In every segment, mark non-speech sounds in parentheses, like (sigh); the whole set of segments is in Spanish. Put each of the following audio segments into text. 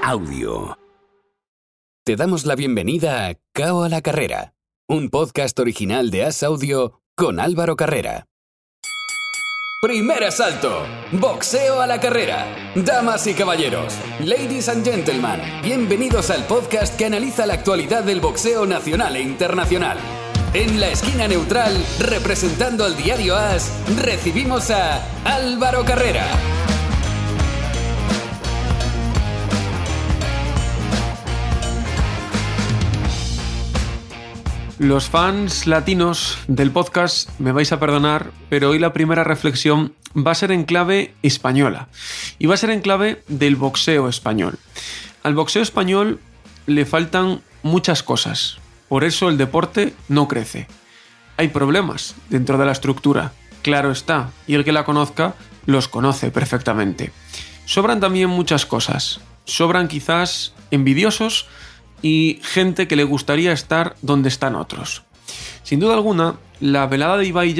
Audio. Te damos la bienvenida a Cao a la Carrera, un podcast original de As Audio con Álvaro Carrera. Primer asalto, boxeo a la carrera. Damas y caballeros, ladies and gentlemen, bienvenidos al podcast que analiza la actualidad del boxeo nacional e internacional. En la esquina neutral, representando al diario As, recibimos a Álvaro Carrera. Los fans latinos del podcast me vais a perdonar, pero hoy la primera reflexión va a ser en clave española y va a ser en clave del boxeo español. Al boxeo español le faltan muchas cosas, por eso el deporte no crece. Hay problemas dentro de la estructura, claro está, y el que la conozca los conoce perfectamente. Sobran también muchas cosas, sobran quizás envidiosos, y gente que le gustaría estar donde están otros. Sin duda alguna, la velada de Ibai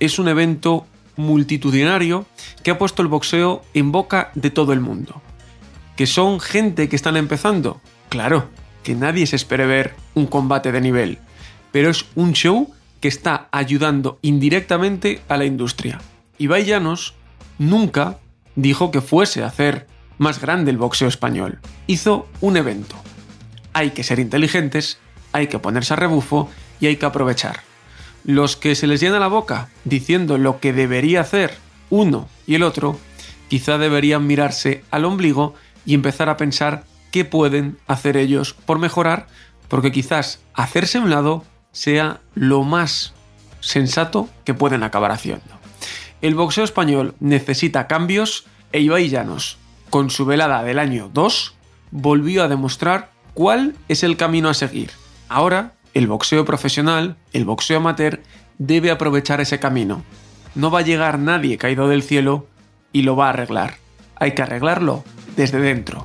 es un evento multitudinario que ha puesto el boxeo en boca de todo el mundo. ¿Que son gente que están empezando? Claro, que nadie se espere ver un combate de nivel, pero es un show que está ayudando indirectamente a la industria. Ibai Llanos nunca dijo que fuese a hacer más grande el boxeo español. Hizo un evento hay que ser inteligentes, hay que ponerse a rebufo y hay que aprovechar. Los que se les llena la boca diciendo lo que debería hacer uno y el otro, quizá deberían mirarse al ombligo y empezar a pensar qué pueden hacer ellos por mejorar, porque quizás hacerse un lado sea lo más sensato que pueden acabar haciendo. El boxeo español necesita cambios e Ibai Llanos, con su velada del año 2, volvió a demostrar cuál es el camino a seguir. Ahora, el boxeo profesional, el boxeo amateur, debe aprovechar ese camino. No va a llegar nadie caído del cielo y lo va a arreglar. Hay que arreglarlo desde dentro.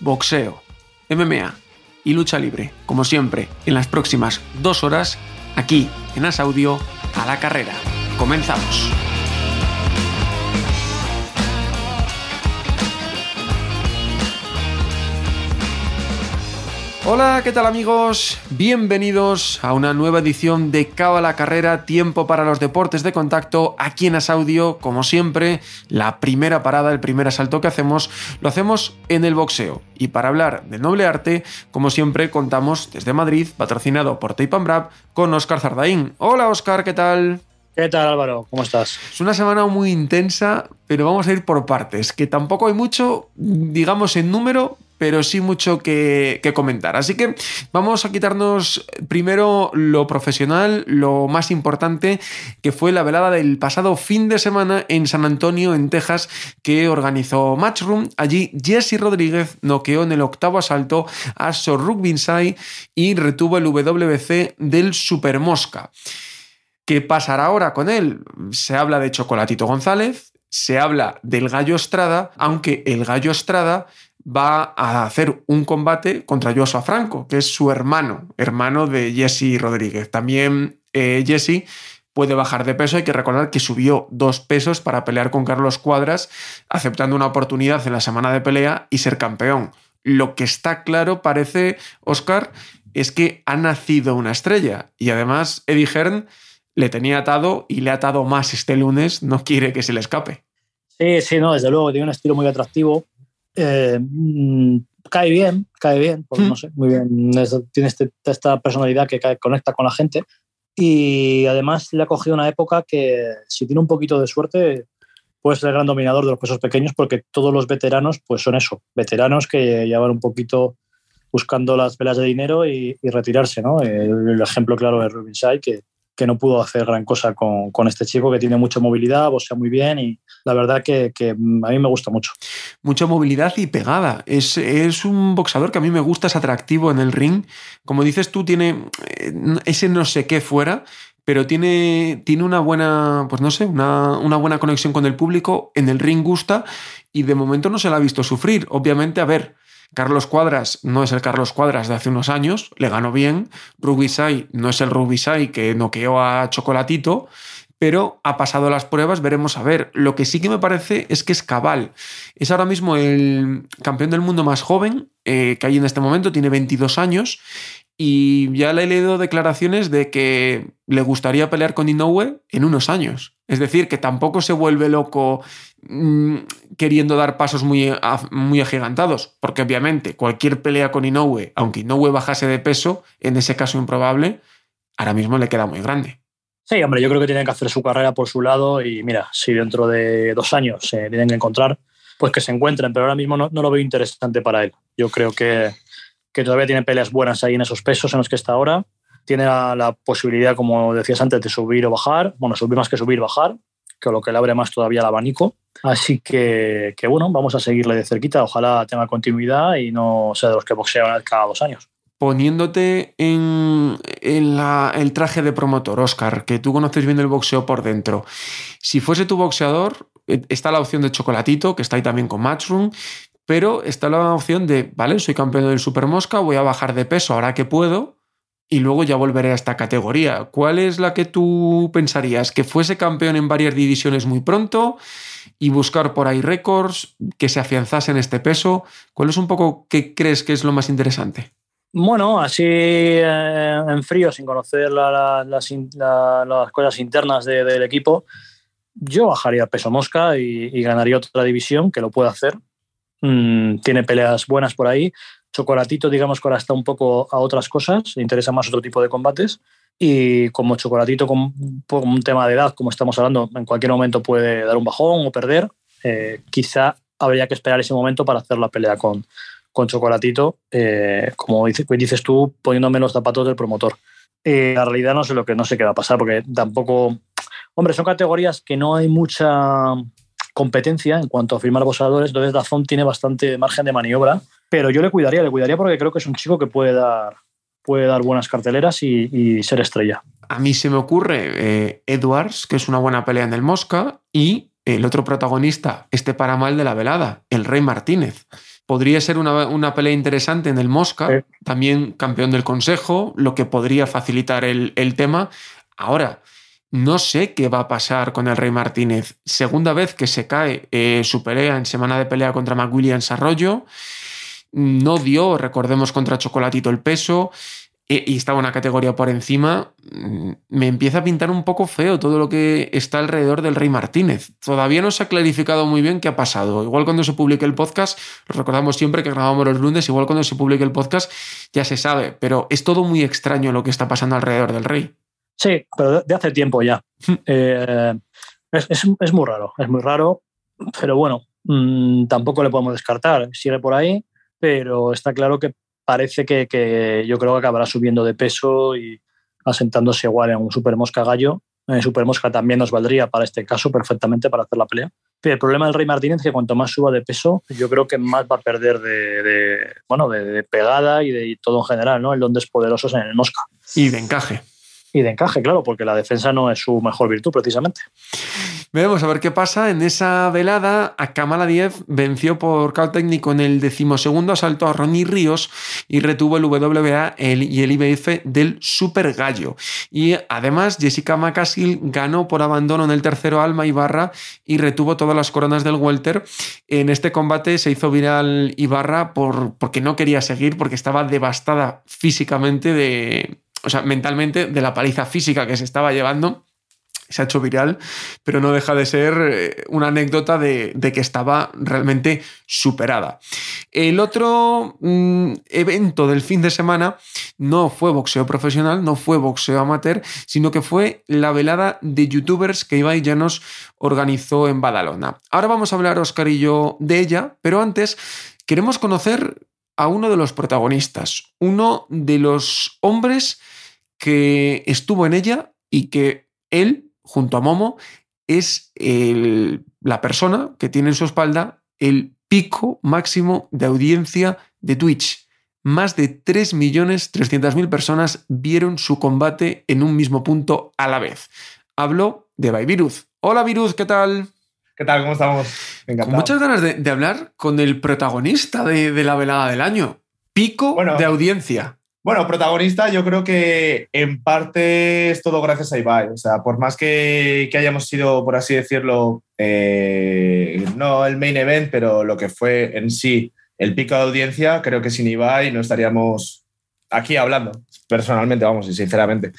Boxeo, MMA y lucha libre, como siempre, en las próximas dos horas, aquí en As Audio, a la carrera. Comenzamos. Hola, ¿qué tal amigos? Bienvenidos a una nueva edición de Cabo a la Carrera, tiempo para los deportes de contacto, aquí en Asaudio, como siempre, la primera parada, el primer asalto que hacemos, lo hacemos en el boxeo. Y para hablar del noble arte, como siempre, contamos desde Madrid, patrocinado por Tape Brab, con Oscar Zardaín. Hola Oscar, ¿qué tal? ¿Qué tal Álvaro? ¿Cómo estás? Es una semana muy intensa, pero vamos a ir por partes, que tampoco hay mucho, digamos, en número, pero sí mucho que, comentar. Así que vamos a quitarnos primero lo profesional, lo más importante, que fue la velada del pasado fin de semana en San Antonio, en Texas, que organizó Matchroom. Allí Jesse Rodríguez noqueó en el octavo asalto a Sor Rugbinsai y retuvo el WBC del Super Mosca. ¿Qué pasará ahora con él? Se habla de Chocolatito González, se habla del Gallo Estrada, aunque el Gallo Estrada va a hacer un combate contra Joshua Franco, que es su hermano, hermano de Jesse Rodríguez. También eh, Jesse puede bajar de peso. Hay que recordar que subió dos pesos para pelear con Carlos Cuadras, aceptando una oportunidad en la semana de pelea y ser campeón. Lo que está claro, parece, Oscar, es que ha nacido una estrella. Y además, Eddie Hearn le tenía atado y le ha atado más este lunes, no quiere que se le escape. Sí, sí, no, desde luego, tiene un estilo muy atractivo. Eh, mm, cae bien, cae bien, pues, no sé, muy bien. tiene este, esta personalidad que conecta con la gente. Y además le ha cogido una época que, si tiene un poquito de suerte, puede ser el gran dominador de los pesos pequeños, porque todos los veteranos pues son eso, veteranos que llevan un poquito buscando las velas de dinero y, retirarse. ¿no? El, ejemplo claro de Rubin Sai, que, que no pudo hacer gran cosa con, con, este chico que tiene mucha movilidad, o sea, muy bien y la verdad que, que, a mí me gusta mucho. Mucha movilidad y pegada. Es, es, un boxador que a mí me gusta, es atractivo en el ring. Como dices tú, tiene eh, ese no sé qué fuera, pero tiene, tiene una buena, pues no sé, una, una, buena conexión con el público, en el ring gusta y de momento no se la ha visto sufrir. Obviamente, a ver, Carlos Cuadras no es el Carlos Cuadras de hace unos años, le ganó bien. Rubisai no es el Rubisai que noqueó a Chocolatito, pero ha pasado las pruebas, veremos a ver. Lo que sí que me parece es que es cabal. Es ahora mismo el campeón del mundo más joven eh, que hay en este momento, tiene 22 años y ya le he leído declaraciones de que le gustaría pelear con Inoue en unos años. Es decir, que tampoco se vuelve loco mmm, queriendo dar pasos muy, muy agigantados, porque obviamente cualquier pelea con Inoue, aunque Inoue bajase de peso, en ese caso improbable, ahora mismo le queda muy grande. Sí, hombre, yo creo que tienen que hacer su carrera por su lado y mira, si dentro de dos años se tienen que encontrar, pues que se encuentren, pero ahora mismo no, no lo veo interesante para él. Yo creo que, que todavía tiene peleas buenas ahí en esos pesos en los que está ahora. Tiene la, posibilidad, como decías antes, de subir o bajar. Bueno, subir más que subir, bajar, que lo que le abre más todavía el abanico. Así que, que bueno, vamos a seguirle de cerquita. Ojalá tenga continuidad y no sea de los que boxean cada dos años poniéndote en, el traje de promotor, Oscar, que tú conoces bien el boxeo por dentro. Si fuese tu boxeador, eh, está la opción de Chocolatito, que está ahí también con Matchroom, pero está la opción de, vale, soy campeón del Super Mosca, voy a bajar de peso ahora que puedo y luego ya volveré a esta categoría. ¿Cuál es la que tú pensarías? ¿Que fuese campeón en varias divisiones muy pronto y buscar por ahí récords, que se afianzase en este peso? ¿Cuál es un poco qué crees que es lo más interesante? Bueno, así eh, en frío, sin conocer la, la, las, la, las, cosas internas de, del equipo, yo bajaría peso mosca y, y, ganaría otra división que lo puede hacer. Mm, tiene peleas buenas por ahí. Chocolatito, digamos que ahora está un poco a otras cosas, le interesa más otro tipo de combates. Y como Chocolatito, con, un tema de edad, como estamos hablando, en cualquier momento puede dar un bajón o perder, eh, quizá habría que esperar ese momento para hacer la pelea con, con Chocolatito, eh, como dices tú, poniéndome los zapatos del promotor. Eh, la realidad no sé lo que no sé qué va a pasar, porque tampoco. Hombre, son categorías que no hay mucha competencia en cuanto a firmar boxeadores, entonces Dazón tiene bastante margen de maniobra, pero yo le cuidaría, le cuidaría porque creo que es un chico que puede dar, puede dar buenas carteleras y, y ser estrella. A mí se me ocurre eh, Edwards, que es una buena pelea en el Mosca, y el otro protagonista, este para mal de la velada, el Rey Martínez podría ser una, una, pelea interesante en el Mosca, sí. también campeón del Consejo, lo que podría facilitar el, el, tema. Ahora, no sé qué va a pasar con el Rey Martínez. Segunda vez que se cae eh, su pelea en semana de pelea contra McWilliams Arroyo. No dio, recordemos, contra Chocolatito el peso y estaba una categoría por encima, mm, me empieza a pintar un poco feo todo lo que está alrededor del Rey Martínez. Todavía no se ha clarificado muy bien qué ha pasado. Igual cuando se publique el podcast, recordamos siempre que grabamos los lunes, igual cuando se publique el podcast ya se sabe, pero es todo muy extraño lo que está pasando alrededor del Rey. Sí, pero de hace tiempo ya. (laughs) eh, es, es, es, muy raro, es muy raro, pero bueno, mmm, tampoco le podemos descartar. Sigue por ahí, pero está claro que parece que, que, yo creo que acabará subiendo de peso y asentándose igual en un Super Mosca Gallo. En Super Mosca también nos valdría para este caso perfectamente para hacer la pelea. Pero el problema del Rey Martínez es que cuanto más suba de peso, yo creo que más va a perder de, de bueno, de, de, pegada y de y todo en general, ¿no? El donde es poderoso es en el Mosca. Y de encaje. Y de encaje, claro, porque la defensa no es su mejor virtud, precisamente. Veremos a ver qué pasa. En esa velada, a Kamala Diez venció por cao técnico en el decimosegundo asalto a Ronnie Ríos y retuvo el WBA y el IBF del Super Gallo. Y además, Jessica McCaskill ganó por abandono en el tercero Alma Ibarra y retuvo todas las coronas del Welter. En este combate se hizo viral Ibarra por, porque no quería seguir, porque estaba devastada físicamente de. O sea, mentalmente de la paliza física que se estaba llevando se ha hecho viral, pero no deja de ser eh, una anécdota de, que estaba realmente superada. El otro mmm, evento del fin de semana no fue boxeo profesional, no fue boxeo amateur, sino que fue la velada de youtubers que Ibai Llanos organizó en Badalona. Ahora vamos a hablar, Oscar y yo, de ella, pero antes queremos conocer a uno de los protagonistas, uno de los hombres que estuvo en ella y que él junto a Momo, es el, la persona que tiene en su espalda el pico máximo de audiencia de Twitch. Más de 3.300.000 personas vieron su combate en un mismo punto a la vez. Hablo de Viruz. Hola Viruz, ¿qué tal? ¿Qué tal? ¿Cómo estamos? Encantado. Con muchas ganas de, de, hablar con el protagonista de, de, la velada del año. Pico bueno, de audiencia. Bueno, protagonista, yo creo que en parte es todo gracias a Ibai. O sea, por más que, que hayamos sido, por así decirlo, eh, no el main event, pero lo que fue en sí el pico de audiencia, creo que sin Ibai no estaríamos aquí hablando, personalmente, vamos, y sinceramente.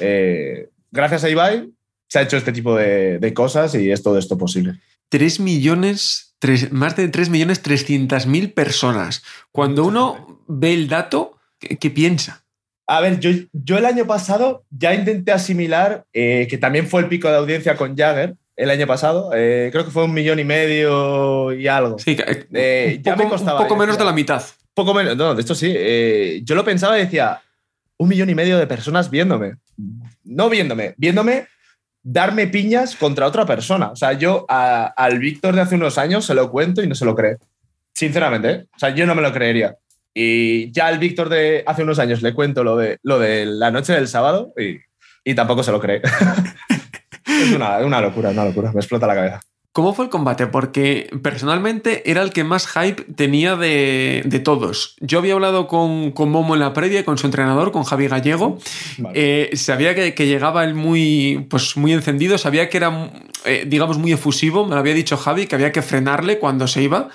Eh, gracias a Ibai se ha hecho este tipo de, de cosas y es todo esto posible. 3 millones, tres- más de 3 millones 300 mil personas. Cuando uno ve el dato, ¿qué, qué piensa? A ver, yo, yo el año pasado ya intenté asimilar eh, que también fue el pico de audiencia con Jagger el año pasado. eh, creo que fue un millón y medio y algo. Sí, eh, Eh, un ya poco, me costaba, un poco menos de la mitad. Poco menos, no, de esto sí. yo lo pensaba y decía, un millón y medio de personas viéndome. No viéndome, viéndome darme piñas contra otra persona. O sea, yo a- al Víctor de hace unos años se lo cuento y no se lo cree. Sinceramente, ¿eh? O sea, yo no me lo creería. Y ya al Víctor de hace unos años le cuento lo de, lo de la noche del sábado y, y tampoco se lo cree. (laughs) es una, una locura, una locura. Me explota la cabeza. ¿Cómo fue el combate? Porque personalmente era el que más hype tenía de, de todos. Yo había hablado con, con Momo en la previa, con su entrenador, con Javi Gallego. Vale. Eh, sabía que, que llegaba él muy, pues, muy encendido, sabía que era, eh, digamos, muy efusivo. Me lo había dicho Javi, que había que frenarle cuando se iba.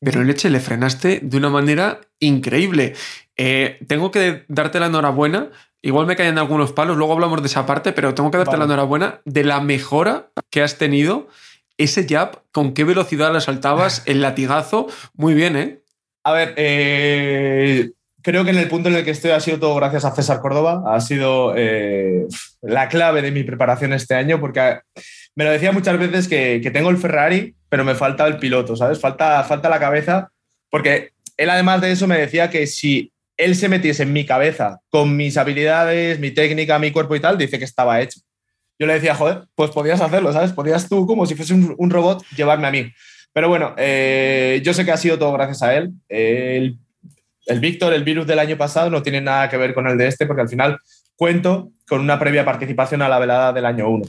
Pero leche le frenaste de una manera increíble. Eh, tengo que darte la enhorabuena. Igual me caen algunos palos, luego hablamos de esa parte, pero tengo que darte Vale. la enhorabuena de la mejora que has tenido. Ese jab, con qué velocidad la saltabas, (laughs) el latigazo, muy bien, ¿eh? A ver, eh, creo que en el punto en el que estoy ha sido todo gracias a César Córdoba. Ha sido eh, la clave de mi preparación este año porque me lo decía muchas veces que, que tengo el Ferrari, pero me falta el piloto, ¿sabes? Falta, falta la cabeza porque él además de eso me decía que si él se metiese en mi cabeza con mis habilidades, mi técnica, mi cuerpo y tal, dice que estaba hecho. Yo le decía, joder, pues podías hacerlo, ¿sabes? Podías tú, como si fuese un, robot, llevarme a mí. Pero bueno, eh, yo sé que ha sido todo gracias a él. El, el Víctor, el virus del año pasado, no tiene nada que ver con el de este, porque al final cuento con una previa participación a la velada del año 1.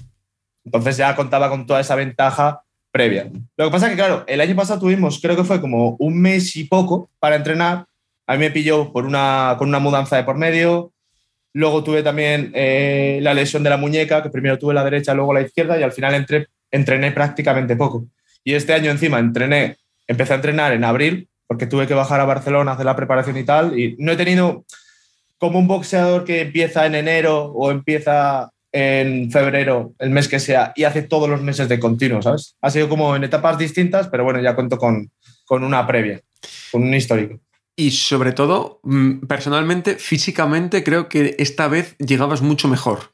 Entonces ya contaba con toda esa ventaja previa. Lo que pasa es que, claro, el año pasado tuvimos, creo que fue como un mes y poco para entrenar. A mí me pilló por una, con una mudanza de por medio. Luego tuve también eh, la lesión de la muñeca, que primero tuve la derecha, luego la izquierda, y al final entré, entrené prácticamente poco. Y este año encima entrené, empecé a entrenar en abril, porque tuve que bajar a Barcelona hacer la preparación y tal, y no he tenido como un boxeador que empieza en enero o empieza en febrero, el mes que sea, y hace todos los meses de continuo, ¿sabes? Ha sido como en etapas distintas, pero bueno, ya cuento con, con una previa, con un histórico. Y sobre todo, mm, personalmente, físicamente, creo que esta vez llegabas mucho mejor.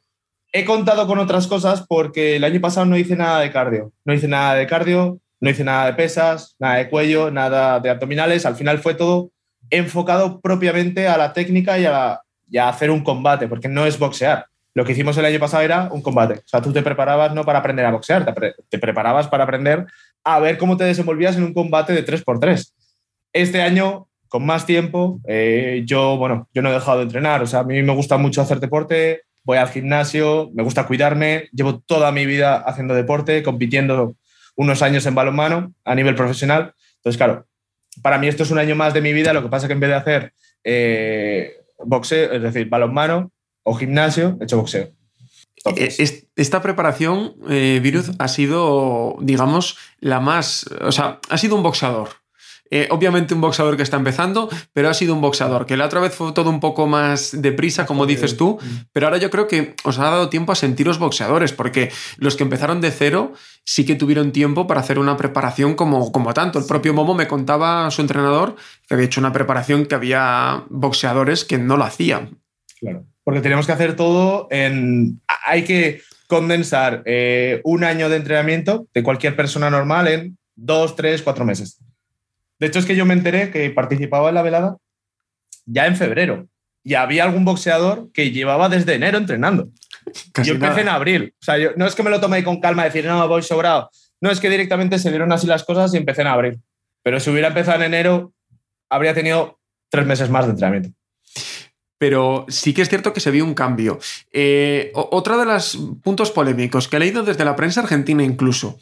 He contado con otras cosas porque el año pasado no hice nada de cardio. No hice nada de cardio, no hice nada de pesas, nada de cuello, nada de abdominales. Al final fue todo enfocado propiamente a la técnica y a, la- y a hacer un combate, porque no es boxear. Lo que hicimos el año pasado era un combate. O sea, tú te preparabas no para aprender a boxear, te, pre- te preparabas para aprender a ver cómo te desenvolvías en un combate de 3x3. Este año, con más tiempo, eh, yo, bueno, yo no he dejado de entrenar. O sea, a mí me gusta mucho hacer deporte, voy al gimnasio, me gusta cuidarme, llevo toda mi vida haciendo deporte, compitiendo unos años en balonmano a nivel profesional. Entonces, claro, para mí esto es un año más de mi vida, lo que pasa es que en vez de hacer eh, boxeo, es decir, balonmano o gimnasio, he hecho boxeo. Entonces, Eh, es- Esta preparación, eh, Virus, ha sido, digamos, la más. O sea, ha sido un boxeador. Eh, obviamente un boxeador que está empezando, pero ha sido un boxeador, que la otra vez fue todo un poco más deprisa, como dices tú, pero ahora yo creo que os ha dado tiempo a sentiros boxeadores, porque los que empezaron de cero sí que tuvieron tiempo para hacer una preparación como, como tanto. El propio Momo me contaba su entrenador que había hecho una preparación que había boxeadores que no lo hacían. Claro. Porque tenemos que hacer todo en. Hay que condensar eh, un año de entrenamiento de cualquier persona normal en dos, tres, cuatro meses. De hecho, es que yo me enteré que participaba en la velada ya en febrero. Y había algún boxeador que llevaba desde enero entrenando. Casi yo empecé nada. en abril. O sea, yo, no es que me lo tomé con calma decir, no, voy sobrado. No, es que directamente se dieron así las cosas y empecé en abril. Pero si hubiera empezado en enero, habría tenido tres meses más de entrenamiento. Pero sí que es cierto que se vio un cambio. Eh, o- otra de los puntos polémicos que he leído desde la prensa argentina incluso.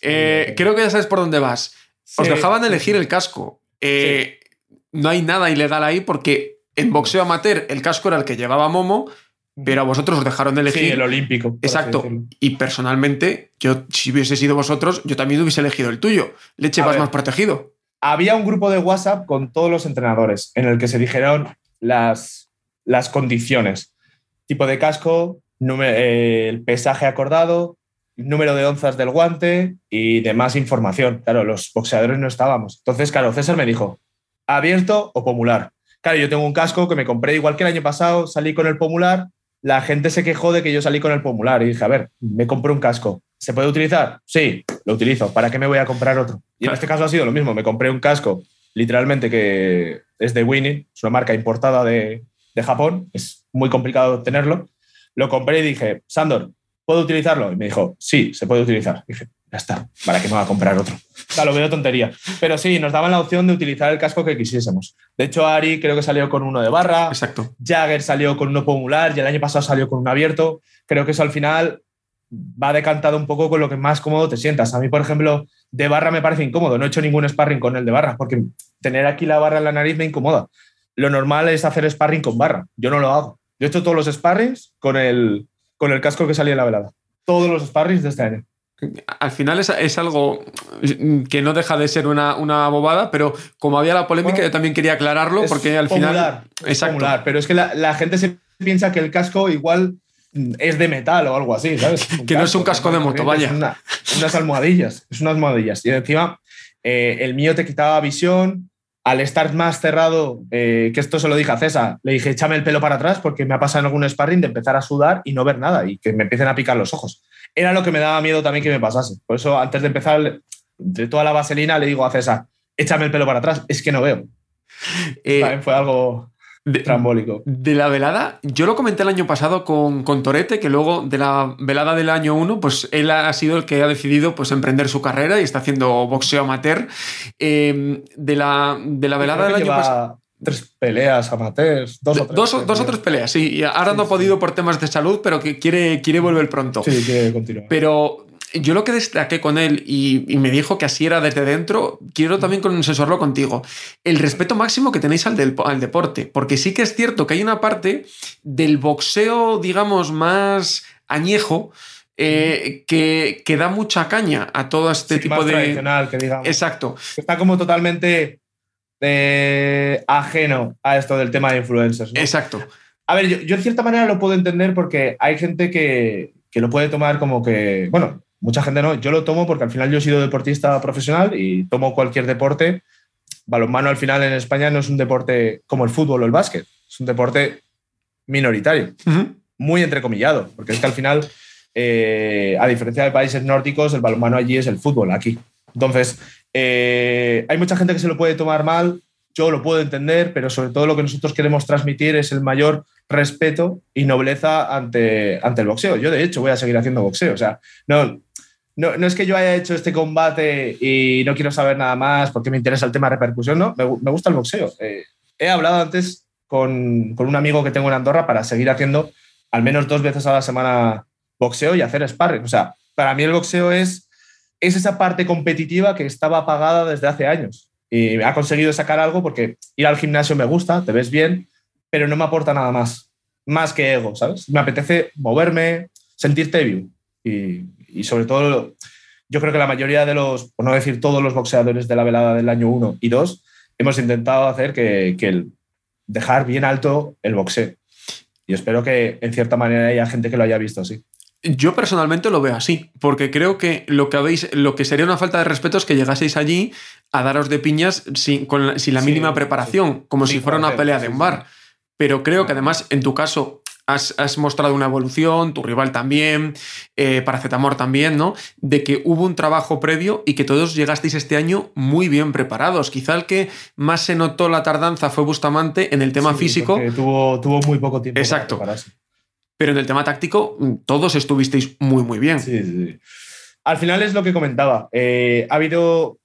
Eh, creo que ya sabes por dónde vas. Os dejaban elegir el casco. Eh, No hay nada ilegal ahí porque En boxeo amateur, el casco era el que llevaba Momo, pero a vosotros os dejaron de elegir. Sí, el olímpico. Exacto. Y personalmente, yo, si hubiese sido vosotros, yo también hubiese elegido el tuyo. Leche, vas más protegido. Había un grupo de WhatsApp con todos los entrenadores en el que se dijeron las, las condiciones. Tipo de casco, eh, el pesaje acordado, número de onzas del guante y demás información. Claro, los boxeadores no estábamos. Entonces, claro, César me dijo, ¿abierto o pomular? Claro, yo tengo un casco que me compré igual que el año pasado, salí con el pomular, la gente se quejó de que yo salí con el pomular y dije, a ver, me compré un casco. ¿Se puede utilizar? Sí, lo utilizo. ¿Para qué me voy a comprar otro? Y en este caso ha sido lo mismo. Me compré un casco, literalmente, que es de Winnie, es una marca importada de, de Japón. Es muy complicado obtenerlo. Lo compré y dije, Sandor, ¿puedo utilizarlo? Y me dijo, sí, se puede utilizar. Y dije, ya está, ¿para qué me va a comprar otro? O lo veo tontería. Pero sí, nos daban la opción de utilizar el casco que quisiésemos. De hecho, Ari creo que salió con uno de barra. Exacto. Jagger salió con uno pomular y el año pasado salió con uno abierto. Creo que eso al final va decantado un poco con lo que más cómodo te sientas. A mí, por ejemplo, de barra me parece incómodo. No he hecho ningún sparring con el de barra porque tener aquí la barra en la nariz me incomoda. Lo normal es hacer sparring con barra. Yo no lo hago. Yo he hecho todos los sparrings con el, con el casco que salía en la velada. Todos los sparrings de este año. Al final es, algo que no deja de ser una, bobada, pero como había la polémica, yo también quería aclararlo porque al final. Exacto. pero es que la, gente se piensa que el casco igual es de metal o algo así, ¿sabes? (laughs) que no es un casco de moto, vaya. unas almohadillas, es unas almohadillas. Y encima, eh, el mío te quitaba visión, al estar más cerrado, eh, que esto se lo dije a César, le dije, échame el pelo para atrás porque me ha pasado en algún sparring de empezar a sudar y no ver nada y que me empiecen a picar los ojos. Era lo que me daba miedo también que me pasase. Por eso, antes de empezar, de toda la vaselina, le digo a César, échame el pelo para atrás, es que no veo. Eh, también fue algo de, trambólico. De la velada, yo lo comenté el año pasado con, con Torete, que luego de la velada del año 1, pues él ha sido el que ha decidido pues, emprender su carrera y está haciendo boxeo amateur. Em, de, la, de la velada del año pasado. Tres peleas amateurs, dos, o tres, dos, dos o tres peleas, sí. Y ahora no ha podido por temas de salud, pero que quiere, quiere volver pronto. Sí, quiere continuar. Pero yo lo que destaqué con él y, me dijo que así era desde dentro, quiero también consensuarlo contigo. El respeto máximo que tenéis al, al deporte, porque sí que es cierto que hay una parte del boxeo, digamos, más añejo, eh, que, que, da mucha caña a todo este tipo de. tradicional, que digamos. Exacto. Está como totalmente eh, ajeno a esto del tema de influencers. Exacto. A ver, yo, yo, en cierta manera lo puedo entender porque hay gente que, que lo puede tomar como que. Bueno, Mucha gente no. Yo lo tomo porque al final yo he sido deportista profesional y tomo cualquier deporte. Balonmano al final en España no es un deporte como el fútbol o el básquet. Es un deporte minoritario, muy entrecomillado, porque es que al final, eh, a diferencia de países nórdicos, el balonmano allí es el fútbol, aquí. Entonces, eh, hay mucha gente que se lo puede tomar mal, yo lo puedo entender, pero sobre todo lo que nosotros queremos transmitir es el mayor respeto y nobleza ante, ante el boxeo. Yo, de hecho, voy a seguir haciendo boxeo. O sea, no, no, es que yo haya hecho este combate y no quiero saber nada más porque me interesa el tema de repercusión, no, me, gusta el boxeo. Eh, he hablado antes con, un amigo que tengo en Andorra para seguir haciendo al menos dos veces a la semana boxeo y hacer sparring. O sea, para mí el boxeo es, es esa parte competitiva que estaba apagada desde hace años. Y ha conseguido sacar algo porque ir al gimnasio me gusta, te ves bien, pero no me aporta nada más, más que ego, ¿sabes? Me apetece moverme, sentirte vivo. Y, y sobre todo, yo creo que la mayoría de los, por no decir todos los boxeadores de la velada del año 1 y 2, hemos intentado hacer que, que el, dejar bien alto el boxeo. Y espero que en cierta manera haya gente que lo haya visto así. Yo personalmente lo veo así, porque creo que lo que habéis, lo que sería una falta de respeto es que llegaseis allí a daros de piñas sin, con, sin la mínima preparación, como si fuera una pelea de un bar. Pero creo que además, en tu caso, has, mostrado una evolución, tu rival también, eh, Paracetamor también, ¿no? De que hubo un trabajo previo y que todos llegasteis este año muy bien preparados. Quizá el que más se notó la tardanza fue Bustamante en el tema físico. Tuvo, tuvo muy poco tiempo. Exacto. Pero en el tema táctico, todos estuvisteis muy, muy bien. Sí, sí. Al final es lo que comentaba. Eh, ha habido,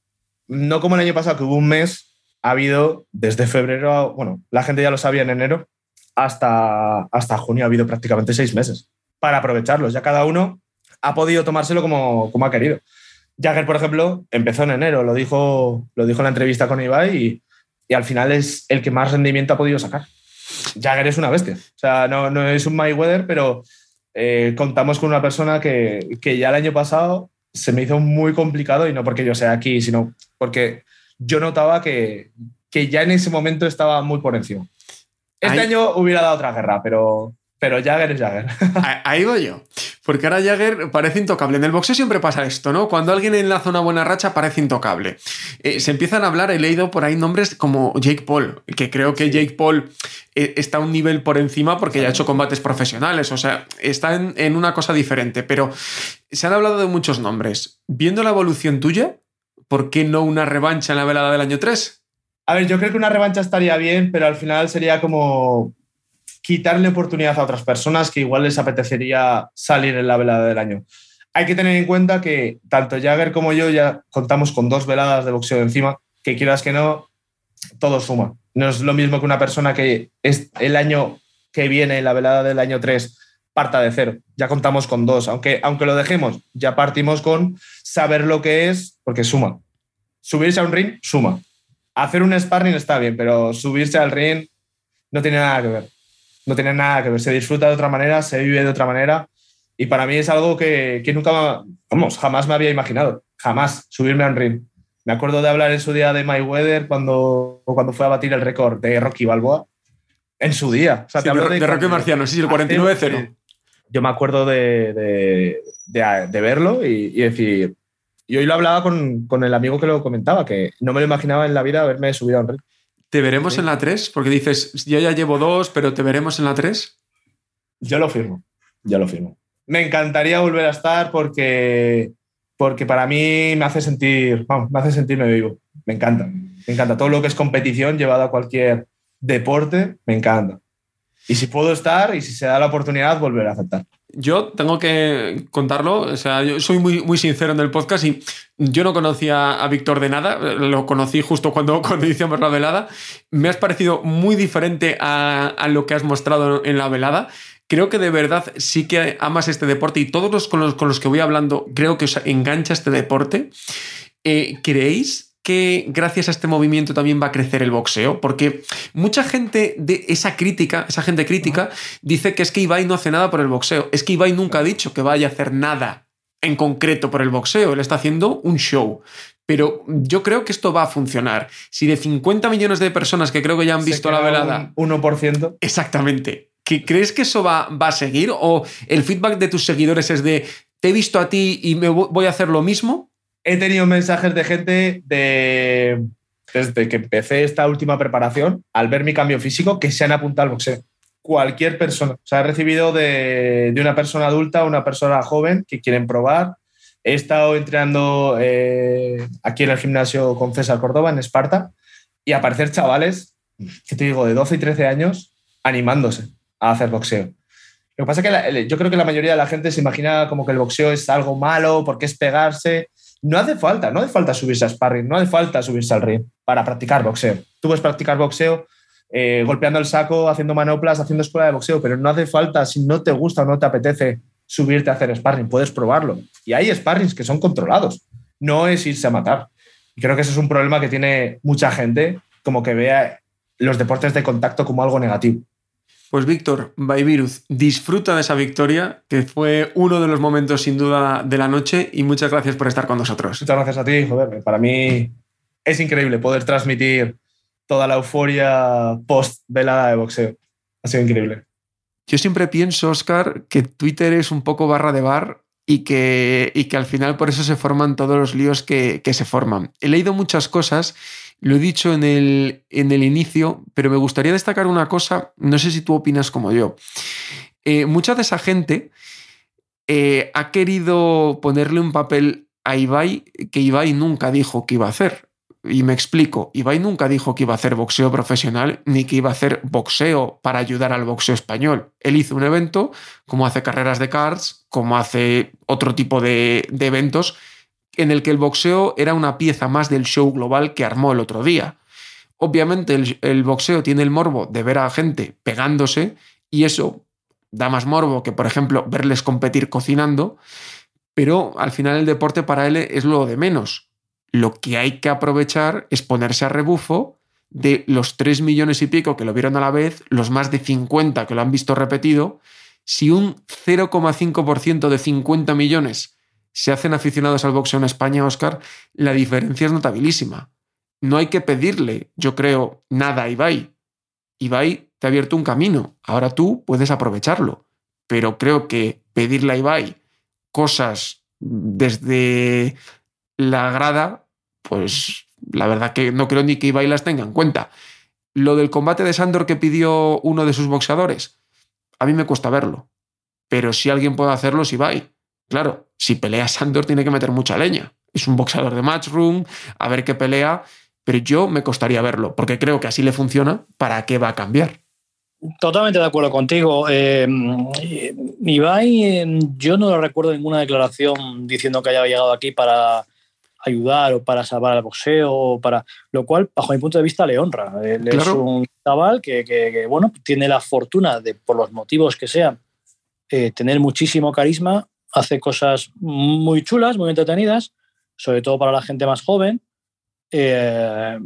no como el año pasado, que hubo un mes, ha habido desde febrero, bueno, la gente ya lo sabía en enero, hasta, hasta junio ha habido prácticamente seis meses para aprovecharlos. Ya cada uno ha podido tomárselo como, como ha querido. Jagger, por ejemplo, empezó en enero, lo dijo, lo dijo en la entrevista con Ibai y, y al final es el que más rendimiento ha podido sacar. Jagger es una bestia. O sea, no, no es un Mayweather, pero eh, contamos con una persona que, que ya el año pasado se me hizo muy complicado y no porque yo sea aquí, sino porque yo notaba que, que ya en ese momento estaba muy por encima. Este Ahí- año hubiera dado otra guerra, pero, pero Jagger es Jagger. Ahí voy yo. Porque ahora Jagger parece intocable. En el boxeo siempre pasa esto, ¿no? Cuando alguien enlaza una buena racha parece intocable. Eh, se empiezan a hablar, he leído por ahí nombres como Jake Paul, que creo que Jake Paul eh, está a un nivel por encima porque ya ha hecho combates profesionales, o sea, está en, en una cosa diferente. Pero se han hablado de muchos nombres. Viendo la evolución tuya, ¿por qué no una revancha en la velada del año 3? A ver, yo creo que una revancha estaría bien, pero al final sería como quitarle oportunidad a otras personas que igual les apetecería salir en la velada del año. Hay que tener en cuenta que tanto Jagger como yo ya contamos con dos veladas de boxeo encima, que quieras que no, todo suma. No es lo mismo que una persona que es el año que viene, la velada del año 3, parta de cero. Ya contamos con dos, aunque, aunque lo dejemos, ya partimos con saber lo que es, porque suma. Subirse a un ring, suma. Hacer un sparring está bien, pero subirse al ring no tiene nada que ver. No tiene nada que ver. Se disfruta de otra manera, se vive de otra manera. Y para mí es algo que, que nunca, vamos, jamás me había imaginado. Jamás subirme a un ring. Me acuerdo de hablar en su día de Mayweather cuando, cuando fue a batir el récord de Rocky Balboa. En su día. O sea, Sí, te hablo de, cuando- Marciano, sí, el hace- 49-0. Yo me acuerdo de, de- de- de verlo y, y decir. Y hoy lo hablaba con, con el amigo que lo comentaba, que no me lo imaginaba en la vida haberme subido a un ring. ¿Te veremos Sí. en la 3? Porque dices, yo ya llevo dos, pero ¿te veremos en la 3? Yo lo firmo, yo lo firmo. Me encantaría volver a estar porque, porque para mí me hace sentir, vamos, me hace sentirme vivo. Me encanta, me encanta. Todo lo que es competición llevado a cualquier deporte, me encanta. Y si puedo estar y si se da la oportunidad, volver a aceptar. Yo tengo que contarlo, o sea, yo soy muy, muy sincero en el podcast y yo no conocía a Víctor de nada, lo conocí justo (laughs) cuando, hicimos la velada. Me has parecido muy diferente a, a lo que has mostrado en la velada. Creo que de verdad sí que amas este deporte y todos los con los, con los que voy hablando creo que os engancha este deporte. Eh, ¿Creéis que gracias a este movimiento también va a crecer el boxeo? Porque mucha gente de esa crítica, esa gente crítica, dice que es que Ibai no hace nada por el boxeo. Es que Ibai nunca ha dicho que vaya a hacer nada en concreto por el boxeo. Él está haciendo un show. Pero yo creo que esto va a funcionar. Si de 50 millones de personas que creo que ya han visto la velada, Un 1%. exactamente, ¿que ¿crees que eso va, va a seguir? ¿O el feedback de tus seguidores es de te he visto a ti y me vo- voy a hacer lo mismo? He tenido mensajes de gente de, desde que empecé esta última preparación, al ver mi cambio físico, que se han apuntado al boxeo. Cualquier persona. O sea, he recibido de, de una persona adulta, una persona joven que quieren probar. He estado entrenando eh, aquí en el gimnasio con César Córdoba, en Esparta, y aparecer chavales, que te digo, de 12 y 13 años, animándose a hacer boxeo. Lo que pasa es que la- yo creo que la mayoría de la gente se imagina como que el boxeo es algo malo porque es pegarse. No hace falta, no hace falta subirse a sparring, no hace falta subirse al ring para practicar boxeo. Tú puedes practicar boxeo eh, golpeando el saco, haciendo manoplas, haciendo escuela de boxeo, pero no hace falta, si no te gusta o no te apetece subirte a hacer sparring, puedes probarlo. Y hay sparrings que son controlados, no es irse a matar. Y creo que ese es un problema que tiene mucha gente, como que vea los deportes de contacto como algo negativo. Pues Víctor, Baiviruz, disfruta de esa victoria, que fue uno de los momentos sin duda de la noche y muchas gracias por estar con nosotros. Muchas gracias a ti, joder. Para mí es increíble poder transmitir toda la euforia post velada de boxeo. Ha sido increíble. Yo siempre pienso, Oscar, que Twitter es un poco barra de bar y que, y que al final por eso se forman todos los líos que, que se forman. He leído muchas cosas, lo he dicho en el, en el inicio, pero me gustaría destacar una cosa, no sé si tú opinas como yo. Eh, mucha de esa gente eh, ha querido ponerle un papel a Ibai que Ibai nunca dijo que iba a hacer. Y me explico, Ibai nunca dijo que iba a hacer boxeo profesional ni que iba a hacer boxeo para ayudar al boxeo español. Él hizo un evento, como hace carreras de cards, como hace otro tipo de, de eventos, en el que el boxeo era una pieza más del show global que armó el otro día. Obviamente el, boxeo tiene el morbo de ver a gente pegándose y eso da más morbo que, por ejemplo, verles competir cocinando, pero al final el deporte para él es lo de menos. Lo que hay que aprovechar es ponerse a rebufo de los 3 millones y pico que lo vieron a la vez, los más de 50 que lo han visto repetido, si un 0,5% de 50 millones se hacen aficionados al boxeo en España, Oscar, la diferencia es notabilísima. No hay que pedirle, yo creo, nada a Ibai. Ibai te ha abierto un camino, ahora tú puedes aprovecharlo. Pero creo que pedirle a Ibai cosas desde la grada, pues la verdad que no creo ni que Ibai las tenga en cuenta. Lo del combate de Sandor que pidió uno de sus boxeadores, a mí me cuesta verlo. Pero si alguien puede hacerlo es Ibai. Claro, si pelea Sandor tiene que meter mucha leña. Es un boxeador de matchroom, a ver qué pelea, pero yo me costaría verlo, porque creo que así le funciona, ¿para qué va a cambiar? Totalmente de acuerdo contigo. Eh, Ibai, eh, yo no recuerdo ninguna declaración diciendo que haya llegado aquí para ayudar o para salvar al boxeo, o para, lo cual, bajo mi punto de vista, le honra. Él es un chaval que, bueno, tiene la fortuna de, por los motivos que sean, eh, tener muchísimo carisma, hace cosas muy chulas, muy entretenidas, sobre todo para la gente más joven. Eh,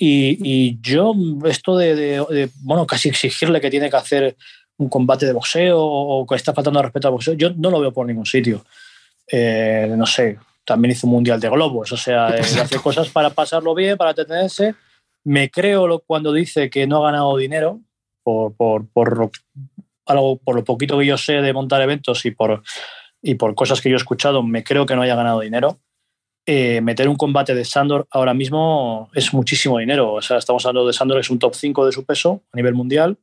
y, yo, esto de, bueno, casi exigirle que tiene que hacer un combate de boxeo o que está faltando respeto al boxeo, yo no lo veo por ningún sitio. Eh, no sé, también hizo un mundial de globos, o sea, eh, hace (laughs) cosas para pasarlo bien, para entretenerse. Me creo lo, cuando dice que no ha ganado dinero por, por, por, algo, por lo poquito que yo sé de montar eventos y por, y por cosas que yo he escuchado, me creo que no haya ganado dinero. Eh, meter un combate de Sandor ahora mismo es muchísimo dinero. O sea, estamos hablando de Sandor, es un top 5 de su peso a nivel mundial.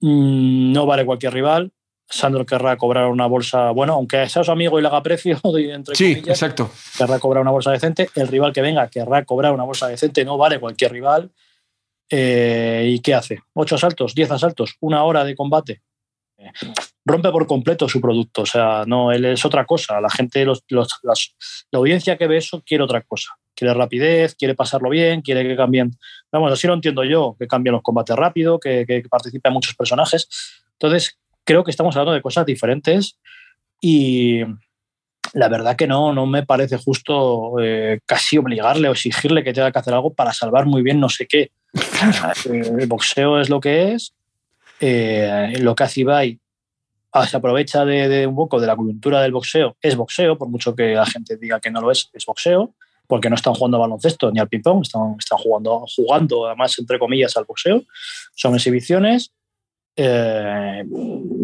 Mm, no vale cualquier rival. Sandro querrá cobrar una bolsa, bueno, aunque sea su amigo y le haga precio, (laughs) entre sí, exacto. querrá cobrar una bolsa decente. El rival que venga querrá cobrar una bolsa decente, no vale cualquier rival. Eh, ¿Y qué hace? ¿Ocho asaltos? ¿Diez asaltos? ¿Una hora de combate? Eh, rompe por completo su producto. O sea, no, él es otra cosa. La gente, los, la audiencia que ve eso quiere otra cosa. Quiere rapidez, quiere pasarlo bien, quiere que cambien. Vamos, así lo entiendo yo, que cambien los combates rápido, que, que participen muchos personajes. Entonces, creo que estamos hablando de cosas diferentes y la verdad que no, no me parece justo eh, casi obligarle o exigirle que tenga que hacer algo para salvar muy bien no sé qué. (laughs) El boxeo es lo que es, eh, lo que hace Ibai ah, se aprovecha de, un poco de la coyuntura del boxeo, es boxeo, por mucho que la gente diga que no lo es, es boxeo, porque no están jugando a baloncesto ni al ping-pong, están, están jugando, jugando además entre comillas al boxeo, son exhibiciones eh,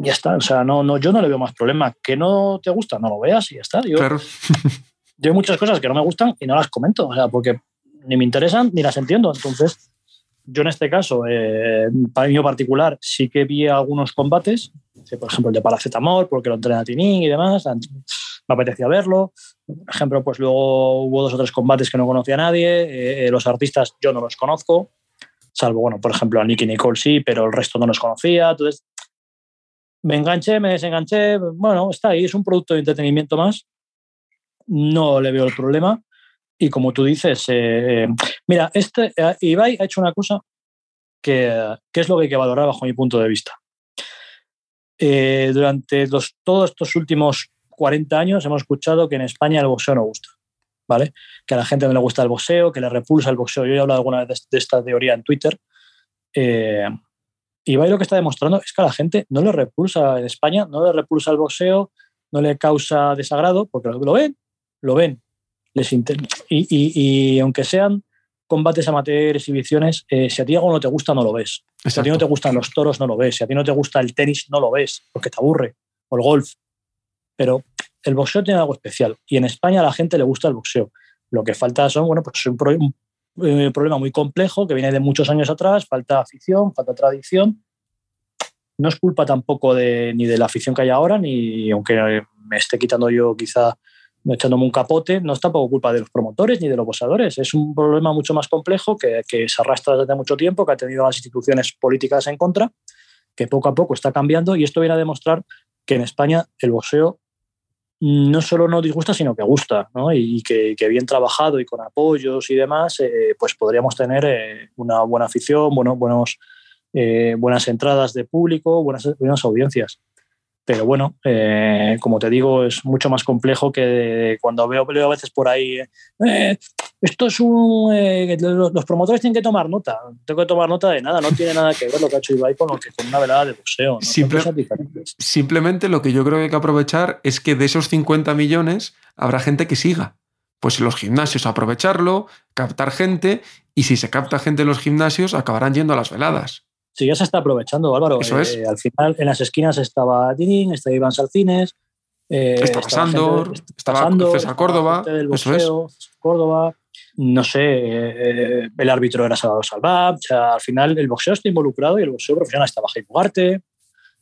ya está. O sea, no, no, yo no le veo más problema. Que no te gusta, no lo veas y ya está. Yo, (laughs) yo hay muchas cosas que no me gustan y no las comento, o sea, porque ni me interesan ni las entiendo. Entonces, yo en este caso, eh, para mí particular, sí que vi algunos combates, por ejemplo el de paracetamol, porque lo entrena Tinín y demás, me apetecía verlo. Por ejemplo, pues luego hubo dos o tres combates que no conocía a nadie, eh, los artistas yo no los conozco, salvo, bueno, por ejemplo, a Nicky Nicole sí, pero el resto no los conocía. Entonces, me enganché, me desenganché, bueno, está ahí, es un producto de entretenimiento más. No le veo el problema. Y como tú dices, eh, mira, este, eh, Ibai ha hecho una cosa que, que, es lo que hay que valorar bajo mi punto de vista. Eh, durante todos estos últimos 40 años hemos escuchado que en España el boxeo no gusta. ¿vale? Que a la gente no le gusta el boxeo, que le repulsa el boxeo. Yo he hablado alguna vez de, esta teoría en Twitter. Eh, Ibai lo que está demostrando es que a la gente no le repulsa en España, no le repulsa el boxeo, no le causa desagrado, porque lo, ven, lo ven. Les y, y, aunque sean combates amateur, exhibiciones, eh, si a ti algo no te gusta, no lo ves. Si a ti no te gustan los toros, no lo ves. Si a ti no te gusta el tenis, no lo ves, porque te aburre. O el golf. Pero el boxeo tiene algo especial y en España a la gente le gusta el boxeo. Lo que falta son, bueno, pues un, un, problema muy complejo que viene de muchos años atrás, falta afición, falta tradición. No es culpa tampoco de, ni de la afición que hay ahora, ni aunque me esté quitando yo quizá echándome un capote, no es tampoco culpa de los promotores ni de los boxeadores. Es un problema mucho más complejo que, que se arrastra desde mucho tiempo, que ha tenido las instituciones políticas en contra, que poco a poco está cambiando y esto viene a demostrar que en España el boxeo no solo no disgusta, sino que gusta, ¿no? y que, bien trabajado y con apoyos y demás, eh, pues podríamos tener eh, una buena afición, bueno, buenos, eh, buenas entradas de público, buenas, buenas audiencias. Pero bueno, como te digo, es mucho más complejo que cuando veo, a veces por ahí, esto es un. Eh, los promotores tienen que tomar nota. Tengo que tomar nota de nada. No tiene nada que ver lo que ha hecho Ibai con, lo que, con una velada de boxeo. simplemente lo que yo creo que hay que aprovechar es que de esos 50 millones habrá gente que siga. Pues en los gimnasios aprovecharlo, captar gente y si se capta gente en los gimnasios acabarán yendo a las veladas. Sí, ya se está aprovechando, Álvaro. Eso es. Eh, al final, en las esquinas estaba Dinín, estaba Iván Salcines, eh, estaba Sandor, estaba César Córdoba. eso es. Córdoba no sé, eh, el árbitro era Salvador Salvab, o sea, al final el boxeo está involucrado y el boxeo profesional está bajo Ugarte.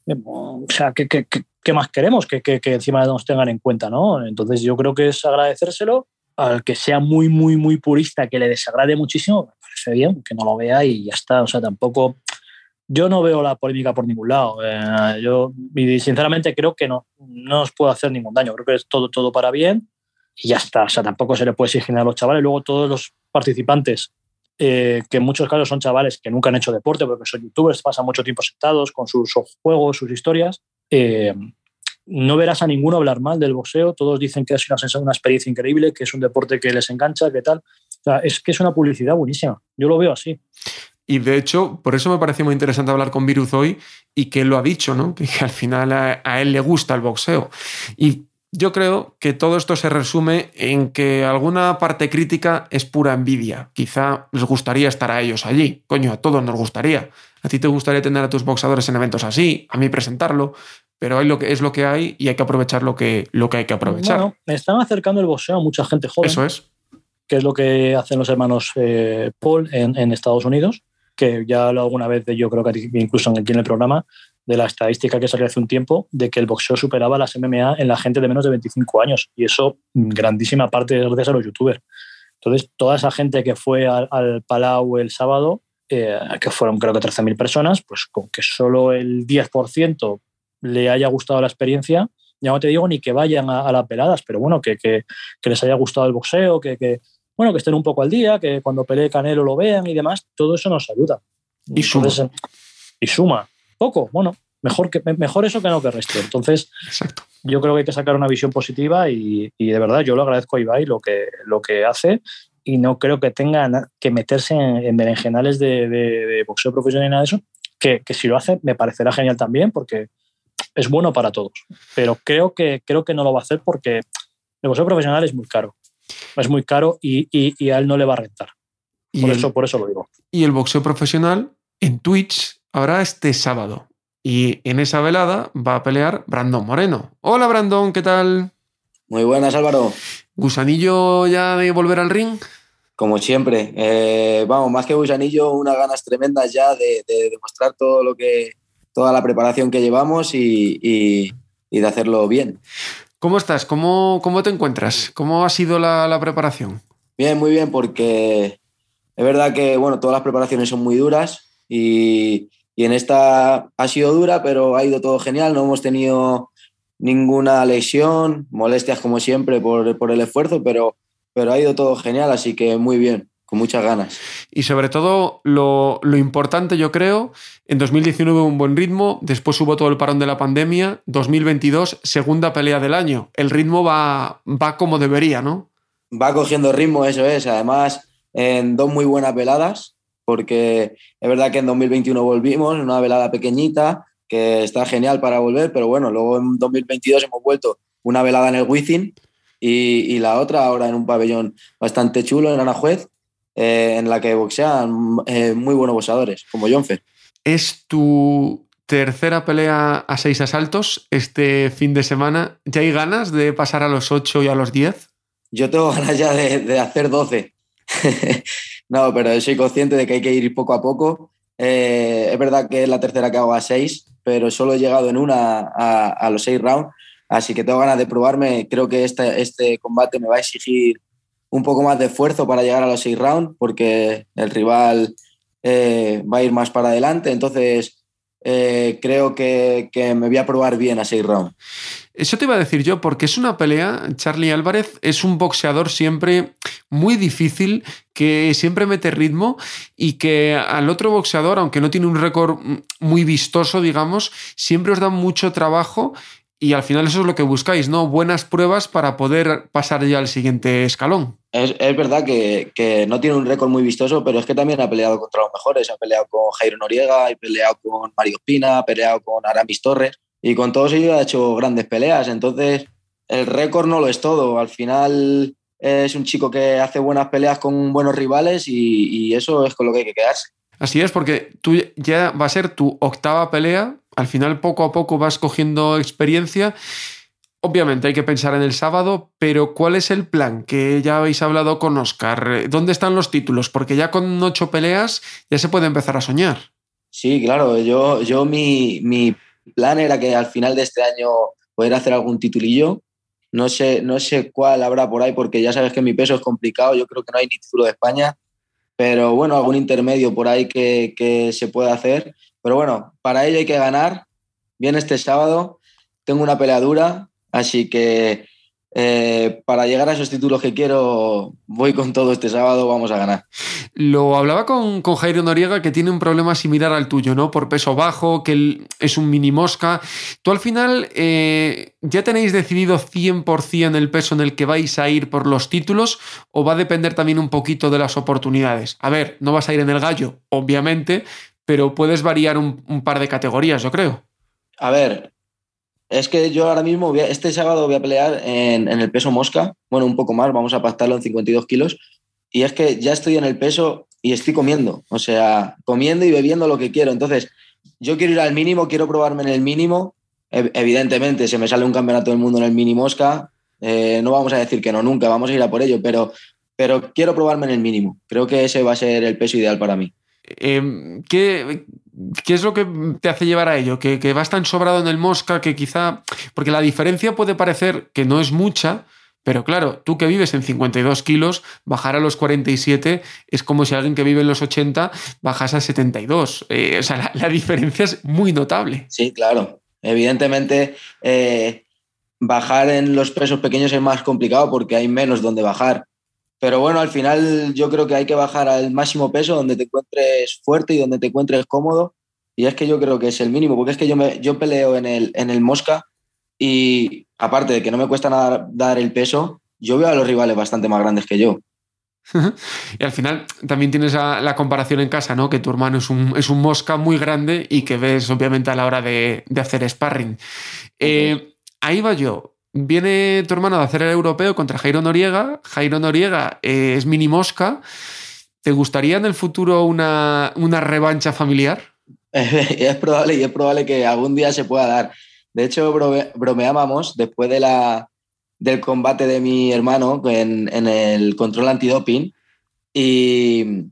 Eh, o sea, ¿qué, qué, más queremos que, que, encima nos tengan en cuenta? ¿no? Entonces yo creo que es agradecérselo al que sea muy, muy, muy purista, que le desagrade muchísimo, me parece bien, que no lo vea y ya está. O sea, tampoco... Yo no veo la polémica por ningún lado. Eh, yo, y sinceramente creo que no, no nos puede hacer ningún daño. Creo que es todo, todo para bien y ya está. O sea, tampoco se le puede exigir a los chavales. Luego todos los participantes, eh, que en muchos casos son chavales que nunca han hecho deporte porque son youtubers, pasan mucho tiempo sentados con sus juegos, sus historias. Eh, no verás a ninguno hablar mal del boxeo. Todos dicen que es una, una experiencia increíble, que es un deporte que les engancha, que tal. O sea, es que es una publicidad buenísima. Yo lo veo así. Y de hecho, por eso me pareció muy interesante hablar con Viruz hoy y que lo ha dicho, ¿no? (laughs) Que, al final a, a, él le gusta el boxeo. Y yo creo que todo esto se resume en que alguna parte crítica es pura envidia. Quizá les gustaría estar a ellos allí. Coño, a todos nos gustaría. A ti te gustaría tener a tus boxadores en eventos así, a mí presentarlo, pero hay lo que, es lo que hay y hay que aprovechar lo que, lo que hay que aprovechar. Bueno, están acercando el boxeo a mucha gente joven. Eso es. Que es lo que hacen los hermanos eh, Paul en, en, Estados Unidos, que ya alguna vez yo creo que incluso aquí en el programa, de la estadística que salió hace un tiempo de que el boxeo superaba las MMA en la gente de menos de 25 años. Y eso, grandísima parte, gracias a los youtubers. Entonces, toda esa gente que fue al, Palau el sábado, eh, que fueron creo que 13.000 personas, pues con que solo el 10% le haya gustado la experiencia, ya no te digo ni que vayan a, las peladas, pero bueno, que, que, que, les haya gustado el boxeo, que, que, bueno, que estén un poco al día, que cuando pelee Canelo lo vean y demás, todo eso nos ayuda. Y suma. y suma poco, bueno, mejor, que, mejor eso que no que resto. Entonces, yo creo que hay que sacar una visión positiva y, de verdad yo lo agradezco a Ibai lo que, lo que hace y no creo que tenga que meterse en, berenjenales de, boxeo profesional y nada de eso, que, si lo hace me parecerá genial también porque es bueno para todos, pero creo que, creo que no lo va a hacer porque el boxeo profesional es muy caro, es muy caro y, y, a él no le va a rentar. Por, eso, por eso lo digo. Y el boxeo profesional en Twitch Ahora este sábado. Y en esa velada va a pelear Brandon Moreno. Hola Brandon, ¿qué tal? Muy buenas Álvaro. ¿Gusanillo ya de volver al ring? Como siempre. Eh, vamos, más que gusanillo, unas ganas tremendas ya de, demostrar todo lo que, toda la preparación que llevamos y, de hacerlo bien. ¿Cómo estás? ¿Cómo, cómo te encuentras? ¿Cómo ha sido la, la, preparación? Bien, muy bien, porque es verdad que bueno, todas las preparaciones son muy duras y, y en esta ha sido dura, pero ha ido todo genial. No hemos tenido ninguna lesión, molestias como siempre por, por el esfuerzo, pero, pero ha ido todo genial, así que muy bien, con muchas ganas. Y sobre todo, lo, lo, importante, yo creo, en 2019 hubo un buen ritmo, después hubo todo el parón de la pandemia, 2022, segunda pelea del año. El ritmo va, va como debería, ¿no? Va cogiendo ritmo, eso es. Además, en dos muy buenas veladas, porque es verdad que en 2021 volvimos, una velada pequeñita, que está genial para volver, pero bueno, luego en 2022 hemos vuelto una velada en el Wizzing y, la otra ahora en un pabellón bastante chulo en Anajuez, eh, en la que boxean eh, muy buenos boxeadores, como Jonfer. ¿Es tu tercera pelea a seis asaltos este fin de semana? ¿Ya hay ganas de pasar a los ocho y a los diez? Yo tengo (laughs) ganas ya de, de hacer doce. (laughs) No, pero soy consciente de que hay que ir poco a poco. Eh, es verdad que es la tercera que hago a seis, pero solo he llegado en una a, los seis rounds, así que tengo ganas de probarme. Creo que este, este combate me va a exigir un poco más de esfuerzo para llegar a los seis rounds, porque el rival eh, va a ir más para adelante. Entonces, eh, creo que, que, me voy a probar bien a seis rounds. Eso te iba a decir yo, porque es una pelea, Charlie Álvarez es un boxeador siempre muy difícil, que siempre mete ritmo y que al otro boxeador, aunque no tiene un récord muy vistoso, digamos, siempre os da mucho trabajo y al final eso es lo que buscáis, ¿no? Buenas pruebas para poder pasar ya al siguiente escalón. Es, es verdad que, que, no tiene un récord muy vistoso, pero es que también ha peleado contra los mejores. Ha peleado con Jairo Noriega, ha peleado con Mario Espina, ha peleado con Aramis Torres y con todos ellos ha hecho grandes peleas. Entonces, el récord no lo es todo. Al final es un chico que hace buenas peleas con buenos rivales y, y eso es con lo que hay que quedarse. Así es, porque tú ya va a ser tu octava pelea. Al final, poco a poco vas cogiendo experiencia. Obviamente hay que pensar en el sábado, pero ¿cuál es el plan? Que ya habéis hablado con Oscar. ¿Dónde están los títulos? Porque ya con ocho peleas ya se puede empezar a soñar. Sí, claro. Yo, yo mi, mi plan era que al final de este año poder hacer algún titulillo. No sé, no sé cuál habrá por ahí, porque ya sabes que mi peso es complicado. Yo creo que no hay ni título de España pero bueno, algún intermedio por ahí que, que se pueda hacer. Pero bueno, para ello hay que ganar. Viene este sábado, tengo una peleadura, así que eh, para llegar a esos títulos que quiero, voy con todo este sábado, vamos a ganar. Lo hablaba con, con Jairo Noriega, que tiene un problema similar al tuyo, ¿no? Por peso bajo, que él es un mini mosca. Tú al final, eh, ¿ya tenéis decidido 100% el peso en el que vais a ir por los títulos o va a depender también un poquito de las oportunidades? A ver, no vas a ir en el gallo, obviamente, pero puedes variar un, par de categorías, yo creo. A ver, es que yo ahora mismo, este sábado voy a pelear en, en, el peso mosca, bueno, un poco más, vamos a pactarlo en 52 kilos. Y es que ya estoy en el peso y estoy comiendo, o sea, comiendo y bebiendo lo que quiero. Entonces, yo quiero ir al mínimo, quiero probarme en el mínimo. Evidentemente, se me sale un campeonato del mundo en el mini mosca, eh, no vamos a decir que no nunca, vamos a ir a por ello, pero, pero quiero probarme en el mínimo. Creo que ese va a ser el peso ideal para mí. Eh, ¿qué, ¿Qué es lo que te hace llevar a ello? ¿Que, que vas tan sobrado en el mosca que quizá... Porque la diferencia puede parecer que no es mucha, pero claro, tú que vives en 52 kilos, bajar a los 47 es como si alguien que vive en los 80 bajase a 72. Eh, o sea, la, la, diferencia es muy notable. Sí, claro. Evidentemente, eh, bajar en los pesos pequeños es más complicado porque hay menos donde bajar. Pero bueno, al final yo creo que hay que bajar al máximo peso donde te encuentres fuerte y donde te encuentres cómodo. Y es que yo creo que es el mínimo, porque es que yo, me, yo peleo en el, en el Mosca y aparte de que no me cuesta nada dar el peso, yo veo a los rivales bastante más grandes que yo. (laughs) y al final también tienes la, la, comparación en casa, ¿no? Que tu hermano es un, es un mosca muy grande y que ves obviamente a la hora de, de hacer sparring. Eh, ahí va yo. Viene tu hermano de hacer el europeo contra Jairo Noriega. Jairo Noriega eh, es mini mosca. ¿Te gustaría en el futuro una, una revancha familiar? (laughs) es probable y es probable que algún día se pueda dar. De hecho, brome, bromeábamos después de la, del combate de mi hermano en, el control antidoping y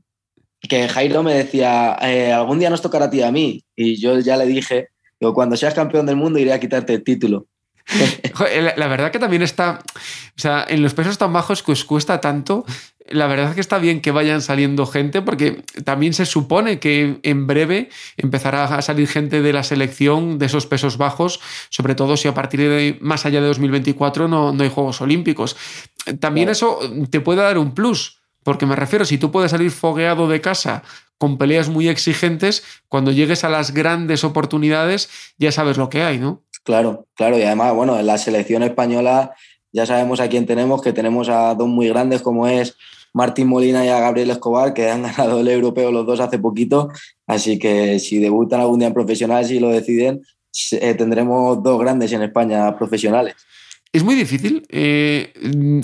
que Jairo me decía, eh, algún día nos tocará a ti a mí. Y yo ya le dije, cuando seas campeón del mundo iré a quitarte el título. (laughs) la verdad que también está, o sea, en los pesos tan bajos que os cuesta tanto, la verdad es que está bien que vayan saliendo gente porque también se supone que en breve empezará a salir gente de la selección de esos pesos bajos, sobre todo si a partir de más allá de 2024 no, no hay Juegos Olímpicos. También eso te puede dar un plus, porque me refiero, si tú puedes salir fogueado de casa con peleas muy exigentes, cuando llegues a las grandes oportunidades ya sabes lo que hay, ¿no? Claro, claro, y además, bueno, en la selección española ya sabemos a quién tenemos, que tenemos a dos muy grandes como es Martín Molina y a Gabriel Escobar, que han (laughs) ganado el europeo los dos hace poquito, así que si debutan algún día en profesional, si lo deciden, eh, tendremos dos grandes en España profesionales. Es muy difícil eh,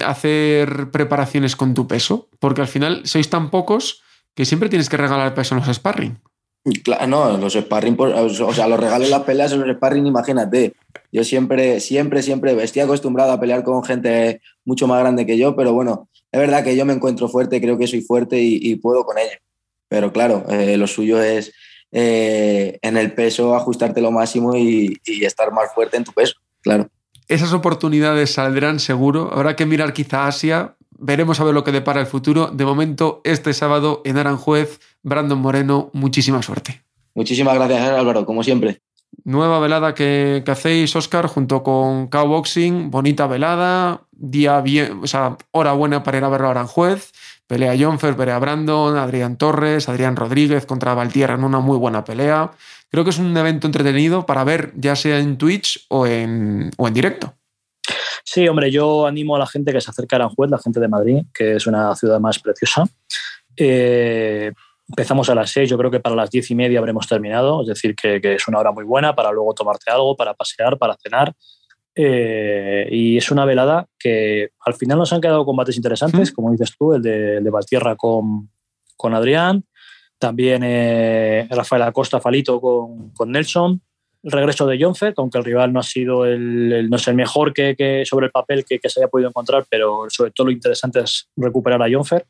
hacer preparaciones con tu peso, porque al final sois tan pocos que siempre tienes que regalar peso en los sparring. No, los sparring, o sea, los regalos las peleas los sparring, imagínate. Yo siempre, siempre, siempre estoy acostumbrado a pelear con gente mucho más grande que yo, pero bueno, es verdad que yo me encuentro fuerte, creo que soy fuerte y, y puedo con ello. Pero claro, eh, lo suyo es eh, en el peso ajustarte lo máximo y, y estar más fuerte en tu peso, claro. Esas oportunidades saldrán seguro. Habrá que mirar quizá Asia, veremos a ver lo que depara el futuro. De momento, este sábado en Aranjuez, Brandon Moreno, muchísima suerte. Muchísimas gracias, Álvaro, como siempre. Nueva velada que, que hacéis, Oscar, junto con Cowboxing. Bonita velada, día bien, o sea, hora buena para ir a verlo a Aranjuez. Pelea Jonfer, pelea Brandon, Adrián Torres, Adrián Rodríguez contra Valtierra en una muy buena pelea. Creo que es un evento entretenido para ver ya sea en Twitch o en, o en directo. Sí, hombre, yo animo a la gente que se acerque a Aranjuez, la gente de Madrid, que es una ciudad más preciosa. Eh, empezamos a las seis, yo creo que para las diez y media habremos terminado, es decir, que, que, es una hora muy buena para luego tomarte algo, para pasear, para cenar. Eh, y es una velada que al final nos han quedado combates interesantes, como dices tú, el de, el de Valtierra con, con Adrián, también eh, Rafael Acosta Falito con, con, Nelson, el regreso de Jonfer, aunque el rival no ha sido el, el no es el mejor que, que sobre el papel que, que, se haya podido encontrar, pero sobre todo lo interesante es recuperar a Jonfer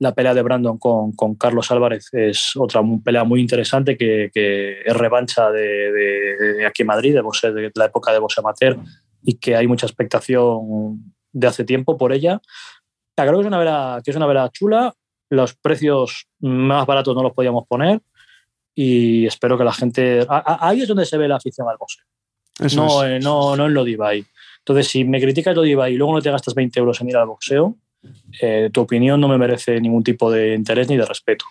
la pelea de Brandon con, con, Carlos Álvarez es otra pelea muy interesante que, que es revancha de, de, de, aquí en Madrid, de, boxe, de, la época de Boxe Amateur, y que hay mucha expectación de hace tiempo por ella. Creo que es una vela, que es una vela chula, los precios más baratos no los podíamos poner y espero que la gente... Ahí es donde se ve la afición al boxe. No, es. no, no en lo de Ibai. Entonces, si me criticas lo de Ibai y luego no te gastas 20 euros en ir al boxeo, eh, tu opinión no me merece ningún tipo de interés ni de respeto.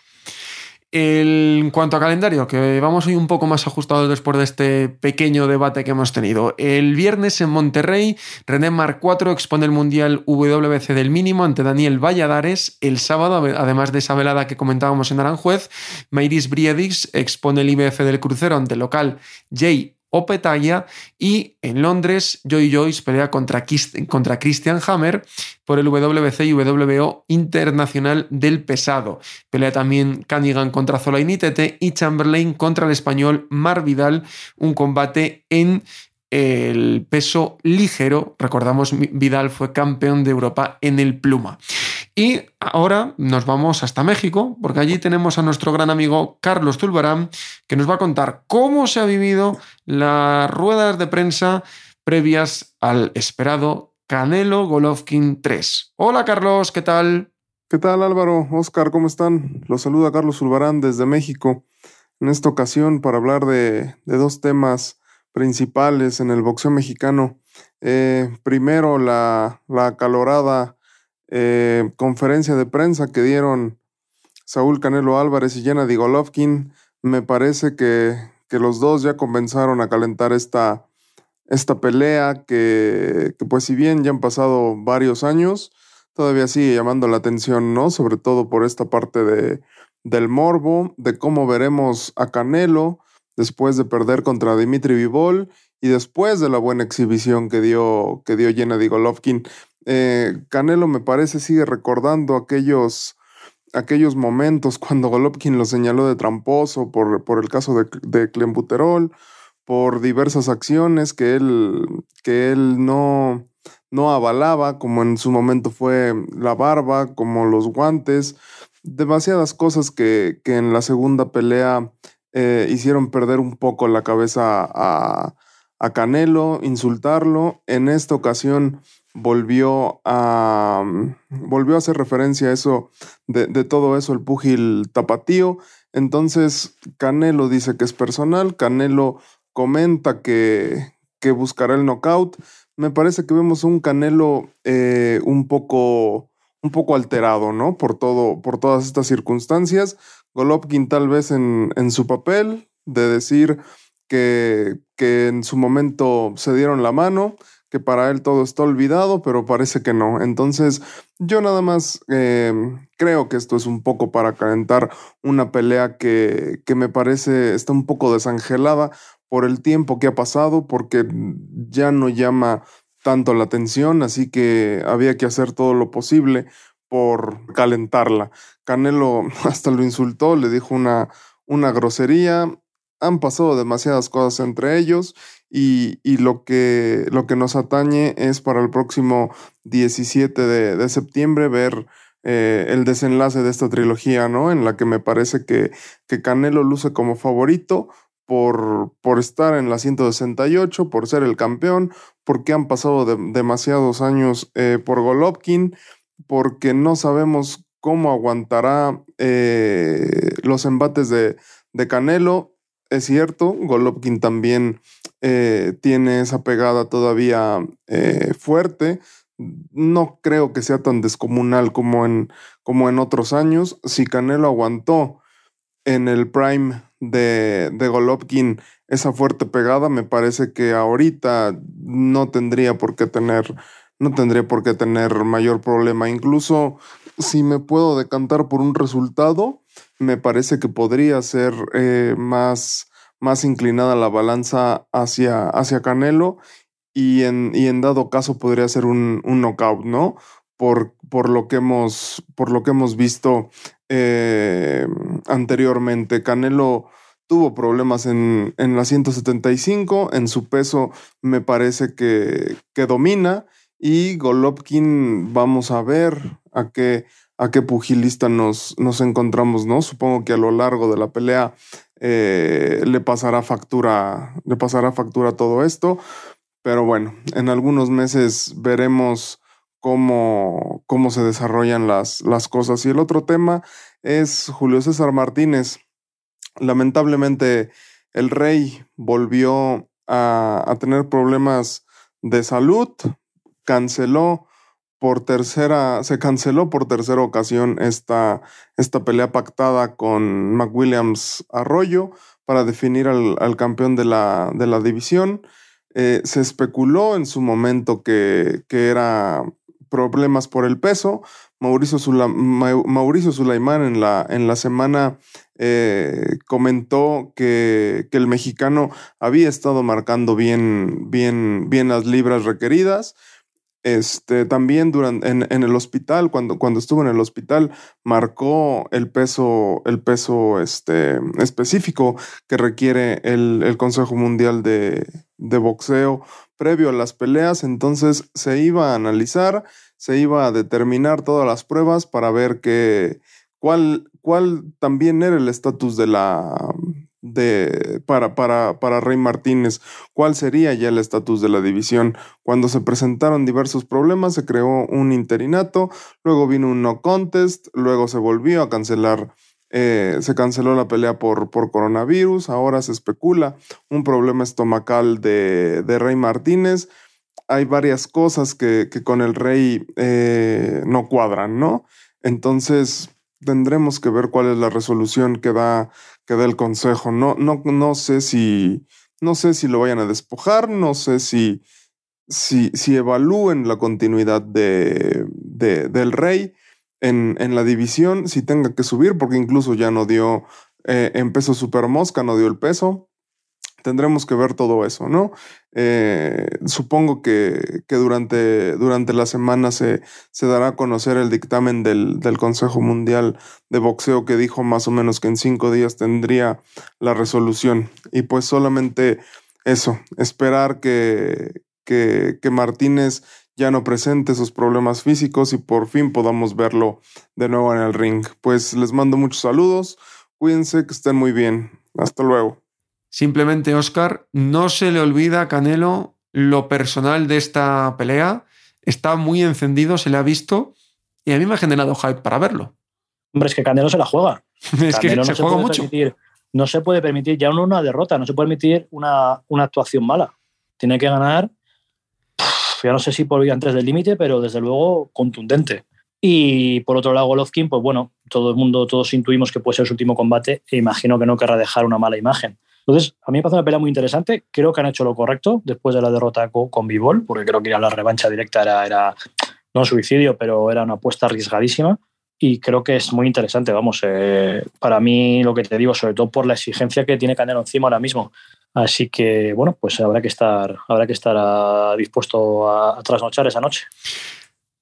En cuanto a calendario, que vamos hoy un poco más ajustados después de este pequeño debate que hemos tenido. El viernes en Monterrey, René Mar 4 expone el Mundial WBC del mínimo ante Daniel Valladares. El sábado, además de esa velada que comentábamos en Aranjuez, Mayris Briedix expone el IBF del crucero ante el local Jay Opetaya y en Londres Joy Joyce pelea contra, contra Christian Hammer por el WBC y WBO Internacional del Pesado. Pelea también Cunningham contra Zolaini Tete y Chamberlain contra el español Mar Vidal, un combate en el peso ligero. Recordamos, Vidal fue campeón de Europa en el pluma. Y ahora nos vamos hasta México, porque allí tenemos a nuestro gran amigo Carlos Zulbarán, que nos va a contar cómo se ha vivido las ruedas de prensa previas al esperado Canelo Golovkin 3. Hola Carlos, ¿qué tal? ¿Qué tal Álvaro? Oscar, ¿cómo están? Los saluda Carlos Zulbarán desde México. En esta ocasión para hablar de, de dos temas principales en el boxeo mexicano. Eh, primero, la, la acalorada eh, conferencia de prensa que dieron Saúl Canelo Álvarez y Gennady Golovkin. Me parece que, que, los dos ya comenzaron a calentar esta, esta pelea que, pues si bien ya han pasado varios años, todavía sigue llamando la atención, ¿no? Sobre todo por esta parte de, del morbo, de cómo veremos a Canelo después de perder contra Dimitri Vivol y después de la buena exhibición que dio, que dio Golovkin. Eh, Canelo me parece sigue recordando aquellos, aquellos momentos (laughs) cuando Golovkin lo señaló de tramposo por, por el caso de, de Clembuterol, por diversas acciones que él, que él no, no avalaba, como en su momento fue la barba, como los guantes, demasiadas cosas que, que en la segunda pelea eh, hicieron perder un poco la cabeza a, a, Canelo, insultarlo. En esta ocasión volvió a, volvió a hacer referencia a eso, de, de todo eso, el púgil tapatío. Entonces, Canelo dice que es personal, Canelo comenta que, que buscará el knockout. Me parece que vemos un Canelo eh, un poco un poco alterado, ¿no? Por todo, por todas estas circunstancias. Golovkin tal vez en, en su papel de decir que, que, en su momento se dieron la mano, que para él todo está olvidado, pero parece que no. Entonces yo nada más eh, creo que esto es un poco para calentar una pelea que, que me parece está un poco desangelada por el tiempo que ha pasado, porque ya no llama tanto la atención, así que había que hacer todo lo posible por calentarla. Canelo (laughs) hasta lo insultó, le dijo una, una grosería. Han pasado demasiadas cosas entre ellos y, y lo, que, lo que nos atañe es para el próximo 17 de, de septiembre ver eh, el desenlace de esta trilogía, ¿no? En la que me parece que, que Canelo luce como favorito por, por estar en la 168, por ser el campeón, porque han pasado de, demasiados años eh, por Golovkin, porque no sabemos cómo aguantará eh, los embates de, de, Canelo. Es cierto, Golovkin también eh, tiene esa pegada todavía fuerte. No creo que sea tan descomunal como en, como en otros años. Si Canelo aguantó en el prime de, de Golovkin esa fuerte pegada, me parece que ahorita no tendría por qué tener, no tendría por qué tener mayor problema. Incluso si me puedo decantar por un resultado, me parece que podría ser eh, más, más inclinada la balanza hacia, hacia Canelo y en, y en dado caso podría ser un, un knockout, ¿no? Por, por, lo que hemos, por lo que hemos visto eh, anteriormente. Canelo tuvo problemas en, en la 175, en su peso me parece que, que domina y Golovkin vamos a ver a qué, a qué pugilista nos, nos encontramos, ¿no? Supongo que a lo largo de la pelea eh, le pasará factura, le pasará factura todo esto. Pero bueno, en algunos meses veremos cómo, cómo se desarrollan las, las cosas. Y el otro tema es Julio César Martínez. Lamentablemente, el rey volvió a, a tener problemas de salud, canceló por tercera, se canceló por tercera ocasión esta, esta pelea pactada con McWilliams Arroyo para definir al, al campeón de la, de la división. Eh, se especuló en su momento que, que, era problemas por el peso. Mauricio, Sula, Mauricio Sulaimán en la, en la semana eh, comentó que, que, el mexicano había estado marcando bien, bien, bien las libras requeridas este, también durante, en, el hospital, cuando, cuando estuvo en el hospital, marcó el peso, el peso este, específico que requiere el, el Consejo Mundial de, de, Boxeo previo a las peleas. Entonces se iba a analizar, se iba a determinar todas las pruebas para ver que, cuál, cuál también era el estatus de la, de, para, para, para Rey Martínez, cuál sería ya el estatus de la división. Cuando se presentaron diversos problemas, se creó un interinato, luego vino un no contest, luego se volvió a cancelar, eh, se canceló la pelea por, por coronavirus, ahora se especula un problema estomacal de, de Rey Martínez. Hay varias cosas que, que con el Rey eh, no cuadran, ¿no? Entonces, tendremos que ver cuál es la resolución que da, que da el consejo. No, no, no sé si. No sé si lo vayan a despojar, no sé si, si, si evalúen la continuidad de, de, del rey en, en, la división, si tenga que subir, porque incluso ya no dio eh, en peso super mosca, no dio el peso tendremos que ver todo eso, ¿no? Eh, supongo que, que, durante, durante la semana se, se, dará a conocer el dictamen del, del, Consejo Mundial de Boxeo que dijo más o menos que en cinco días tendría la resolución. Y pues solamente eso, esperar que, que, que Martínez ya no presente sus problemas físicos y por fin podamos verlo de nuevo en el ring. Pues les mando muchos saludos, cuídense, que estén muy bien. Hasta luego. Simplemente, Oscar, no se le olvida a Canelo lo personal de esta pelea. Está muy encendido, se le ha visto y a mí me ha generado hype para verlo. Hombre, es que Canelo se la juega. (laughs) es que Canelo se, no juega mucho. permitir- no se puede permitir ya una derrota, no se puede permitir una, una actuación mala. Tiene que ganar, pff, ya no sé si por vía antes del límite, pero desde luego contundente. Y por otro lado, Golovkin, pues bueno, todo el mundo, todos intuimos que puede ser su último combate e imagino que no querrá dejar una mala imagen. Entonces, a mí me parece una pelea muy interesante. Creo que han hecho lo correcto después de la derrota con, Bivol, porque creo que ya la revancha directa era, no suicidio, pero era una apuesta arriesgadísima. Y creo que es muy interesante, vamos, eh, para mí lo que te digo, sobre todo por la exigencia que tiene Canelo encima ahora mismo. Así que, bueno, pues habrá que estar, habrá que estar a, dispuesto a, a trasnochar esa noche.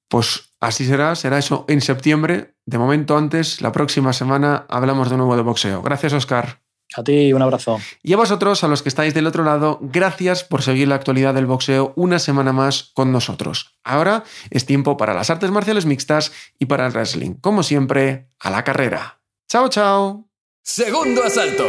Pues así será, será eso en septiembre. De momento antes, la próxima semana hablamos de nuevo de boxeo. Gracias, Oscar. A ti un abrazo. Y a vosotros, a los que estáis del otro lado, gracias por seguir la actualidad del boxeo una semana más con nosotros. Ahora es tiempo para las artes marciales mixtas y para el wrestling. Como siempre, a la carrera. Chao, chao. Segundo asalto.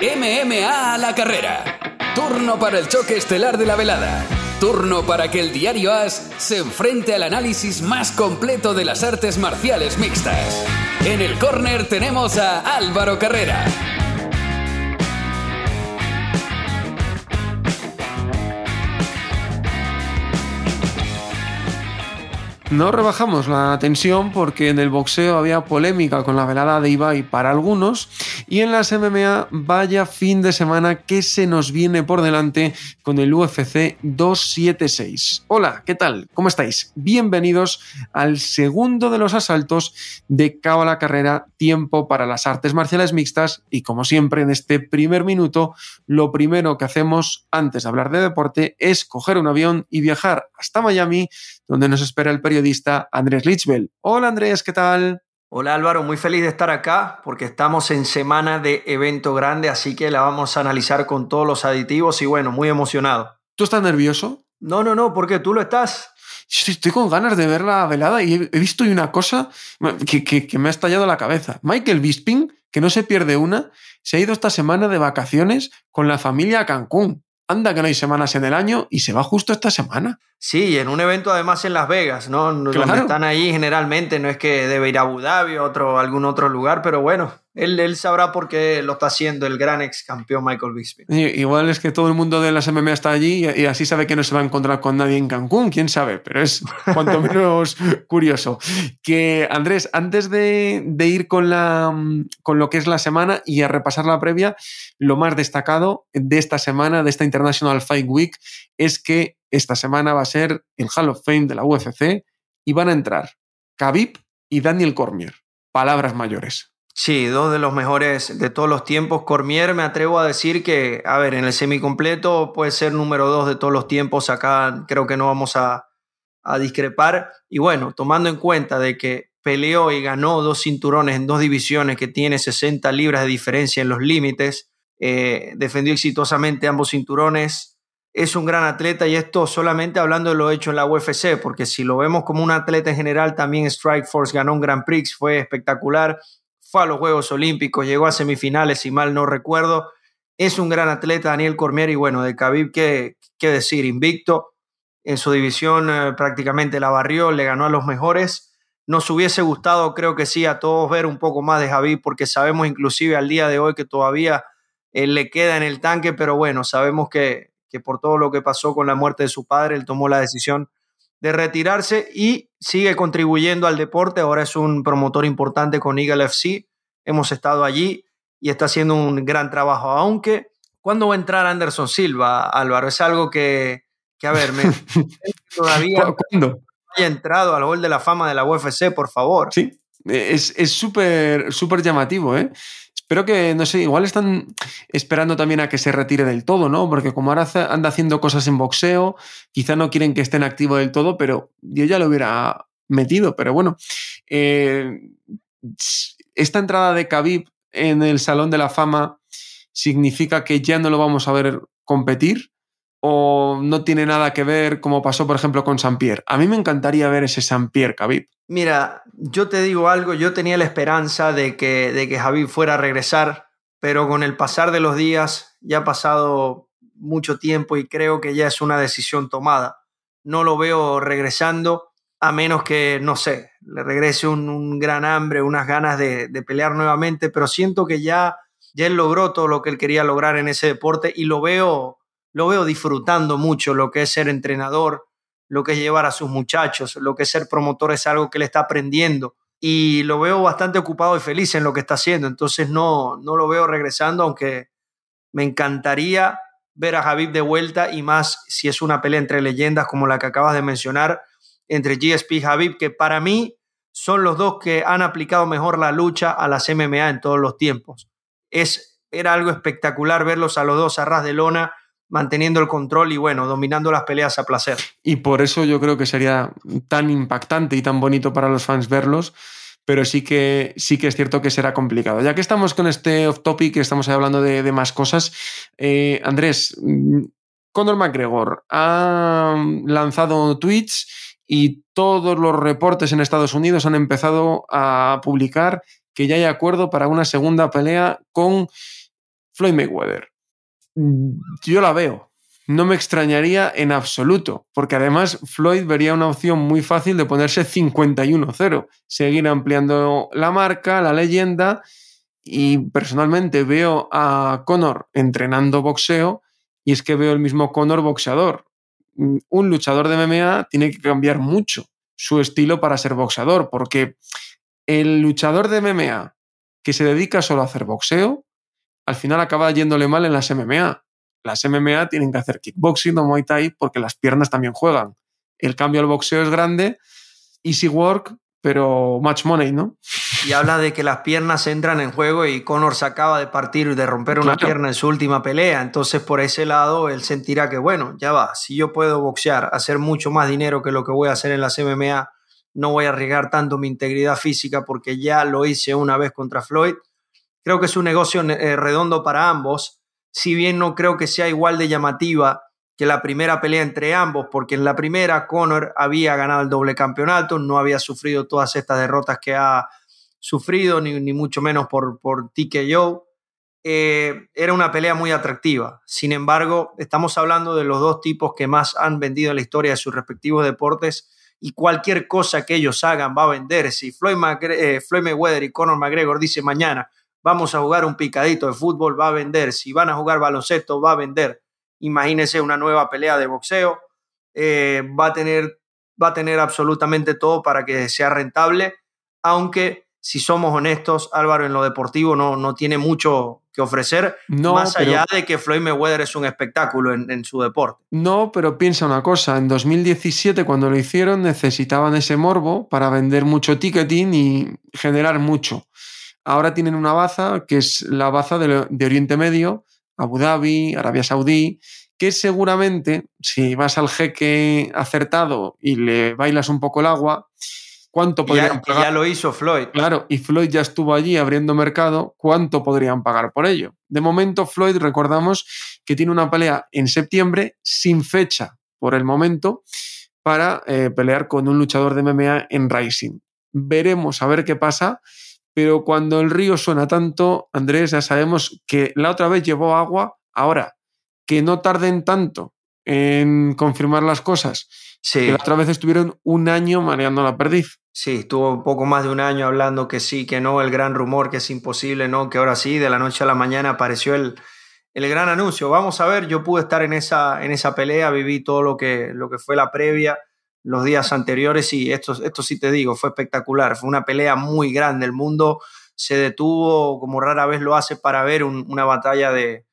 MMA a la carrera. Turno para el choque estelar de la velada. Turno para que el diario As se enfrente al análisis más completo de las artes marciales mixtas. En el córner tenemos a Álvaro Carrera. No rebajamos la tensión porque en el boxeo había polémica con la velada de Ibai para algunos y en las MMA vaya fin de semana que se nos viene por delante con el UFC 276. Hola, ¿qué tal? ¿Cómo estáis? Bienvenidos al segundo de los asaltos de Cabo a la Carrera, tiempo para las artes marciales mixtas y como siempre en este primer minuto, lo primero que hacemos antes de hablar de deporte es coger un avión y viajar hasta Miami donde nos espera el periodista Andrés Lichbel. Hola Andrés, ¿qué tal? Hola Álvaro, muy feliz de estar acá porque estamos en semana de evento grande, así que la vamos a analizar con todos los aditivos y bueno, muy emocionado. ¿Tú estás nervioso? No, no, no, porque tú lo estás. Estoy con ganas de ver la velada y he visto una cosa que, que me ha estallado la cabeza. Michael Bisping, que no se pierde una, se ha ido esta semana de vacaciones con la familia a Cancún. Anda que no hay semanas en el año y se va justo esta semana. Sí, en un evento además en Las Vegas, ¿no? Donde están ahí generalmente, no es que debe ir a Abu Dhabi o otro, algún otro lugar, pero bueno, él, sabrá por qué lo está haciendo el gran ex campeón Michael Bisping. Igual es que todo el mundo de las MMA está allí y, así sabe que no se va a encontrar con nadie en Cancún, quién sabe, pero es (laughs) cuanto menos curioso. Que Andrés, antes de, ir con, la, con lo que es la semana y a repasar la previa, lo más destacado de esta semana, de esta International Fight Week, es que esta semana va a ser el Hall of Fame de la UFC y van a entrar Khabib y Daniel Cormier. Palabras mayores. Sí, dos de los mejores de todos los tiempos. Cormier, me atrevo a decir que, a ver, en el semicompleto puede ser número dos de todos los tiempos. Acá creo que no vamos a, discrepar. Y bueno, tomando en cuenta de que peleó y ganó dos cinturones en dos divisiones que tiene 60 libras de diferencia en los límites, eh, defendió exitosamente ambos cinturones. Es un gran atleta y esto solamente hablando de lo hecho en la UFC, porque si lo vemos como un atleta en general, también Strikeforce ganó un Grand Prix, fue espectacular fue a los Juegos Olímpicos, llegó a semifinales, si mal no recuerdo. Es un gran atleta, Daniel Cormier, y bueno, de Khabib, ¿qué, qué decir? Invicto. En su división eh, prácticamente la barrió, le ganó a los mejores. Nos hubiese gustado, creo que sí, a todos ver un poco más de Khabib, porque sabemos inclusive al día de hoy que todavía él le queda en el tanque, pero bueno, sabemos que, que por todo lo que pasó con la muerte de su padre, él tomó la decisión de retirarse y sigue contribuyendo al deporte. Ahora es un promotor importante con Eagle FC. Hemos estado allí y está haciendo un gran trabajo. Aunque, ¿cuándo va a entrar Anderson Silva, Álvaro? Es algo que, que a ver, me, (laughs) todavía ¿Cuándo? haya entrado al gol de la fama de la UFC, por favor. Sí, es súper súper llamativo, ¿eh? Espero que, no sé, igual están esperando también a que se retire del todo, ¿no? Porque como ahora anda haciendo cosas en boxeo, quizá no quieren que esté en activo del todo, pero yo ya lo hubiera metido. Pero bueno, eh, esta entrada de Khabib en el Salón de la Fama significa que ya no lo vamos a ver competir o no tiene nada que ver como pasó, por ejemplo, con San Pierre. A mí me encantaría ver ese San Pierre, Khabib. Mira, yo te digo algo, yo tenía la esperanza de que, de que Javi fuera a regresar, pero con el pasar de los días ya ha pasado mucho tiempo y creo que ya es una decisión tomada. No lo veo regresando a menos que, no sé, le regrese un, gran hambre, unas ganas de, de, pelear nuevamente, pero siento que ya, ya él logró todo lo que él quería lograr en ese deporte y lo veo, lo veo disfrutando mucho lo que es ser entrenador, lo que es llevar a sus muchachos, lo que es ser promotor es algo que él está aprendiendo y lo veo bastante ocupado y feliz en lo que está haciendo. Entonces no, no lo veo regresando, aunque me encantaría ver a Javib de vuelta y más si es una pelea entre leyendas como la que acabas de mencionar, entre GSP y Javib, que para mí son los dos que han aplicado mejor la lucha a las MMA en todos los tiempos. Es, era algo espectacular verlos a los dos a ras de lona manteniendo el control y bueno, dominando las peleas a placer. Y por eso yo creo que sería tan impactante y tan bonito para los fans verlos, pero sí que, sí que es cierto que será complicado. Ya que estamos con este off topic, estamos hablando de, más cosas, eh, Andrés, mm, Conor McGregor ha lanzado tweets y todos los reportes en Estados Unidos han empezado a publicar que ya hay acuerdo para una segunda pelea con Floyd Mayweather. Yo la veo. No me extrañaría en absoluto, porque además Floyd vería una opción muy fácil de ponerse 51-0, seguir ampliando la marca, la leyenda, y personalmente veo a Conor entrenando boxeo y es que veo el mismo Conor boxeador. Mm, un luchador de MMA tiene que cambiar mucho su estilo para ser boxeador, porque el luchador de MMA que se dedica solo a hacer boxeo, al final acaba yéndole mal en las MMA. Las MMA tienen que hacer kickboxing o Muay Thai porque las piernas también juegan. El cambio al boxeo es grande, easy work, pero much money, ¿no? Y habla de que las piernas entran en juego y Conor se acaba de partir, de romper una pierna en su última pelea. Entonces, por ese lado, él sentirá que, bueno, ya va, si yo puedo boxear, hacer mucho más dinero que lo que voy a hacer en las MMA, no voy a arriesgar tanto mi integridad física porque ya lo hice una vez contra Floyd. Creo que es un negocio eh, redondo para ambos, si bien no creo que sea igual de llamativa que la primera pelea entre ambos, porque en la primera Conor había ganado el doble campeonato, no había sufrido todas estas derrotas que ha sufrido, ni, mucho menos por, por TKO. Eh, era una pelea muy atractiva. Sin embargo, estamos hablando de los dos tipos que más han vendido en la historia de sus respectivos deportes y cualquier cosa que ellos hagan va a vender. Si Floyd, eh, Floyd Mayweather y Conor McGregor dicen mañana vamos a jugar un picadito de fútbol, va a vender. Si van a jugar baloncesto, va a vender imagínese una nueva pelea de boxeo, eh, va, a tener, va a tener absolutamente todo para que sea rentable, aunque si somos honestos, Álvaro en lo deportivo no, no tiene mucho que ofrecer, más allá de que Floyd Mayweather es un espectáculo en, en, su deporte. No, pero piensa una cosa, en 2017 cuando lo hicieron necesitaban ese morbo para vender mucho ticketing y generar mucho. Ahora tienen una baza que es la baza de, de Oriente Medio, Abu Dhabi, Arabia Saudí, que seguramente si vas al jeque acertado y le bailas un poco el agua, ¿cuánto podrían pagar? Ya lo hizo Floyd. Claro, y Floyd ya estuvo allí abriendo mercado, ¿cuánto podrían pagar por ello? De momento, Floyd, recordamos que tiene una pelea en septiembre sin fecha por el momento para eh, pelear con un luchador de MMA en Rising. Veremos a ver qué pasa pero cuando el río suena tanto, Andrés, ya sabemos que la otra vez llevó agua, ahora que no tarden tanto en confirmar las cosas. Sí. Que la otra vez estuvieron un año mareando la perdiz. Sí, estuvo un poco más de un año hablando que sí, que no, el gran rumor, que es imposible, no, que ahora sí, de la noche a la mañana apareció el, el gran anuncio. Vamos a ver, yo pude estar en esa, en esa pelea, viví todo lo que, lo que fue la previa los días anteriores y esto, esto sí te digo, fue espectacular, fue una pelea muy grande, el mundo se detuvo como rara vez lo hace para ver una batalla de,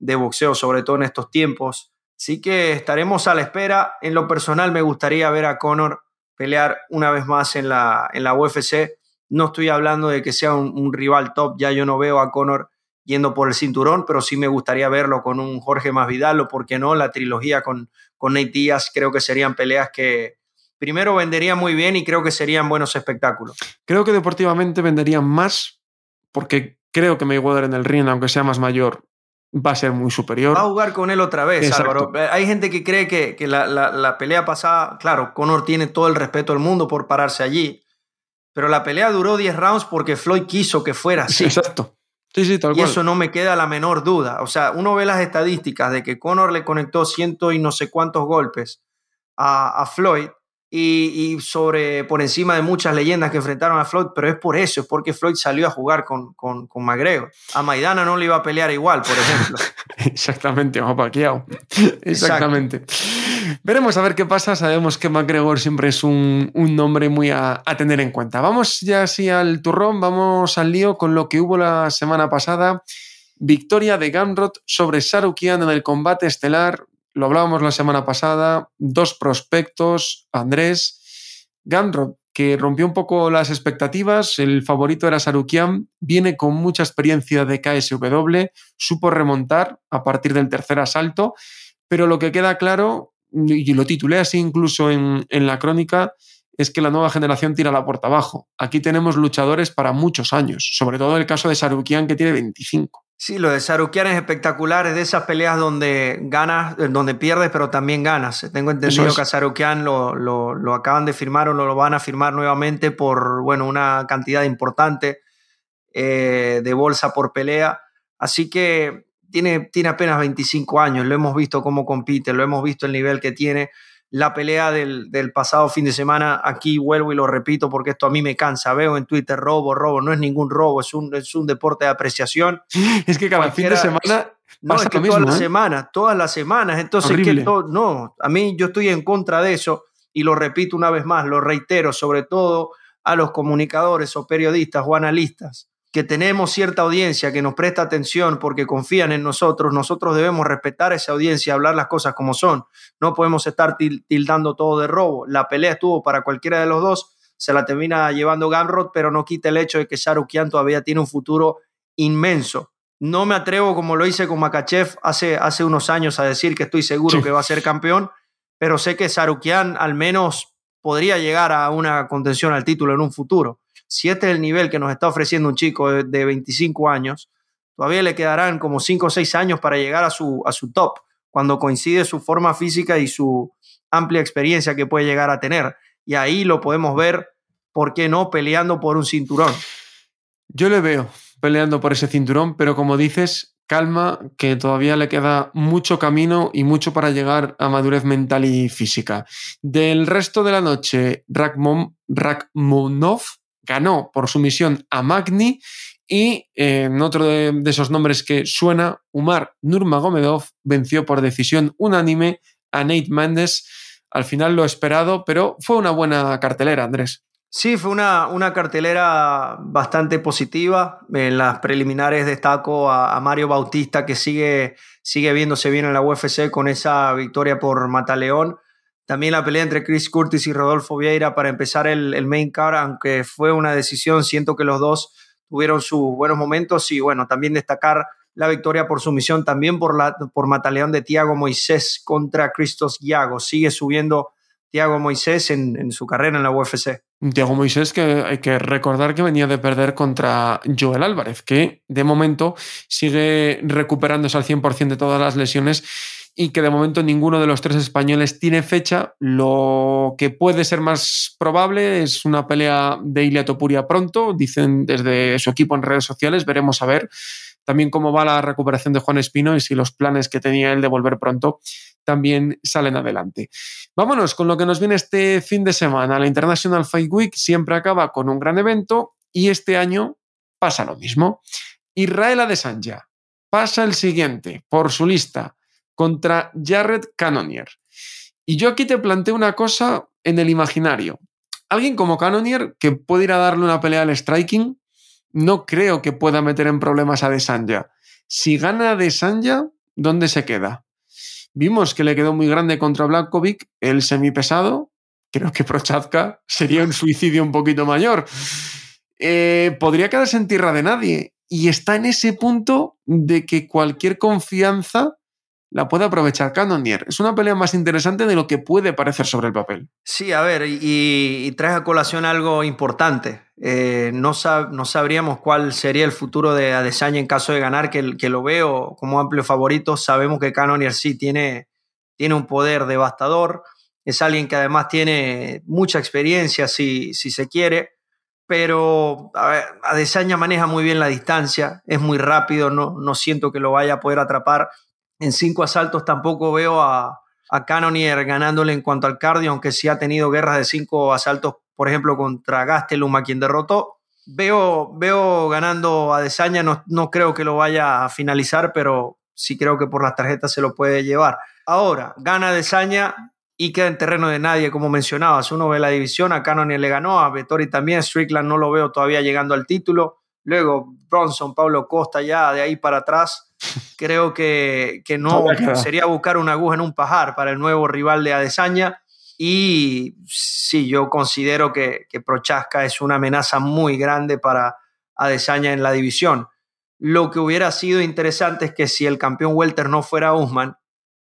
boxeo, sobre todo en estos tiempos. Así que estaremos a la espera. En lo personal me gustaría ver a Conor pelear una vez más en la, en la UFC. No estoy hablando de que sea un, un, rival top, ya yo no veo a Conor yendo por el cinturón, pero sí me gustaría verlo con un Jorge Masvidal o, por qué no, la trilogía con, con Nate Díaz. Creo que serían peleas que, primero vendería muy bien y creo que serían buenos espectáculos. Creo que deportivamente venderían más porque creo que Mayweather en el ring, aunque sea más mayor, va a ser muy superior. Va a jugar con él otra vez, Álvaro. Hay gente que cree que, que la, la, pelea pasada, claro, Conor tiene todo el respeto del mundo por pararse allí, pero la pelea duró 10 rounds porque Floyd quiso que fuera así. Exacto. Sí, sí, tal y eso no me queda la menor duda. O sea, uno ve las estadísticas de que Conor le conectó ciento y no sé cuántos golpes a, a Floyd y, sobre por encima de muchas leyendas que enfrentaron a Floyd, pero es por eso, es porque Floyd salió a jugar con, con, con McGregor. A Maidana no le iba a pelear igual, por ejemplo. (laughs) Exactamente, Paquiao. Exactamente. Veremos a ver qué pasa. Sabemos que McGregor siempre es un, un nombre muy a, a, tener en cuenta. Vamos ya así al turrón, vamos al lío con lo que hubo la semana pasada. Victoria de Gamrot sobre Sarukian en el combate estelar lo hablábamos la semana pasada, dos prospectos, Andrés, Gandrop, que rompió un poco las expectativas, el favorito era Sarukian, viene con mucha experiencia de KSW, supo remontar a partir del tercer asalto, pero lo que queda claro, y lo titulé así incluso en, en la crónica, es que la nueva generación tira la puerta abajo. Aquí tenemos luchadores para muchos años, sobre todo el caso de Sarukian que tiene 25. Sí, lo de Sarukian es espectacular, es de esas peleas donde ganas, eh, donde pierdes, pero también ganas. Tengo entendido que a Sarukian lo, lo, acaban de firmar o lo van a firmar nuevamente por bueno, una cantidad importante eh, de bolsa por pelea. Así que tiene, tiene apenas 25 años, lo hemos visto cómo compite, lo hemos visto el nivel que tiene la pelea del, pasado fin de semana, aquí vuelvo y lo repito porque esto a mí me cansa. Veo en Twitter robo, robo, no es ningún robo, es un, es un deporte de apreciación. (laughs) Es que cada fin de semana. No, es que todas las ¿eh? semanas, todas las semanas. Entonces, que no, a mí yo estoy en contra de eso. y lo repito una vez más, lo reitero, sobre todo a los comunicadores o periodistas o analistas, que tenemos cierta audiencia que nos presta atención porque confían en nosotros, nosotros debemos respetar esa audiencia, hablar las cosas como son. No podemos estar tildando todo de robo. La pelea estuvo para cualquiera de los dos, se la termina llevando Gamrot, pero no quita el hecho de que Sarukian todavía tiene un futuro inmenso. No me atrevo, como lo hice con Makachev hace, hace unos años, a decir que estoy seguro que va a ser campeón, pero sé que Sarukian al menos podría llegar a una contención al título en un futuro si este es el nivel que nos está ofreciendo un chico de, 25 años, todavía le quedarán como 5 o 6 años para llegar a su, a su top, cuando coincide su forma física y su amplia experiencia que puede llegar a tener. Y ahí lo podemos ver, ¿por qué no?, peleando por un cinturón. Yo le veo peleando por ese cinturón, pero como dices, calma, que todavía le queda mucho camino y mucho para llegar a madurez mental y física. Del resto de la noche, Rakmonov ganó por sumisión a Magni y eh, en otro de, esos nombres que suena, Umar Nurmagomedov venció por decisión unánime a Nate Mendes. Al final lo esperado, pero fue una buena cartelera, Andrés. Sí, fue una, una cartelera bastante positiva. En las preliminares destaco a, Mario Bautista, que sigue, sigue viéndose bien en la UFC con esa victoria por Mataleón. También la pelea entre Chris Curtis y Rodolfo Vieira para empezar el, main card, aunque fue una decisión, siento que los dos tuvieron sus buenos momentos y bueno, también destacar la victoria por sumisión, también por, la, por Mataleón de Tiago Moisés contra Cristos Yago. Sigue subiendo Tiago Moisés en, su carrera en la UFC. Tiago Moisés que hay que recordar que venía de perder contra Joel Álvarez, que de momento sigue recuperándose al 100% de todas las lesiones y que de momento ninguno de los tres españoles tiene fecha. Lo que puede ser más probable es una pelea de Ilia Topuria pronto, dicen desde su equipo en redes sociales, veremos a ver también cómo va la recuperación de Juan Espino y si los planes que tenía él de volver pronto también salen adelante. Vámonos con lo que nos viene este fin de semana. La International Fight Week siempre acaba con un gran evento y este año pasa lo mismo. Israel Adesanya pasa el siguiente por su lista contra Jared Cannonier. Y yo aquí te planteo una cosa en el imaginario. Alguien como Cannonier, que puede ir a darle una pelea al striking, no creo que pueda meter en problemas a Desanya. Si gana Desanya, ¿dónde se queda? Vimos que le quedó muy grande contra Blakovic, el semipesado. Creo que Prochazka sería un suicidio un poquito mayor. Eh, podría quedarse en tierra de nadie. Y está en ese punto de que cualquier confianza la puede aprovechar Cannonier. Es una pelea más interesante de lo que puede parecer sobre el papel. Sí, a ver, y, traes a colación algo importante. Eh, no, no, sabríamos cuál sería el futuro de Adesanya en caso de ganar, que, lo veo como amplio favorito. Sabemos que Cannonier sí tiene, tiene un poder devastador. Es alguien que además tiene mucha experiencia, si, si se quiere. Pero a Adesanya maneja muy bien la distancia, es muy rápido, no, no siento que lo vaya a poder atrapar en cinco asaltos tampoco veo a, a Cannonier ganándole en cuanto al cardio, aunque sí ha tenido guerras de cinco asaltos, por ejemplo, contra Gastelum, a quien derrotó. Veo, veo ganando a Desaña, no, no creo que lo vaya a finalizar, pero sí creo que por las tarjetas se lo puede llevar. Ahora, gana Desaña y queda en terreno de nadie, como mencionabas. Uno ve la división, a Cannonier le ganó, a Vettori también, Strickland no lo veo todavía llegando al título. Luego Bronson, Pablo Costa ya de ahí para atrás creo que, no sería buscar una aguja en un pajar para el nuevo rival de Adesanya. Y sí, yo considero que, que Prochaska es una amenaza muy grande para Adesanya en la división. Lo que hubiera sido interesante es que si el campeón Welter no fuera Usman,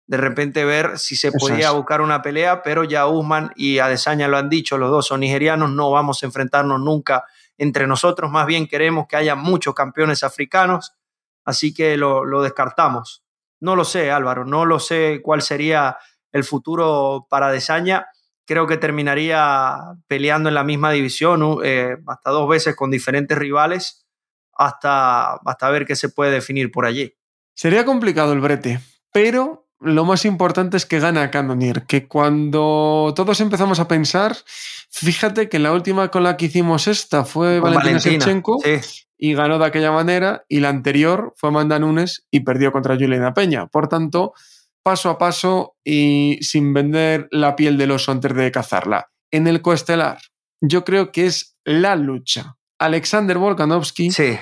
de repente ver si se podía buscar una pelea, pero ya Usman y Adesanya lo han dicho, los dos son nigerianos, no vamos a enfrentarnos nunca entre nosotros, más bien queremos que haya muchos campeones africanos así que lo, descartamos. No lo sé, Álvaro, no lo sé cuál sería el futuro para Desaña. Creo que terminaría peleando en la misma división eh, hasta dos veces con diferentes rivales hasta, hasta ver qué se puede definir por allí. Sería complicado el brete, pero lo más importante es que gana Cannonier, que cuando todos empezamos a pensar, fíjate que la última con la que hicimos esta fue Valentina, Shevchenko y ganó de aquella manera, y la anterior fue Amanda Nunes y perdió contra Juliana Peña. Por tanto, paso a paso y sin vender la piel del oso antes de cazarla. En el coestelar, yo creo que es la lucha. Alexander Volkanovski Sí.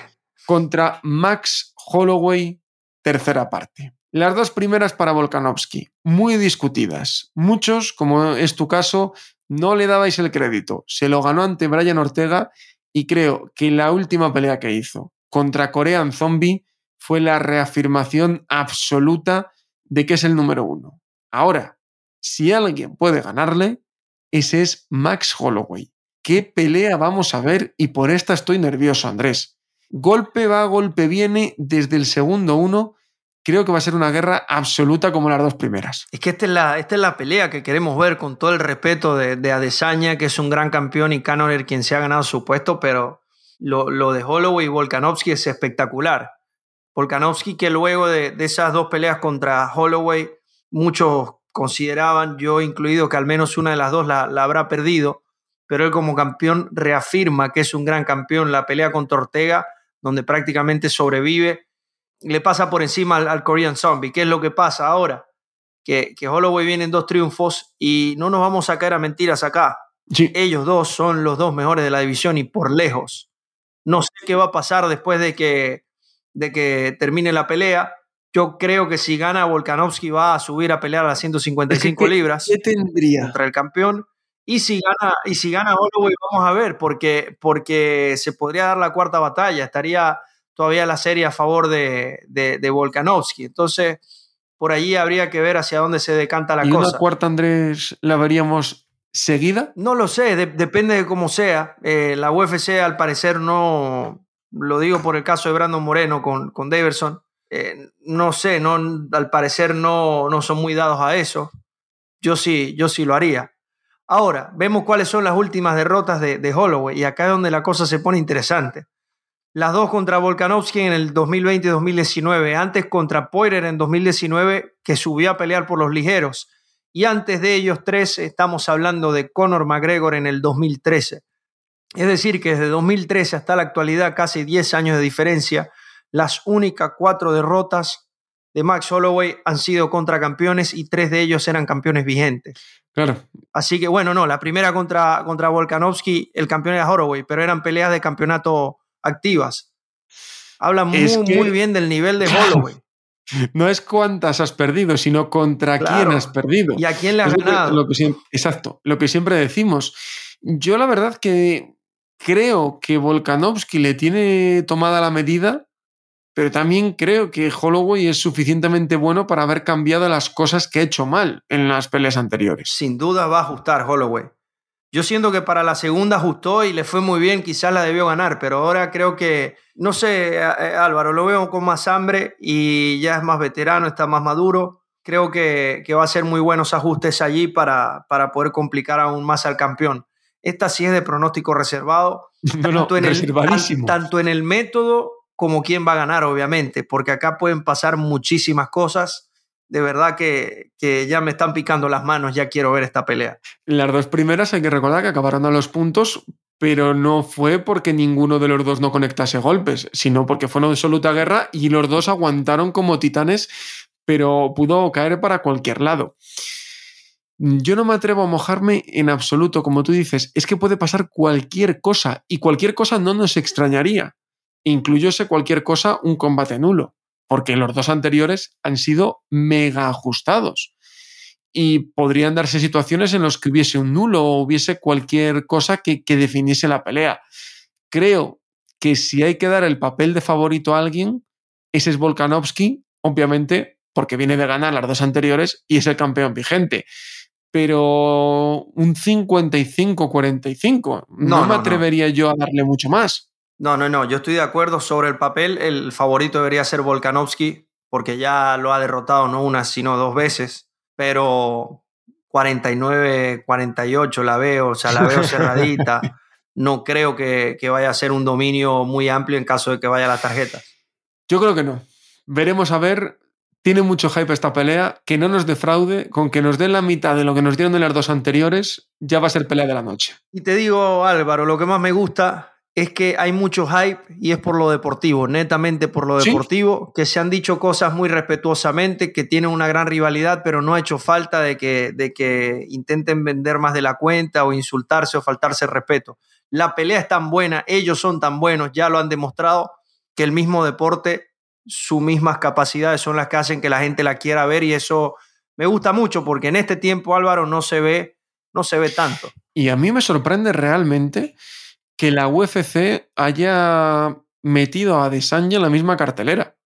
contra Max Holloway, tercera parte. Las dos primeras para Volkanovski, muy discutidas. Muchos, como es tu caso, no le dabais el crédito. Se lo ganó ante Brian Ortega y creo que la última pelea que hizo contra Korean Zombie fue la reafirmación absoluta de que es el número uno. Ahora, si alguien puede ganarle, ese es Max Holloway. ¿Qué pelea vamos a ver? Y por esta estoy nervioso, Andrés. Golpe va, golpe viene desde el segundo uno. Creo que va a ser una guerra absoluta como las dos primeras. Es que esta es la, esta es la pelea que queremos ver con todo el respeto de, de Adesanya, que es un gran campeón, y Canoner quien se ha ganado su puesto, pero lo, de Holloway y Volkanovski es espectacular. Volkanovski que luego de, de esas dos peleas contra Holloway, muchos consideraban, yo incluido, que al menos una de las dos la, la habrá perdido, pero él como campeón reafirma que es un gran campeón. La pelea contra Ortega, donde prácticamente sobrevive, le pasa por encima al, al Korean Zombie. ¿Qué es lo que pasa ahora? Que, que Holloway viene en dos triunfos y no nos vamos a caer a mentiras acá. Sí, Ellos dos son los dos mejores de la división y por lejos. No sé qué va a pasar después de que, de que termine la pelea. Yo creo que si gana Volkanovski va a subir a pelear a las 155 ¿qué- libras ¿Qué tendría? contra el campeón. Y si gana, y si gana Holloway, vamos a ver, porque, porque se podría dar la cuarta batalla. Estaría todavía la serie a favor de, de, de Volkanovski. Entonces, por allí habría que ver hacia dónde se decanta la ¿Y cosa. una cuarta, Andrés, la veríamos seguida? No lo sé, de- depende de cómo sea. Eh, la UFC al parecer no, lo digo por el caso de Brandon Moreno con, con Daverson, eh, no sé, no, al parecer no, no son muy dados a eso. Yo sí, yo sí lo haría. Ahora, vemos cuáles son las últimas derrotas de, de Holloway y acá es donde la cosa se pone interesante. Las dos contra Volkanovski en el 2020 y 2019, antes contra Poirier en 2019, que subió a pelear por los ligeros, y antes de ellos tres estamos hablando de Conor McGregor en el 2013. Es decir, que desde 2013 hasta la actualidad, casi 10 años de diferencia, las únicas cuatro derrotas de Max Holloway han sido contra campeones y tres de ellos eran campeones vigentes. Claro. Así que bueno, no, la primera contra, contra Volkanovski, el campeón era Holloway, pero eran peleas de campeonato activas. Habla muy, Es que- muy bien del nivel de Holloway. (laughs) No es cuántas has perdido, sino contra Claro. quién has perdido. ¿Y a quién le has Es lo que- ganado? lo que siem- exacto, lo que siempre decimos. Yo la verdad que creo que Volkanovski le tiene tomada la medida, pero también creo que Holloway es suficientemente bueno para haber cambiado las cosas que ha hecho mal en las peleas anteriores. Sin duda va a ajustar Holloway. Yo siento que para la segunda ajustó y le fue muy bien, quizás la debió ganar, pero ahora creo que, no sé, eh, Álvaro, lo veo con más hambre y ya es más veterano, está más maduro. Creo que, que va a ser muy buenos ajustes allí para, para poder complicar aún más al campeón. Esta sí es de pronóstico reservado, (laughs) No, no, tanto, en el, tanto en el método como quién va a ganar, obviamente, porque acá pueden pasar muchísimas cosas. De verdad que, que ya me están picando las manos, ya quiero ver esta pelea. Las dos primeras hay que recordar que acabaron a los puntos, pero no fue porque ninguno de los dos no conectase golpes, sino porque fue una absoluta guerra y los dos aguantaron como titanes, pero pudo caer para cualquier lado. Yo no me atrevo a mojarme en absoluto, como tú dices, es que puede pasar cualquier cosa y cualquier cosa no nos extrañaría. Incluyose cualquier cosa un combate nulo, porque los dos anteriores han sido mega ajustados y podrían darse situaciones en las que hubiese un nulo o hubiese cualquier cosa que, que definiese la pelea. Creo que si hay que dar el papel de favorito a alguien, ese es Volkanovski, obviamente, porque viene de ganar las dos anteriores y es el campeón vigente. Pero un 55-45, no, No, me no, atrevería yo a darle mucho más. No, no, no, yo estoy de acuerdo sobre el papel. El favorito debería ser Volkanovski, porque ya lo ha derrotado no una, sino dos veces. Pero 49-48 la veo, o sea, la veo cerradita. (laughs) No creo que, que vaya a ser un dominio muy amplio en caso de que vaya a las tarjetas. Yo creo que no. Veremos a ver. Tiene mucho hype esta pelea. Que no nos defraude. Con que nos den la mitad de lo que nos dieron en las dos anteriores, ya va a ser pelea de la noche. Y te digo, Álvaro, lo que más me gusta es que hay mucho hype y es por lo deportivo, netamente por lo Sí. deportivo, que se han dicho cosas muy respetuosamente, que tienen una gran rivalidad, pero no ha hecho falta de que, de que intenten vender más de la cuenta o insultarse o faltarse respeto. La pelea es tan buena, ellos son tan buenos, ya lo han demostrado, que el mismo deporte, sus mismas capacidades son las que hacen que la gente la quiera ver y eso me gusta mucho porque en este tiempo Álvaro no se ve, no se ve tanto. Y a mí me sorprende realmente que la UFC haya metido a Adesanya en la misma cartelera.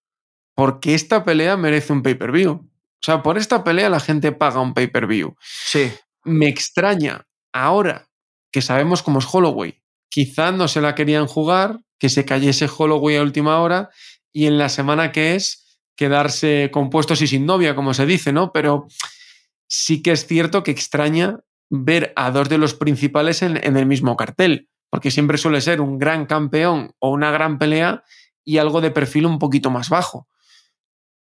Porque esta pelea merece un pay-per-view. O sea, por esta pelea la gente paga un pay-per-view. Sí, Me extraña ahora que sabemos cómo es Holloway. Quizá no se la querían jugar, que se cayese Holloway a última hora y en la semana que es quedarse compuestos y sin novia, como se dice, ¿no? Pero sí que es cierto que extraña ver a dos de los principales en, en el mismo cartel, porque siempre suele ser un gran campeón o una gran pelea y algo de perfil un poquito más bajo.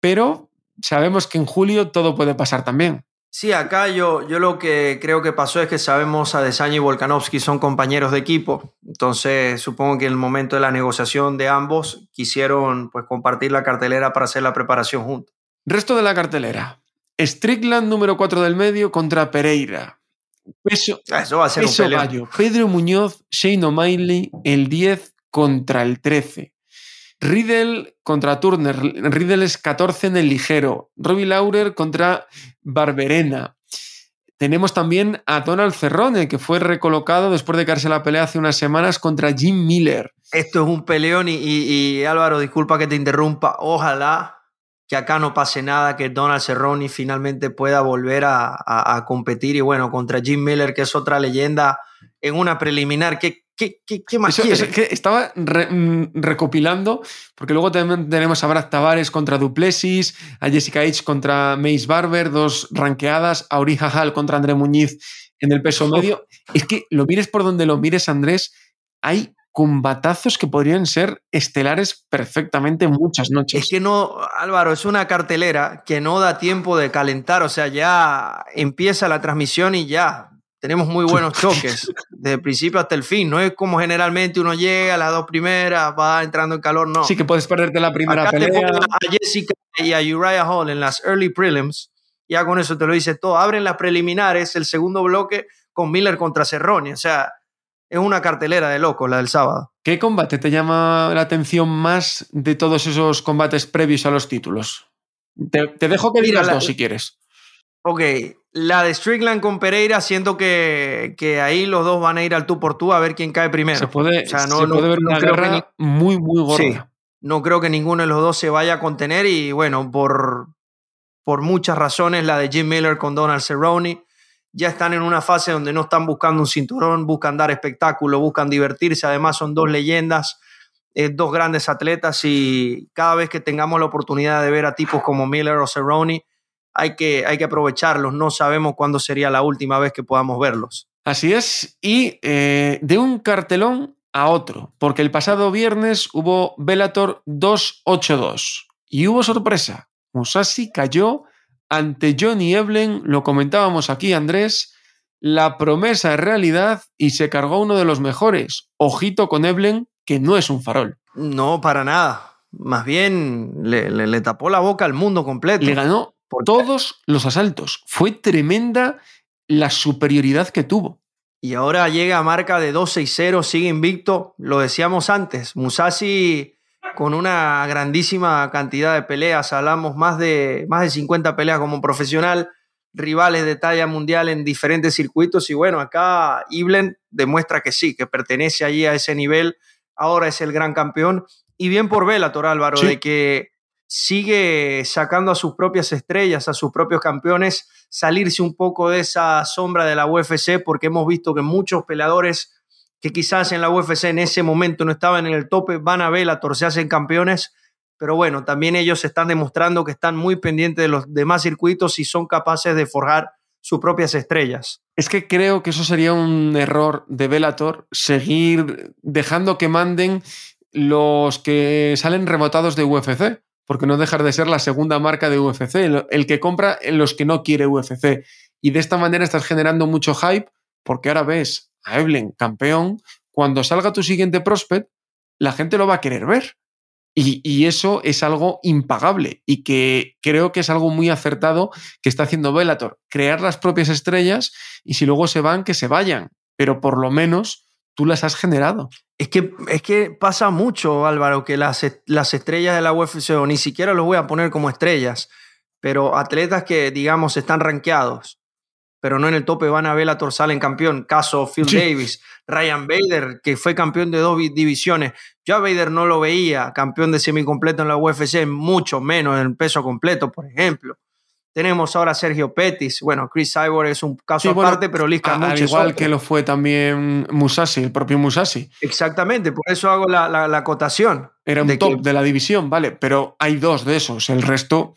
Pero sabemos que en julio todo puede pasar también. Sí, acá yo, yo lo que creo que pasó es que sabemos Adesanya y Volkanovski son compañeros de equipo, entonces supongo que en el momento de la negociación de ambos quisieron pues compartir la cartelera para hacer la preparación juntos. Resto de la cartelera. Strickland número 4 del medio contra Pereira. Peso, Ah, Eso va a ser un peso gallo. Pedro Muñoz, Shane O'Malley, el 10 contra el 13. Riddle contra Turner. Riddle es 14 en el ligero. Robbie Laurer contra Barberena. Tenemos también a Donald Cerrone, que fue recolocado después de caerse la pelea hace unas semanas contra Jim Miller. Esto es un peleón y, y- y, Álvaro, disculpa que te interrumpa, ojalá que acá no pase nada, que Donald Cerrone finalmente pueda volver a, a- a competir y bueno, contra Jim Miller, que es otra leyenda, en una preliminar. ¿Qué, qué, qué, qué más Eso- que estaba re- mm, recopilando, porque luego también tenemos a Brad Tavares contra Duplessis, a Jessica H contra Mace Barber, dos ranqueadas, a Uri Hall contra André Muñiz en el peso medio. Es que lo mires por donde lo mires, Andrés, hay combatazos que podrían ser estelares perfectamente muchas noches. Es que no, Álvaro, es una cartelera que no da tiempo de calentar, o sea, ya empieza la transmisión y ya tenemos muy buenos (laughs) choques, desde el principio hasta el fin, no es como generalmente uno llega a las dos primeras, va entrando en calor, no. Sí que puedes perderte la primera Acá pelea. a Jessica y a Uriah Hall en las early prelims, ya con eso te lo dice todo, abren las preliminares, el segundo bloque con Miller contra Cerrone, o sea, es una cartelera de locos la del sábado. ¿Qué combate te llama la atención más de todos esos combates previos a los títulos? Te, te dejo que digas dos si quieres. Ok, la de Strickland con Pereira, siento que, que ahí los dos van a ir al tú por tú a ver quién cae primero. Se puede, O sea, no- se no- puede ver no una guerra muy, muy gorda. Sí. No creo que ninguno de los dos se vaya a contener y bueno, por, por muchas razones, la de Jim Miller con Donald Cerrone, ya están en una fase donde no están buscando un cinturón, buscan dar espectáculo, buscan divertirse, además son dos leyendas, eh, dos grandes atletas y cada vez que tengamos la oportunidad de ver a tipos como Miller o Cerrone, hay que, hay que aprovecharlos, no sabemos cuándo sería la última vez que podamos verlos. Así es. Y eh, de un cartelón a otro, porque el pasado viernes hubo Bellator 282 y hubo sorpresa. Musashi cayó ante Johnny Eblen, lo comentábamos aquí Andrés, la promesa es realidad y se cargó uno de los mejores. Ojito con Eblen, que no es un farol. No, para nada. Más bien le, le- le tapó la boca al mundo completo. Le ganó Porque- todos los asaltos. Fue tremenda la superioridad que tuvo. Y ahora llega a marca de 2-6-0, sigue invicto. Lo decíamos antes, Musashi con una grandísima cantidad de peleas, hablamos más de, más de 50 peleas como profesional, rivales de talla mundial en diferentes circuitos. Y bueno, acá Iblen demuestra que sí, que pertenece allí a ese nivel. Ahora es el gran campeón. Y bien por Bellator, Álvaro, Sí. de que sigue sacando a sus propias estrellas, a sus propios campeones, salirse un poco de esa sombra de la UFC, porque hemos visto que muchos peleadores que quizás en la UFC en ese momento no estaban en el tope, van a Bellator, se hacen campeones, pero bueno, también ellos están demostrando que están muy pendientes de los demás circuitos y son capaces de forjar sus propias estrellas. Es que creo que eso sería un error de Bellator, seguir dejando que manden los que salen rebotados de UFC, porque no dejar de ser la segunda marca de UFC, el que compra en los que no quiere UFC. Y de esta manera estás generando mucho hype, porque ahora ves Evelyn campeón, cuando salga tu siguiente prospect, la gente lo va a querer ver. Y, eso es algo impagable y que creo que es algo muy acertado que está haciendo Velator. Crear las propias estrellas y si luego se van, que se vayan. Pero por lo menos tú las has generado. Es que, es que pasa mucho, Álvaro, que las, las estrellas de la UFC, o ni siquiera los voy a poner como estrellas, pero atletas que, digamos, están rankeados, pero no en el tope, van a Bellator, salen campeón. Caso Phil Davis, Ryan Bader, que fue campeón de dos divisiones. Yo a Bader no lo veía campeón de semicompleto en la UFC, mucho menos en peso completo, por ejemplo. Tenemos ahora a Sergio Pettis. Bueno, Chris Cyborg es un caso aparte, pero Liz Al igual que lo fue también Musashi, el propio Musashi. Exactamente, por eso hago la, la, acotación. Era un top de la división, vale, pero hay dos de esos. El resto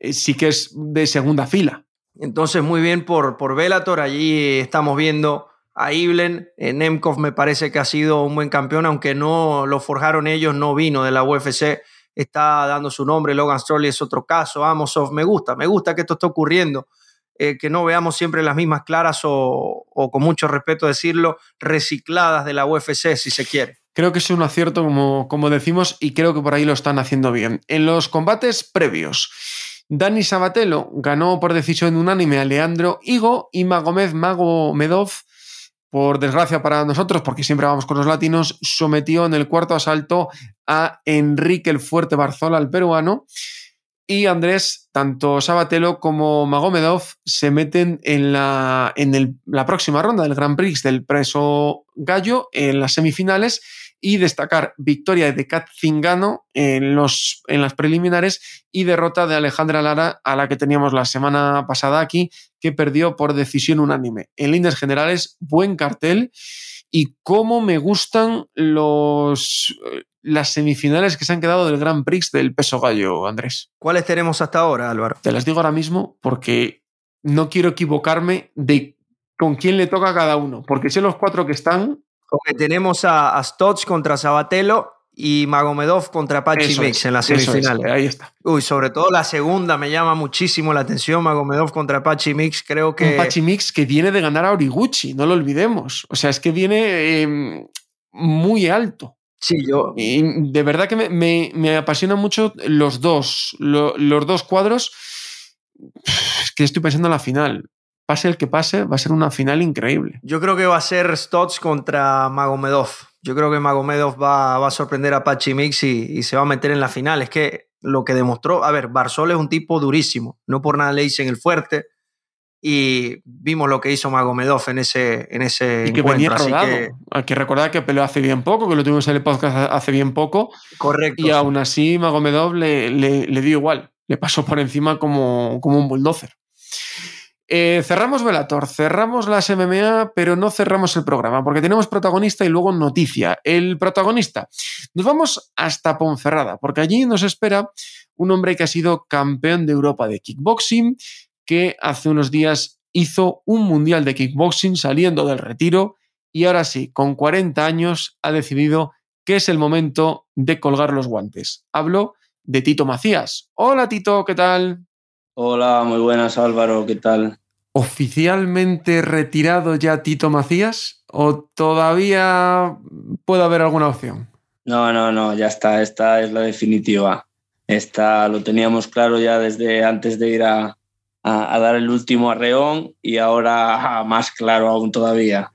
eh, sí que es de segunda fila. Entonces, muy bien por, por Bellator. Allí estamos viendo a Iblen. Eh, Nemkov me parece que ha sido un buen campeón, aunque no lo forjaron ellos, no vino de la UFC, está dando su nombre. Logan Storley es otro caso. Amosov, me gusta, me gusta que esto esté ocurriendo. Eh, que no veamos siempre las mismas claras o, o, con mucho respeto decirlo, recicladas de la UFC, si se quiere. Creo que es un acierto, como, como decimos, y creo que por ahí lo están haciendo bien. En los combates previos, Dani Sabatelo ganó por decisión unánime a Leandro Higo y Magomed Magomedov por desgracia para nosotros, porque siempre vamos con los latinos, sometió en el cuarto asalto a Enrique el Fuerte Barzola, el peruano. Y Andrés, tanto Sabatelo como Magomedov se meten en la, en la próxima ronda del Grand Prix del preso gallo en las semifinales y destacar victoria de Kat Zingano en, los, en las preliminares y derrota de Alejandra Lara a la que teníamos la semana pasada aquí, que perdió por decisión unánime. En líneas generales, buen cartel y cómo me gustan los, las semifinales que se han quedado del Grand Prix del peso gallo, Andrés. ¿Cuáles tenemos hasta ahora, Álvaro? Te las digo ahora mismo porque no quiero equivocarme de con quién le toca a cada uno, porque sé los cuatro que están tenemos a, a contra Sabatelo y Magomedov contra Pachi Mix en la semifinal. ahí está. Uy, sobre todo la segunda me llama muchísimo la atención. Magomedov contra Pachi Mix, creo que. Un Pachi Mix que viene de ganar a Origuchi, no lo olvidemos. O sea, es que viene em, muy alto. Sí, yo. Y de verdad que me, me, me apasionan mucho los dos, los dos cuadros. Es que estoy pensando en la final pase el que pase, va a ser una final increíble. Yo creo que va a ser Stotts contra Magomedov. Yo creo que Magomedov va, va a sorprender a Pachi Mix y, se va a meter en la final. Es que lo que demostró, a ver, Barzol es un tipo durísimo, no por nada le dicen el fuerte. Y vimos lo que hizo Magomedov en ese, en ese y que Venía rodado. Hay que recordar que peleó hace bien poco, que lo tuvimos en el podcast hace bien poco. Correcto. Y aún así Magomedov le, le, le dio igual. Le pasó por encima como, como un bulldozer. Eh, cerramos Velator, cerramos las MMA, pero no cerramos el programa, porque tenemos protagonista y luego noticia. El protagonista. Nos vamos hasta Ponferrada, porque allí nos espera un hombre que ha sido campeón de Europa de kickboxing, que hace unos días hizo un mundial de kickboxing saliendo del retiro y ahora sí, con 40 años, ha decidido que es el momento de colgar los guantes. Hablo de Tito Macías. Hola Tito, ¿qué tal? Hola, muy buenas Álvaro, ¿qué tal? ¿Oficialmente retirado ya Tito Macías o todavía puede haber alguna opción? No, no, no, ya está, esta es la definitiva. Esta lo teníamos claro ya desde antes de ir a, a, dar el último arreón y ahora más claro aún todavía.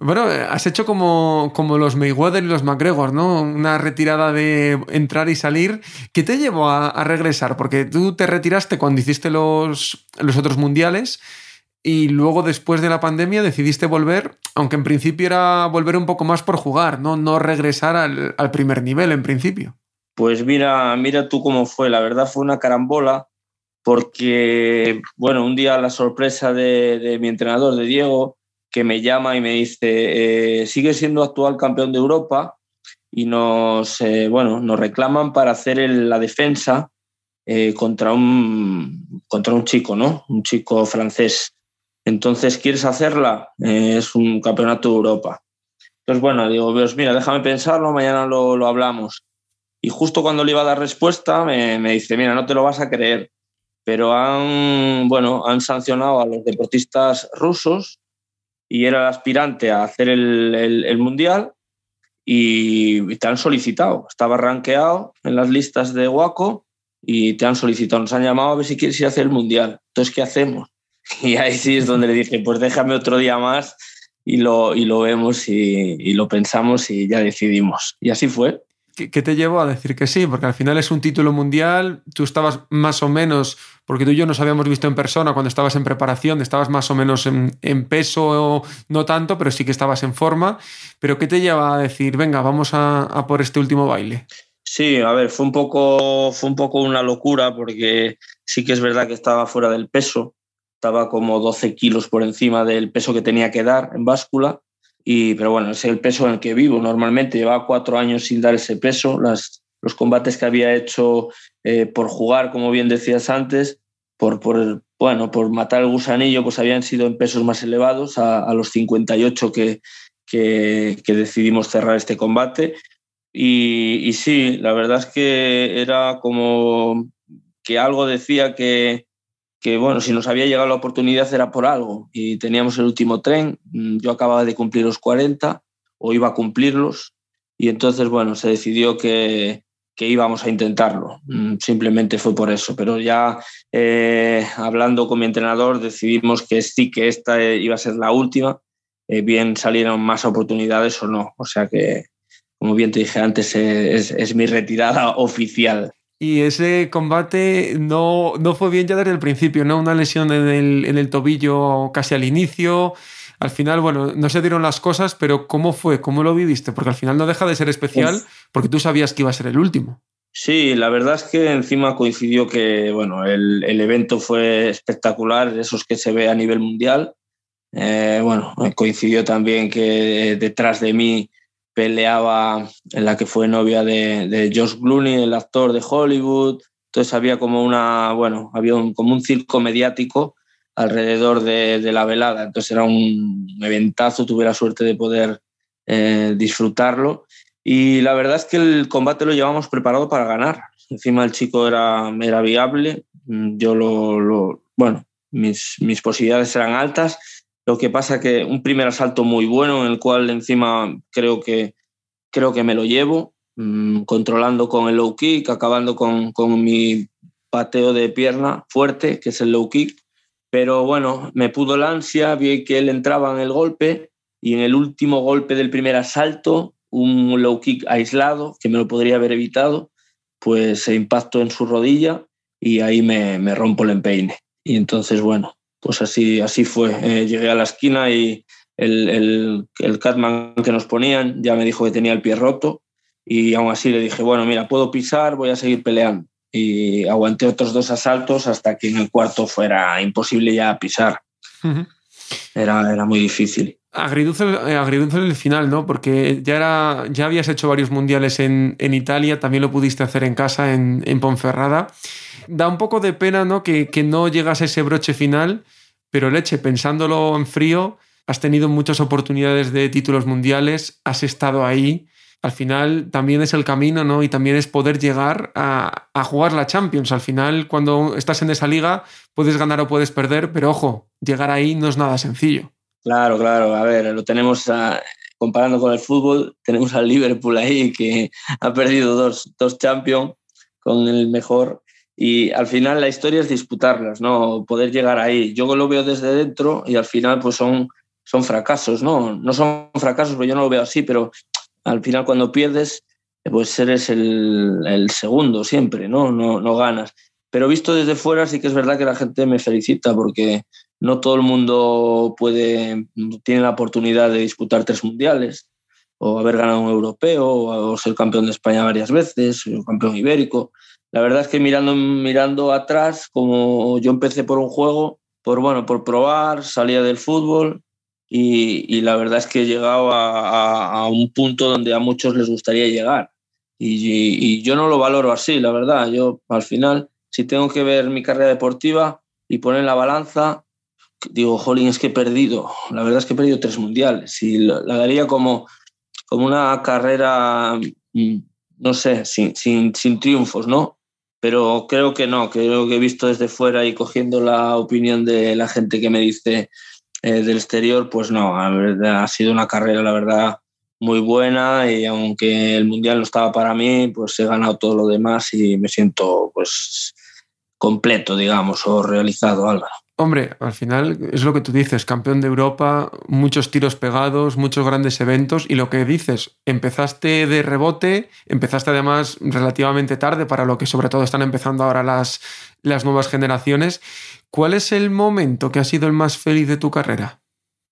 Bueno, has hecho como, como los Mayweather y los McGregor, ¿no? Una retirada de entrar y salir. ¿Qué te llevó a, regresar? Porque tú te retiraste cuando hiciste los, los otros mundiales y luego después de la pandemia decidiste volver, aunque en principio era volver un poco más por jugar, no, no regresar al, al primer nivel en principio. Pues mira, mira tú cómo fue, la verdad fue una carambola porque, bueno, un día la sorpresa de, mi entrenador, de Diego, que me llama y me dice, eh, sigue siendo actual campeón de Europa y nos, eh, bueno, nos reclaman para hacer la defensa eh, contra, un, contra un chico, ¿no? Un chico francés. Entonces, ¿quieres hacerla? es un campeonato de Europa. Entonces, bueno, digo, pues mira, déjame pensarlo, mañana lo, lo, hablamos. Y justo cuando le iba a dar respuesta, me, me dice, mira, no te lo vas a creer pero han, bueno, han sancionado a los deportistas rusos y era el aspirante a hacer el, el, mundial y te han solicitado. Estaba rankeado en las listas de Waco y te han solicitado, nos han llamado a ver si quieres ir a hacer el mundial. Entonces, ¿qué hacemos? (laughs) Y ahí sí es donde le dije, pues déjame otro día más y lo, y lo vemos y, y lo pensamos y ya decidimos. Y así fue. ¿Qué, te llevó a decir que sí? Porque al final es un título mundial, tú estabas más o menos, porque tú y yo nos habíamos visto en persona cuando estabas en preparación, estabas más o menos en, peso, no tanto, pero sí que estabas en forma. Pero ¿qué te lleva a decir, venga, vamos a, por este último baile? Sí, a ver, fue un, poco, fue un poco una locura porque sí que es verdad que estaba fuera del peso, estaba como 12 kilos por encima del peso que tenía que dar en báscula y, pero bueno, es el peso en el que vivo normalmente. Llevaba cuatro años sin dar ese peso. Las, los combates que había hecho eh, por jugar, como bien decías antes, por, por, bueno, por matar el gusanillo, pues habían sido en pesos más elevados, a, a los 58 que, que, que, decidimos cerrar este combate. Y, y sí, la verdad es que era como que algo decía que, que bueno, si nos había llegado la oportunidad era por algo y teníamos el último tren, mm, yo acababa de cumplir los 40 o iba a cumplirlos y entonces bueno, se decidió que, que íbamos a intentarlo, mm, simplemente fue por eso, pero ya eh, hablando con mi entrenador decidimos que sí, que esta iba a ser la última, eh, bien salieron más oportunidades o no, o sea que como bien te dije antes es, es mi retirada (laughs) oficial y ese combate no, no fue bien ya desde el principio, ¿no? Una lesión en el, en el tobillo casi al inicio. Al final, bueno, no se dieron las cosas, pero ¿cómo fue? ¿Cómo lo viviste? Porque al final no deja de ser especial porque tú sabías que iba a ser el último. Sí, la verdad es que encima coincidió que bueno, el, el evento fue espectacular, esos que se ve a nivel mundial. Eh, bueno, coincidió también que detrás de mí peleaba en la que fue novia de, de Josh Clooney, el actor de Hollywood. Entonces había como una, bueno, había como un circo mediático alrededor de, la velada. Entonces era un eventazo, tuve la suerte de poder eh, disfrutarlo. Y la verdad es que el combate lo llevamos preparado para ganar. Encima el chico era, era viable, yo lo, bueno, mis posibilidades eran altas lo que pasa que un primer asalto muy bueno, en el cual encima creo que, creo que me lo llevo, mmm, controlando con el low kick, acabando con, con, mi pateo de pierna fuerte, que es el low kick. Pero bueno, me pudo la ansia, vi que él entraba en el golpe y en el último golpe del primer asalto, un low kick aislado, que me lo podría haber evitado, pues se impactó en su rodilla y ahí me, me rompo el empeine. Y entonces, bueno, pues así, así fue. Eh, llegué a la esquina y el, el, el, Catman que nos ponían ya me dijo que tenía el pie roto y aún así le dije, bueno, mira, puedo pisar, voy a seguir peleando. Y aguanté otros dos asaltos hasta que en el cuarto fuera imposible ya pisar. Uh. Era, era muy difícil. Agridulce, eh, el final, ¿no? Porque ya, era, ya habías hecho varios mundiales en, en Italia, también lo pudiste hacer en casa, en, en Ponferrada. Da un poco de pena, ¿no? Que, que no llegas a ese broche final, pero leche, pensándolo en frío, has tenido muchas oportunidades de títulos mundiales, has estado ahí. Al final también es el camino, ¿no? Y también es poder llegar a, jugar la Champions. Al final, cuando estás en esa liga, puedes ganar o puedes perder, pero ojo, llegar ahí no es nada sencillo. Claro, claro. A ver, lo tenemos a, comparando con el fútbol, tenemos al Liverpool ahí que ha perdido dos, dos Champions con el mejor. Y al final la historia es disputarlas, ¿no? Poder llegar ahí. Yo lo veo desde dentro y al final pues son, son fracasos, ¿no? No son fracasos, pero yo no lo veo así, pero al final cuando pierdes, pues eres el, el segundo siempre, ¿no? ¿no? No ganas. Pero visto desde fuera sí que es verdad que la gente me felicita porque no todo el mundo puede, tiene la oportunidad de disputar tres mundiales o haber ganado un europeo o ser campeón de España varias veces, o campeón ibérico. La verdad es que mirando, mirando atrás, como yo empecé por un juego, por, bueno, por probar, salía del fútbol y, y la verdad es que he llegado a, a, a, un punto donde a muchos les gustaría llegar. Y, y, y yo no lo valoro así, la verdad. Yo al final, si tengo que ver mi carrera deportiva y poner la balanza, digo, jolín, es que he perdido, la verdad es que he perdido tres mundiales y la, la daría como, como una carrera, mm, no sé, sin, sin, sin, triunfos, ¿no? Pero creo que no, creo que he visto desde fuera y cogiendo la opinión de la gente que me dice del exterior, pues no, ha sido una carrera, la verdad, muy buena y aunque el mundial no estaba para mí, pues he ganado todo lo demás y me siento pues completo, digamos, o realizado, Álvaro. Hombre, al final es lo que tú dices, campeón de Europa, muchos tiros pegados, muchos grandes eventos y lo que dices, empezaste de rebote, empezaste además relativamente tarde para lo que sobre todo están empezando ahora las, las nuevas generaciones. ¿Cuál es el momento que ha sido el más feliz de tu carrera?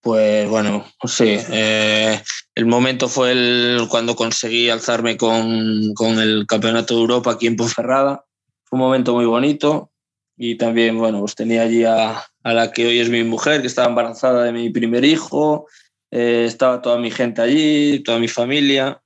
Pues bueno, sí, eh, el momento fue el, cuando conseguí alzarme con, con el Campeonato de Europa aquí en Ponferrada. Fue un momento muy bonito, y también, bueno, pues tenía allí a, la que hoy es mi mujer, que estaba embarazada de mi primer hijo, eh, estaba toda mi gente allí, toda mi familia.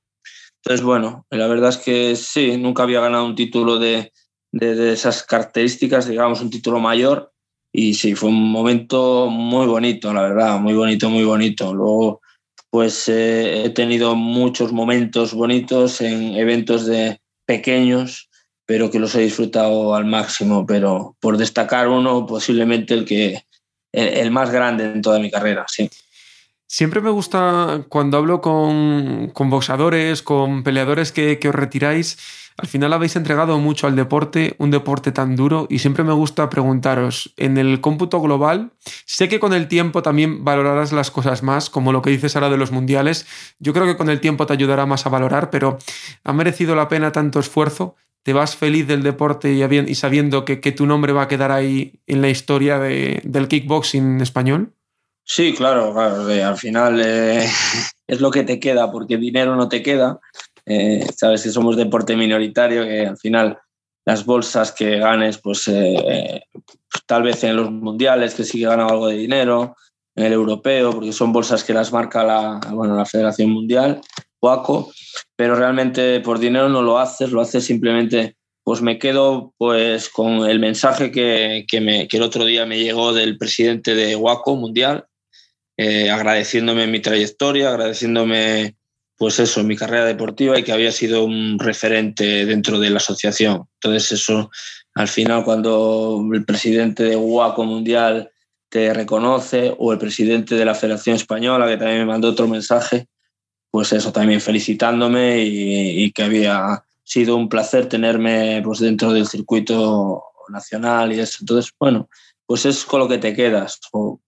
Entonces, bueno, la verdad es que sí, nunca había ganado un título de, de, esas características, digamos, un título mayor. Y sí, fue un momento muy bonito, la verdad, muy bonito, muy bonito. Luego, pues eh, he tenido muchos momentos bonitos en eventos de pequeños pero que los he disfrutado al máximo. Pero por destacar uno, posiblemente el que el, más grande en toda mi carrera, sí. Siempre me gusta cuando hablo con, con boxadores, con peleadores que, que, os retiráis, al final habéis entregado mucho al deporte, un deporte tan duro, y siempre me gusta preguntaros, en el cómputo global, sé que con el tiempo también valorarás las cosas más, como lo que dices ahora de los mundiales, yo creo que con el tiempo te ayudará más a valorar, pero ¿ha merecido la pena tanto esfuerzo? te vas feliz del deporte y, sabiendo que, tu nombre va a quedar ahí en la historia del kickboxing español? Sí, claro, claro. al final eh, (laughs) es lo que te queda, porque dinero no te queda. Eh, sabes que somos deporte minoritario, que al final las bolsas que ganes, pues eh, tal vez en los mundiales, que sí que ganan algo de dinero, en el europeo, porque son bolsas que las marca la, bueno, la Federación Mundial, WACO, pero realmente por dinero no lo haces, lo haces simplemente, pues me quedo pues con el mensaje que, que, el otro día me llegó del presidente de WACO Mundial, eh, agradeciéndome mi trayectoria, agradeciéndome pues eso, mi carrera deportiva y que había sido un referente dentro de la asociación. Entonces eso, al final cuando el presidente de WACO Mundial te reconoce o el presidente de la Federación Española que también me mandó otro mensaje, pues eso también felicitándome y, que había sido un placer tenerme pues dentro del circuito nacional y eso. Entonces, bueno, pues es con lo que te quedas. O,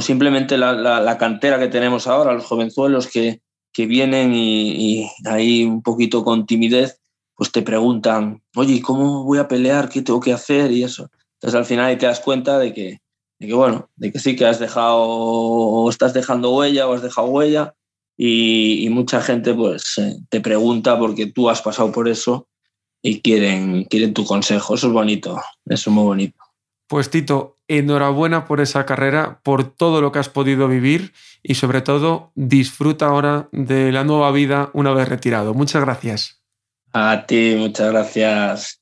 simplemente la, cantera que tenemos ahora, los jovenzuelos que, que vienen y, ahí un poquito con timidez, pues te preguntan, oye, ¿cómo voy a pelear? ¿Qué tengo que hacer? Y eso. Entonces al final ahí te das cuenta de que, de que bueno, de que sí que has dejado, o estás dejando huella o has dejado huella y, mucha gente pues eh, te pregunta porque tú has pasado por eso y quieren, quieren tu consejo. Eso es bonito, eso es muy bonito. Pues Tito, enhorabuena por esa carrera, por todo lo que has podido vivir y sobre todo disfruta ahora de la nueva vida una vez retirado. Muchas gracias. A ti, muchas gracias.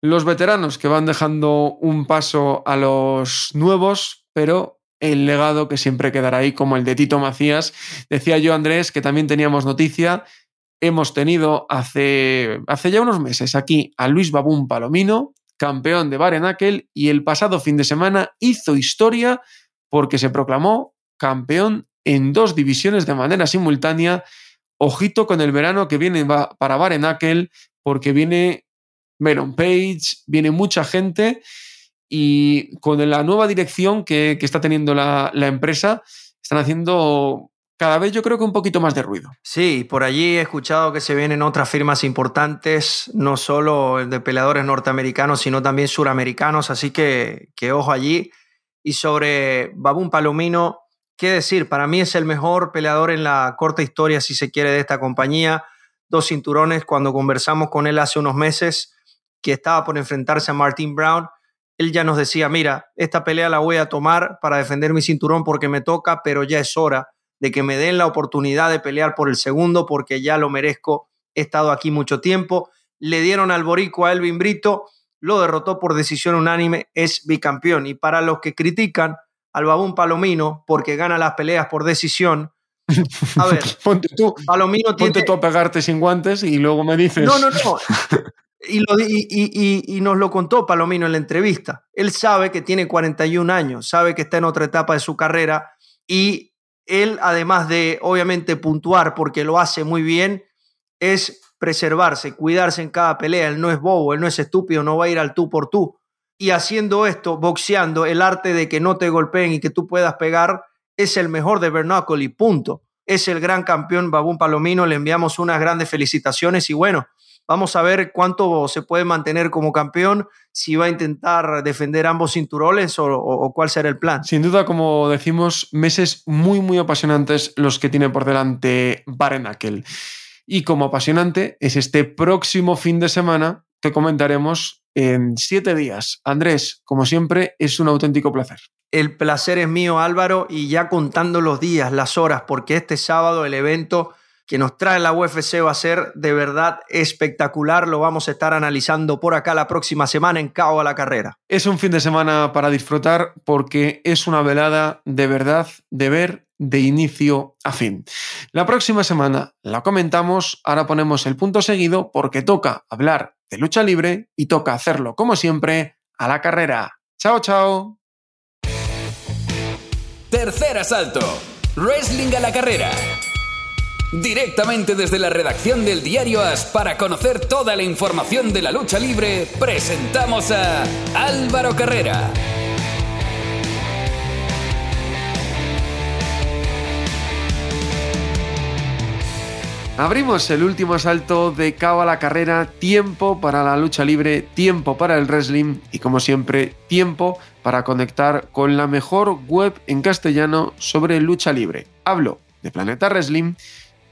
Los veteranos que van dejando un paso a los nuevos, pero el legado que siempre quedará ahí, como el de Tito Macías. Decía yo, Andrés, que también teníamos noticia. Hemos tenido hace, hace ya unos meses aquí a Luis Babún Palomino, campeón de Barenakel, y el pasado fin de semana hizo historia porque se proclamó campeón en dos divisiones de manera simultánea. Ojito con el verano que viene para Barenakel, porque viene Meron Page, viene mucha gente y con la nueva dirección que, está teniendo la, empresa, están haciendo cada vez yo creo que un poquito más de ruido. Sí, por allí he escuchado que se vienen otras firmas importantes, no solo de peleadores norteamericanos, sino también suramericanos, así que, que ojo allí. Y sobre Babún Palomino, ¿qué decir? Para mí es el mejor peleador en la corta historia, si se quiere, de esta compañía. Dos cinturones, cuando conversamos con él hace unos meses, que estaba por enfrentarse a Martin Brown, él ya nos decía, mira, esta pelea la voy a tomar para defender mi cinturón porque me toca, pero ya es hora de que me den la oportunidad de pelear por el segundo porque ya lo merezco. He estado aquí mucho tiempo. Le dieron al Borico a Elvin Brito, lo derrotó por decisión unánime, es bicampeón. Y para los que critican al Babún Palomino porque gana las peleas por decisión, a ver, (laughs) ponte tú, Palomino ponte tú a pegarte sin guantes y luego me dices. No, no, no. (laughs) Y, lo, y, nos lo contó Palomino en la entrevista. Él sabe que tiene 41 años, sabe que está en otra etapa de su carrera y él, además de obviamente puntuar porque lo hace muy bien, es preservarse, cuidarse en cada pelea. Él no es bobo, él no es estúpido, no va a ir al tú por tú. Y haciendo esto, boxeando, el arte de que no te golpeen y que tú puedas pegar, es el mejor de Bernacle y punto. Es el gran campeón Babún Palomino, le enviamos unas grandes felicitaciones y bueno, Vamos a ver cuánto se puede mantener como campeón, si va a intentar defender ambos cinturones o, cuál será el plan. Sin duda, como decimos, meses muy, muy apasionantes los que tiene por delante Barenakel. Y como apasionante es este próximo fin de semana que comentaremos en siete días. Andrés, como siempre, es un auténtico placer. El placer es mío, Álvaro, y ya contando los días, las horas, porque este sábado el evento que nos trae la UFC va a ser de verdad espectacular. Lo vamos a estar analizando por acá la próxima semana en Cabo a la Carrera. Es un fin de semana para disfrutar porque es una velada de verdad de ver de inicio a fin. La próxima semana la comentamos, ahora ponemos el punto seguido porque toca hablar de lucha libre y toca hacerlo como siempre a la carrera. Chao, chao. Tercer asalto. Wrestling a la carrera. Directamente desde la redacción del diario As para conocer toda la información de la lucha libre, presentamos a Álvaro Carrera. Abrimos el último asalto de cabo a la carrera, tiempo para la lucha libre, tiempo para el wrestling y como siempre, tiempo para conectar con la mejor web en castellano sobre lucha libre. Hablo de Planeta Wrestling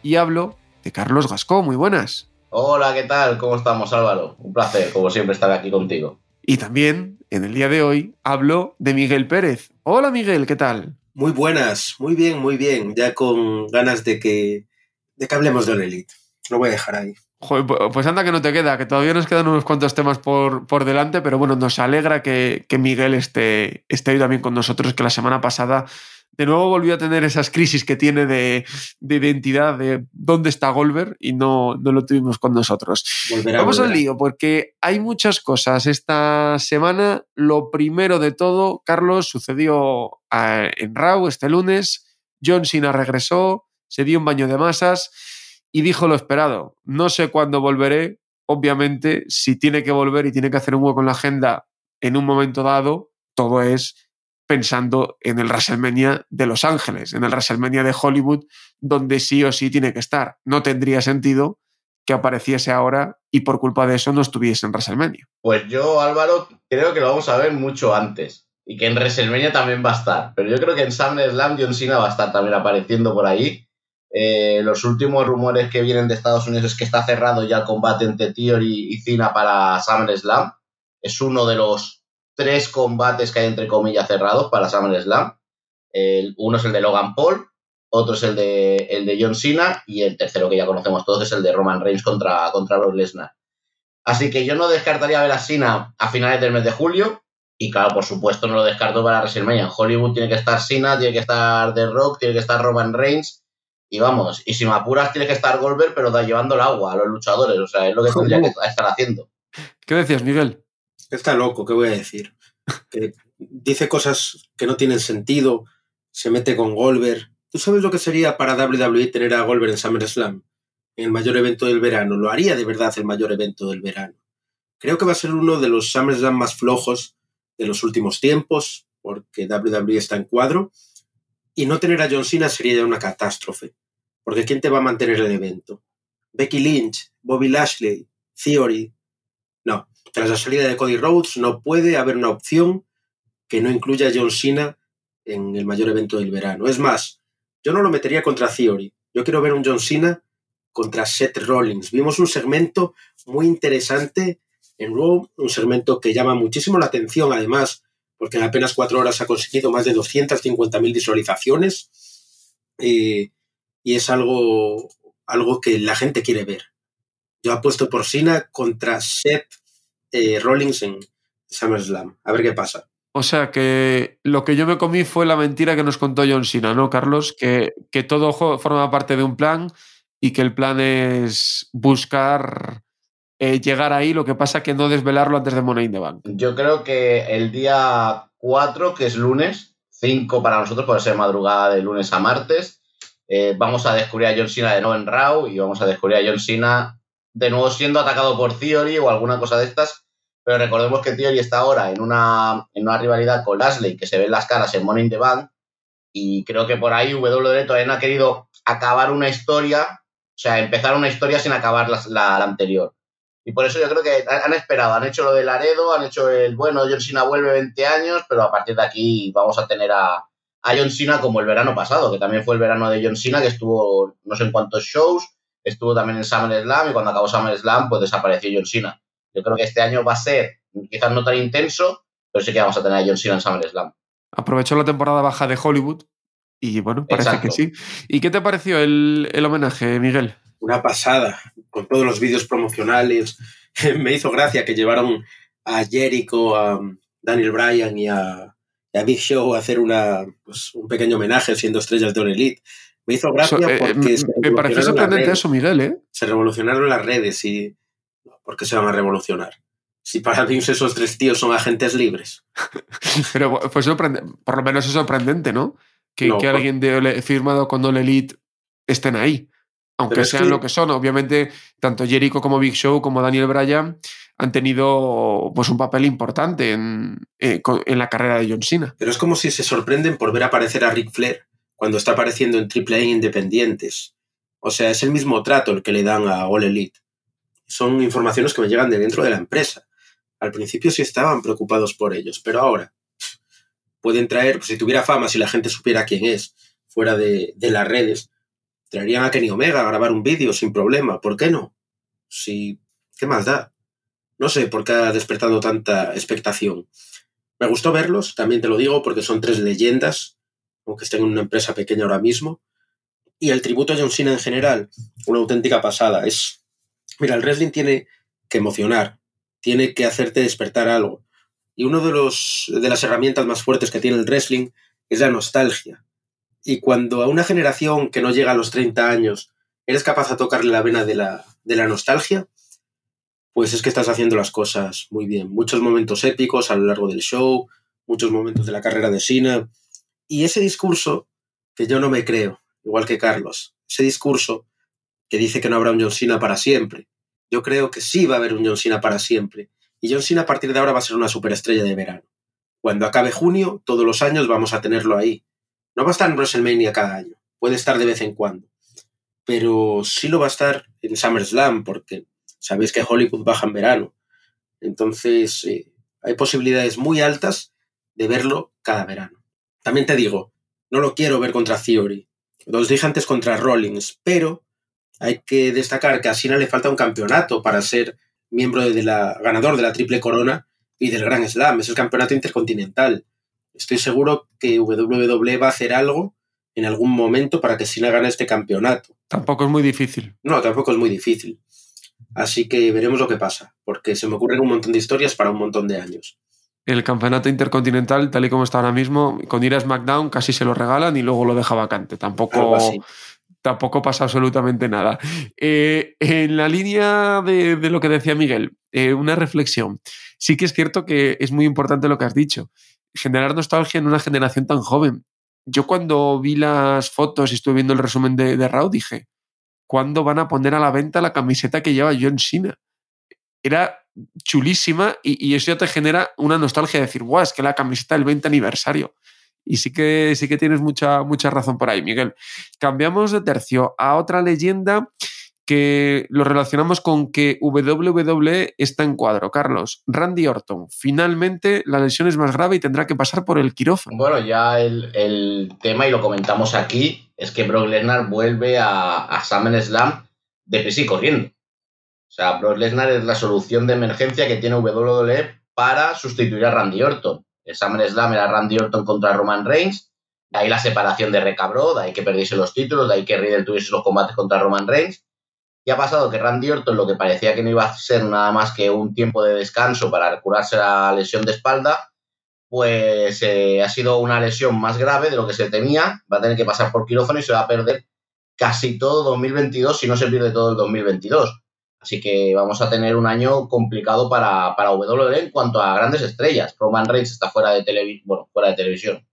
y hablo de Carlos Gascó. Muy buenas. Hola, ¿qué tal? ¿Cómo estamos, Álvaro? Un placer, como siempre, estar aquí contigo. Y también, en el día de hoy, hablo de Miguel Pérez. Hola, Miguel, ¿qué tal? Muy buenas, muy bien, muy bien. Ya con ganas de que, de que hablemos de la Elite. Lo voy a dejar ahí. pues anda que no te queda, que todavía nos quedan unos cuantos temas por, por delante, pero bueno, nos alegra que, que Miguel esté, esté hoy también con nosotros, que la semana pasada de nuevo volvió a tener esas crisis que tiene de, identidad, de dónde está Golver y no, no lo tuvimos con nosotros. Vamos al lío, porque hay muchas cosas esta semana. Lo primero de todo, Carlos, sucedió en Raw este lunes. John Cena regresó, se dio un baño de masas y dijo lo esperado. No sé cuándo volveré. Obviamente, si tiene que volver y tiene que hacer un hueco en la agenda en un momento dado, todo es pensando en el WrestleMania de Los Ángeles, en el WrestleMania de Hollywood, donde sí o sí tiene que estar. No tendría sentido que apareciese ahora y por culpa de eso no estuviese en WrestleMania. Pues yo, Álvaro, creo que lo vamos a ver mucho antes y que en WrestleMania también va a estar. Pero yo creo que en SummerSlam John Cena va a estar también apareciendo por ahí. Eh, los últimos rumores que vienen de Estados Unidos es que está cerrado ya el combate entre Theory y Cena para SummerSlam. Es uno de los tres combates que hay entre comillas cerrados para SummerSlam. El, uno es el de Logan Paul, otro es el de, el de John Cena y el tercero que ya conocemos todos es el de Roman Reigns contra, contra Brock Lesnar. Así que yo no descartaría ver a Cena a finales del mes de julio. Y claro, por supuesto, no lo descarto para WrestleMania. En Hollywood tiene que estar Cena, tiene que estar The Rock, tiene que estar Roman Reigns. Y vamos, y si me apuras, tiene que estar Goldberg, pero da llevando el agua a los luchadores. O sea, es lo que tendría que estar haciendo. ¿Qué decías, Miguel? Está loco, ¿qué voy a decir? Dice cosas que no tienen sentido, se mete con Goldberg. ¿Tú sabes lo que sería para WWE tener a Goldberg en SummerSlam? En el mayor evento del verano. Lo haría de verdad el mayor evento del verano. Creo que va a ser uno de los SummerSlam más flojos de los últimos tiempos, porque WWE está en cuadro. Y no tener a John Cena sería ya una catástrofe. Porque ¿quién te va a mantener el evento? Becky Lynch, Bobby Lashley, Theory. Tras la salida de Cody Rhodes, no puede haber una opción que no incluya a John Cena en el mayor evento del verano. Es más, yo no lo metería contra Theory. Yo quiero ver un John Cena contra Seth Rollins. Vimos un segmento muy interesante en Raw, un segmento que llama muchísimo la atención, además, porque en apenas cuatro horas ha conseguido más de 250.000 visualizaciones eh, y es algo, algo que la gente quiere ver. Yo apuesto por Cena contra Seth eh, Rollins en SummerSlam. A ver qué pasa. O sea que lo que yo me comí fue la mentira que nos contó John Cena, ¿no, Carlos? Que, que todo forma parte de un plan y que el plan es buscar eh, llegar ahí, lo que pasa que no desvelarlo antes de Money in the Bank. Yo creo que el día 4, que es lunes, 5 para nosotros, puede ser madrugada de lunes a martes, eh, vamos a descubrir a John Cena de nuevo en Raw y vamos a descubrir a John Cena de nuevo siendo atacado por Theory o alguna cosa de estas. Pero recordemos que Theory está ahora en una, en una rivalidad con Lashley, que se ven las caras en Money in the Bank, y creo que por ahí WWE todavía no ha querido acabar una historia, o sea, empezar una historia sin acabar la, anterior. Y por eso yo creo que han han esperado, han hecho lo de Laredo, han hecho el, bueno, John Cena vuelve 20 años, pero a partir de aquí vamos a tener a, a John Cena como el verano pasado, que también fue el verano de John Cena, que estuvo no sé en cuántos shows, estuvo también en SummerSlam y cuando acabó SummerSlam pues desapareció John Cena. Yo creo que este año va a ser quizás no tan intenso, pero sí que vamos a tener a John Cena en SummerSlam. Aprovechó la temporada baja de Hollywood y bueno, parece Exacto. que sí. ¿Y qué te pareció el, el homenaje, Miguel? Una pasada, con todos los vídeos promocionales. (laughs) Me hizo gracia que llevaron a Jericho, a Daniel Bryan y a, y a Big Show a hacer una, pues, un pequeño homenaje siendo estrellas de All Elite. Me hizo gracia So- eh, porque se me pareció revolucionaron las sorprendente redes. eso, Miguel, ¿eh? Se revolucionaron las redes y... ¿Por qué se van a revolucionar? Si para Vince esos tres tíos son agentes libres. (laughs) Pero fue sorprendente, por lo menos es sorprendente, ¿no? Que, No, que por- alguien de Ole- firmado con All Elite estén ahí. Aunque sean que- lo que son. Obviamente, tanto Jericho como Big Show como Daniel Bryan han tenido pues, un papel importante en, eh, en la carrera de John Cena. Pero es como si se sorprenden por ver aparecer a Ric Flair cuando está apareciendo en AAA independientes. O sea, es el mismo trato el que le dan a All Elite. Son informaciones que me llegan de dentro de la empresa. Al principio sí estaban preocupados por ellos, pero ahora pueden traer, pues, si tuviera fama, si la gente supiera quién es, fuera de, de las redes, traerían a Kenny Omega a grabar un vídeo sin problema. ¿Por qué no? Si, ¿qué más da? No sé por qué ha despertado tanta expectación. Me gustó verlos, también te lo digo, porque son tres leyendas, aunque estén en una empresa pequeña ahora mismo. Y el tributo a John Cena en general, una auténtica pasada. Es, mira, el wrestling tiene que emocionar, tiene que hacerte despertar algo. Y uno de los de las herramientas más fuertes que tiene el wrestling es la nostalgia. Y cuando a una generación que no llega a los 30 años eres capaz de tocarle la vena de la, de la nostalgia, pues es que estás haciendo las cosas muy bien. Muchos momentos épicos a lo largo del show, muchos momentos de la carrera de Cena. Y ese discurso, que yo no me creo, igual que Carlos, ese discurso que dice que no habrá un John Cena para siempre. Yo creo que sí va a haber un John Cena para siempre. Y John Cena a partir de ahora va a ser una superestrella de verano. Cuando acabe junio, todos los años vamos a tenerlo ahí. No va a estar en WrestleMania cada año, puede estar de vez en cuando. Pero sí lo va a estar en SummerSlam, porque sabéis que Hollywood baja en verano. Entonces, eh, hay posibilidades muy altas de verlo cada verano. También te digo, no lo quiero ver contra Theory. Los dije antes contra Rollins, pero hay que destacar que a Cena le falta un campeonato para ser miembro de la ganador de la triple corona y del Gran Slam. Es el campeonato intercontinental. Estoy seguro que WWE va a hacer algo en algún momento para que Cena gane este campeonato. Tampoco es muy difícil. No, tampoco es muy difícil. Así que veremos lo que pasa, porque se me ocurren un montón de historias para un montón de años. El campeonato intercontinental, tal y como está ahora mismo, con ir a SmackDown casi se lo regalan y luego lo deja vacante. Tampoco, tampoco pasa absolutamente nada. Eh, en la línea de, de lo que decía Miguel, eh, una reflexión. Sí que es cierto que es muy importante lo que has dicho, generar nostalgia en una generación tan joven. Yo cuando vi las fotos y estuve viendo el resumen de, de Raw dije, ¿cuándo van a poner a la venta la camiseta que lleva John Cena? Era chulísima y, eso ya te genera una nostalgia de decir, guau, es que la camiseta del 20 aniversario. Y sí que, sí que tienes mucha, mucha razón por ahí, Miguel. Cambiamos de tercio a otra leyenda que lo relacionamos con que WWE está en cuadro. Carlos, Randy Orton, finalmente la lesión es más grave y tendrá que pasar por el quirófano. Bueno, ya el, el tema, y lo comentamos aquí, es que Brock Lesnar vuelve a, a SummerSlam deprisa y corriendo. O sea, Brock Lesnar es la solución de emergencia que tiene WWE para sustituir a Randy Orton. El SummerSlam era Randy Orton contra Roman Reigns, de ahí la separación de Recabró, de ahí que perdiese los títulos, de ahí que Riddle tuviese los combates contra Roman Reigns. Y ha pasado que Randy Orton, lo que parecía que no iba a ser nada más que un tiempo de descanso para curarse la lesión de espalda, pues eh, ha sido una lesión más grave de lo que se temía. Va a tener que pasar por quirófano y se va a perder casi todo 2022 si no se pierde todo el 2022. Así que vamos a tener un año complicado para, para WWE en cuanto a grandes estrellas. Roman Reigns está fuera de, televisión,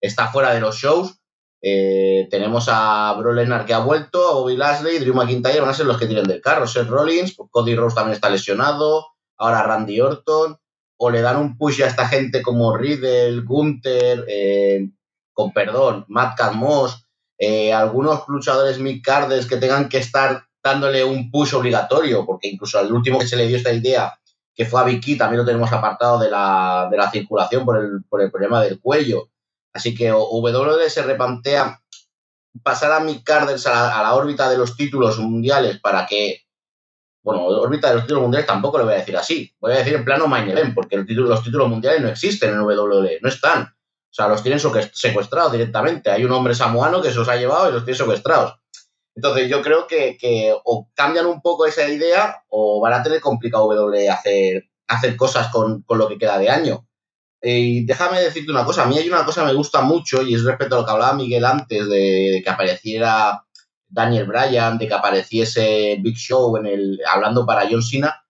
está fuera de los shows. Eh, tenemos a Bro Lesnar que ha vuelto, a Bobby Lashley, Drew McIntyre van a ser los que tiren del carro. Seth Rollins, Cody Rhodes también está lesionado, ahora Randy Orton. O le dan un push a esta gente como Riddle, Gunther, eh, con perdón, Matt Cadmos, eh, algunos luchadores mid carders que tengan que estar dándole un push obligatorio, porque incluso al último que se le dio esta idea, que fue a Vicky, también lo tenemos apartado de la, de la circulación por el, por el problema del cuello. Así que WWE se replantea pasar a mid carders a la, a la órbita de los títulos mundiales para que bueno, órbita de los títulos mundiales tampoco lo voy a decir así. Voy a decir en plano main event, porque el título, los títulos mundiales no existen en WWE, no están. O sea, los tienen secuestrados directamente. Hay un hombre samoano que se los ha llevado y los tiene secuestrados. Entonces yo creo que, que, o cambian un poco esa idea o van a tener complicado WWE hacer, hacer cosas con, con lo que queda de año. Y déjame decirte una cosa, a mí hay una cosa que me gusta mucho y es respecto a lo que hablaba Miguel antes de que apareciera Daniel Bryan, de que apareciese Big Show en el, hablando para John Cena.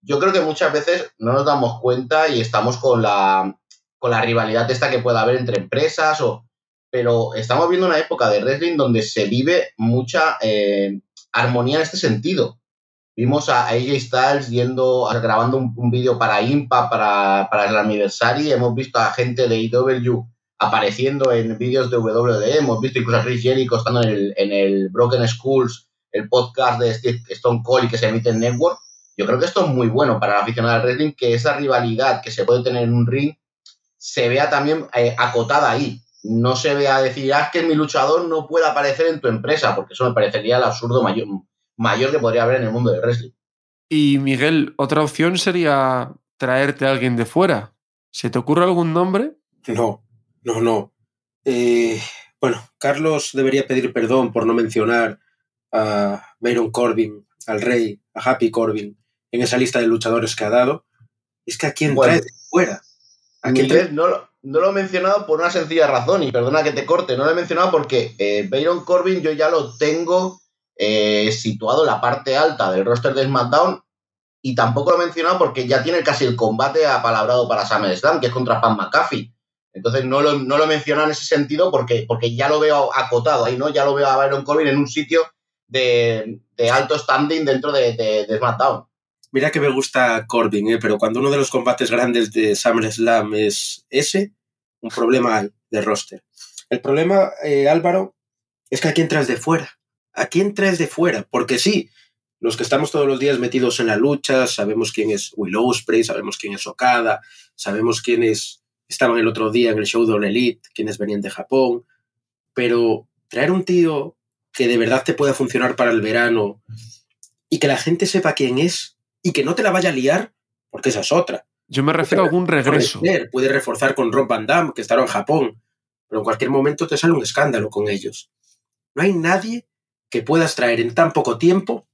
Yo creo que muchas veces no nos damos cuenta y estamos con la, con la rivalidad esta que pueda haber entre empresas, o, pero estamos viendo una época de wrestling donde se vive mucha eh, armonía en este sentido. Vimos a AJ Styles yendo, grabando un, vídeo para Impa, para, el aniversario, hemos visto a gente de IW apareciendo en vídeos de WWE. Hemos visto incluso a Chris Jericho estando en el, en el Broken Schools, el podcast de Stone Cold y que se emite en Network. Yo creo que esto es muy bueno para la aficionada del wrestling, que esa rivalidad que se puede tener en un ring se vea también eh, acotada ahí. No se vea decir, ah, que mi luchador no puede aparecer en tu empresa, porque eso me parecería el absurdo mayor, mayor que podría haber en el mundo del wrestling. Y Miguel, otra opción sería traerte a alguien de fuera. ¿Se te ocurre algún nombre? No, no, no. Eh, bueno, Carlos debería pedir perdón por no mencionar a Baron Corbin, al rey, a Happy Corbin, en esa lista de luchadores que ha dado. Es que a quién Bueno. trae de fuera. ¿A quién Miguel, no, lo- no lo he mencionado por una sencilla razón, y perdona que te corte, no lo he mencionado porque eh, Baron Corbin yo ya lo tengo eh, situado en la parte alta del roster de SmackDown, y tampoco lo he mencionado porque ya tiene casi el combate apalabrado para SummerSlam, que es contra Pat McAfee. Entonces no lo, no lo he mencionado en ese sentido porque, porque ya lo veo acotado ahí, ¿no? Ya lo veo a Baron Corbin en un sitio de, alto standing dentro de, de- de SmackDown. Mira que me gusta Corbin, ¿eh? pero cuando uno de los combates grandes de SummerSlam es ese, un problema hay de roster. El problema, eh, Álvaro, es que a quién traes de fuera. ¿A quién traes de fuera? Porque sí, los que estamos todos los días metidos en la lucha, sabemos quién es Will Ospreay, sabemos quién es Okada, sabemos quiénes estaban el otro día en el show de All Elite, quiénes venían de Japón, pero traer un tío que de verdad te pueda funcionar para el verano y que la gente sepa quién es y que no te la vaya a liar, porque esa es otra. Yo me refiero a algún regreso. Puede, reforzar con Rob Van Damme, que estará en Japón, pero en cualquier momento te sale un escándalo con ellos. No hay nadie que puedas traer en tan poco tiempo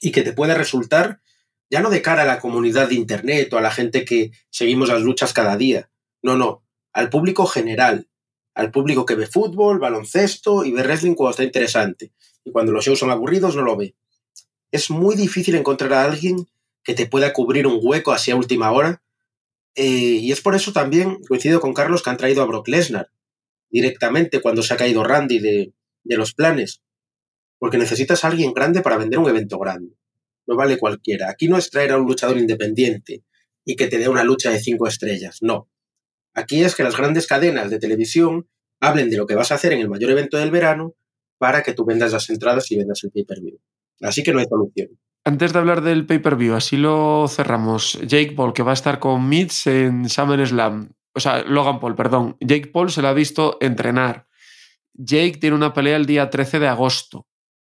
y que te pueda resultar, ya no de cara a la comunidad de Internet o a la gente que seguimos las luchas cada día, no, no, al público general, al público que ve fútbol, baloncesto y ve wrestling cuando está interesante. Y cuando los shows son aburridos no lo ve. Es muy difícil encontrar a alguien que te pueda cubrir un hueco así a última hora. Eh, y es por eso también, coincido con Carlos, que han traído a Brock Lesnar directamente cuando se ha caído Randy de, de los planes. Porque necesitas a alguien grande para vender un evento grande. No vale cualquiera. Aquí no es traer a un luchador independiente y que te dé una lucha de cinco estrellas. No. Aquí es que las grandes cadenas de televisión hablen de lo que vas a hacer en el mayor evento del verano para que tú vendas las entradas y vendas el pay-per-view. Así que no hay solución. Antes de hablar del pay-per-view, así lo cerramos. Jake Paul, que va a estar con Mitch en SummerSlam. O sea, Logan Paul, perdón. Jake Paul se lo ha visto entrenar. Jake tiene una pelea el día 13 de agosto.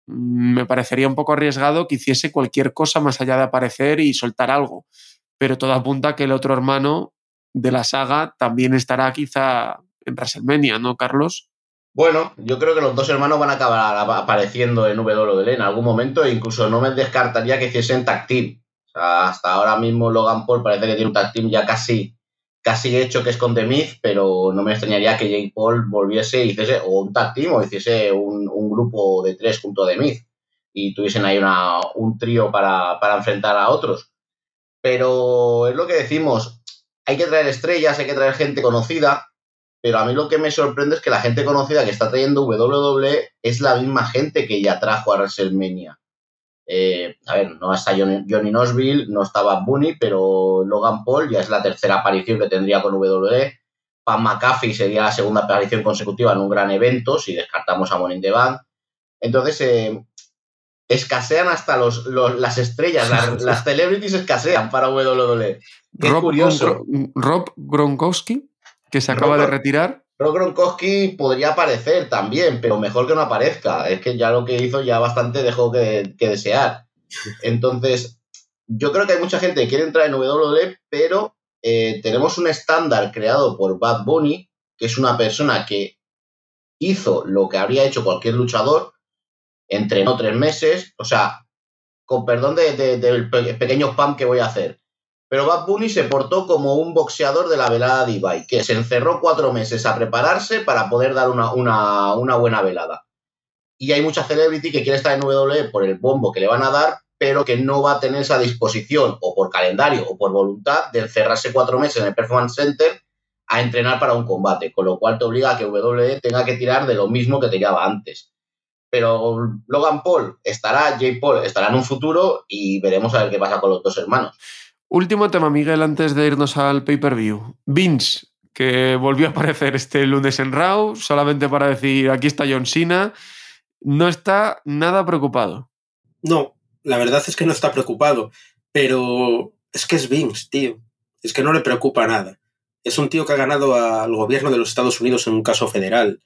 Mm, Me parecería un poco arriesgado que hiciese cualquier cosa más allá de aparecer y soltar algo. Pero todo apunta a que el otro hermano de la saga también estará quizá en WrestleMania, ¿no, Carlos? Bueno, yo creo que los dos hermanos van a acabar ap- apareciendo en WWE en algún momento e incluso no me descartaría que hiciesen tag team. O sea, hasta ahora mismo Logan Paul parece que tiene un tag team ya casi, casi hecho que es con The Miz, pero no me extrañaría que Jake Paul volviese y hiciese o un tag team o hiciese un, un grupo de tres junto a The Miz. y tuviesen ahí una, un trío para, para enfrentar a otros. Pero es lo que decimos, hay que traer estrellas, hay que traer gente conocida, pero a mí lo que me sorprende es que la gente conocida que está trayendo WWE es la misma gente que ya trajo a WrestleMania. Eh, a ver, no está Johnny, Johnny Knoxville, no estaba Bunny, pero Logan Paul ya es la tercera aparición que tendría con WWE. Pam McAfee sería la segunda aparición consecutiva en un gran evento, si descartamos a Money in the Bank. Entonces, eh, escasean hasta los, los- las estrellas, las, (laughs) las celebrities escasean para WWE. Qué Rob, curioso. Rob Gronkowski, que se acaba Rob- de retirar. Rob Gronkowski podría aparecer también, pero mejor que no aparezca. Es que ya lo que hizo ya bastante dejó que, que desear. Entonces, yo creo que hay mucha gente que quiere entrar en WWE, pero eh, tenemos un estándar creado por Bad Bunny, que es una persona que hizo lo que habría hecho cualquier luchador, entrenó tres meses, o sea, con perdón de- de- del pe- pequeño spam que voy a hacer. Pero Bad Bunny se portó como un boxeador de la velada de Ibai, que se encerró cuatro meses a prepararse para poder dar una, una- buena velada. Y hay mucha celebrity que quiere estar en WWE por el bombo que le van a dar, pero que no va a tener esa disposición, o por calendario, o por voluntad, de encerrarse cuatro meses en el Performance Center a entrenar para un combate, con lo cual te obliga a que WWE tenga que tirar de lo mismo que tiraba antes. Pero Logan Paul estará, Jay Paul estará en un futuro y veremos a ver qué pasa con los dos hermanos. Último tema, Miguel, antes de irnos al pay-per-view. Vince, que volvió a aparecer este lunes en Raw, solamente para decir, aquí está John Cena, no está nada preocupado. No, la verdad es que no está preocupado, pero es que es Vince, tío. Es que no le preocupa nada. Es un tío que ha ganado al gobierno de los Estados Unidos en un caso federal.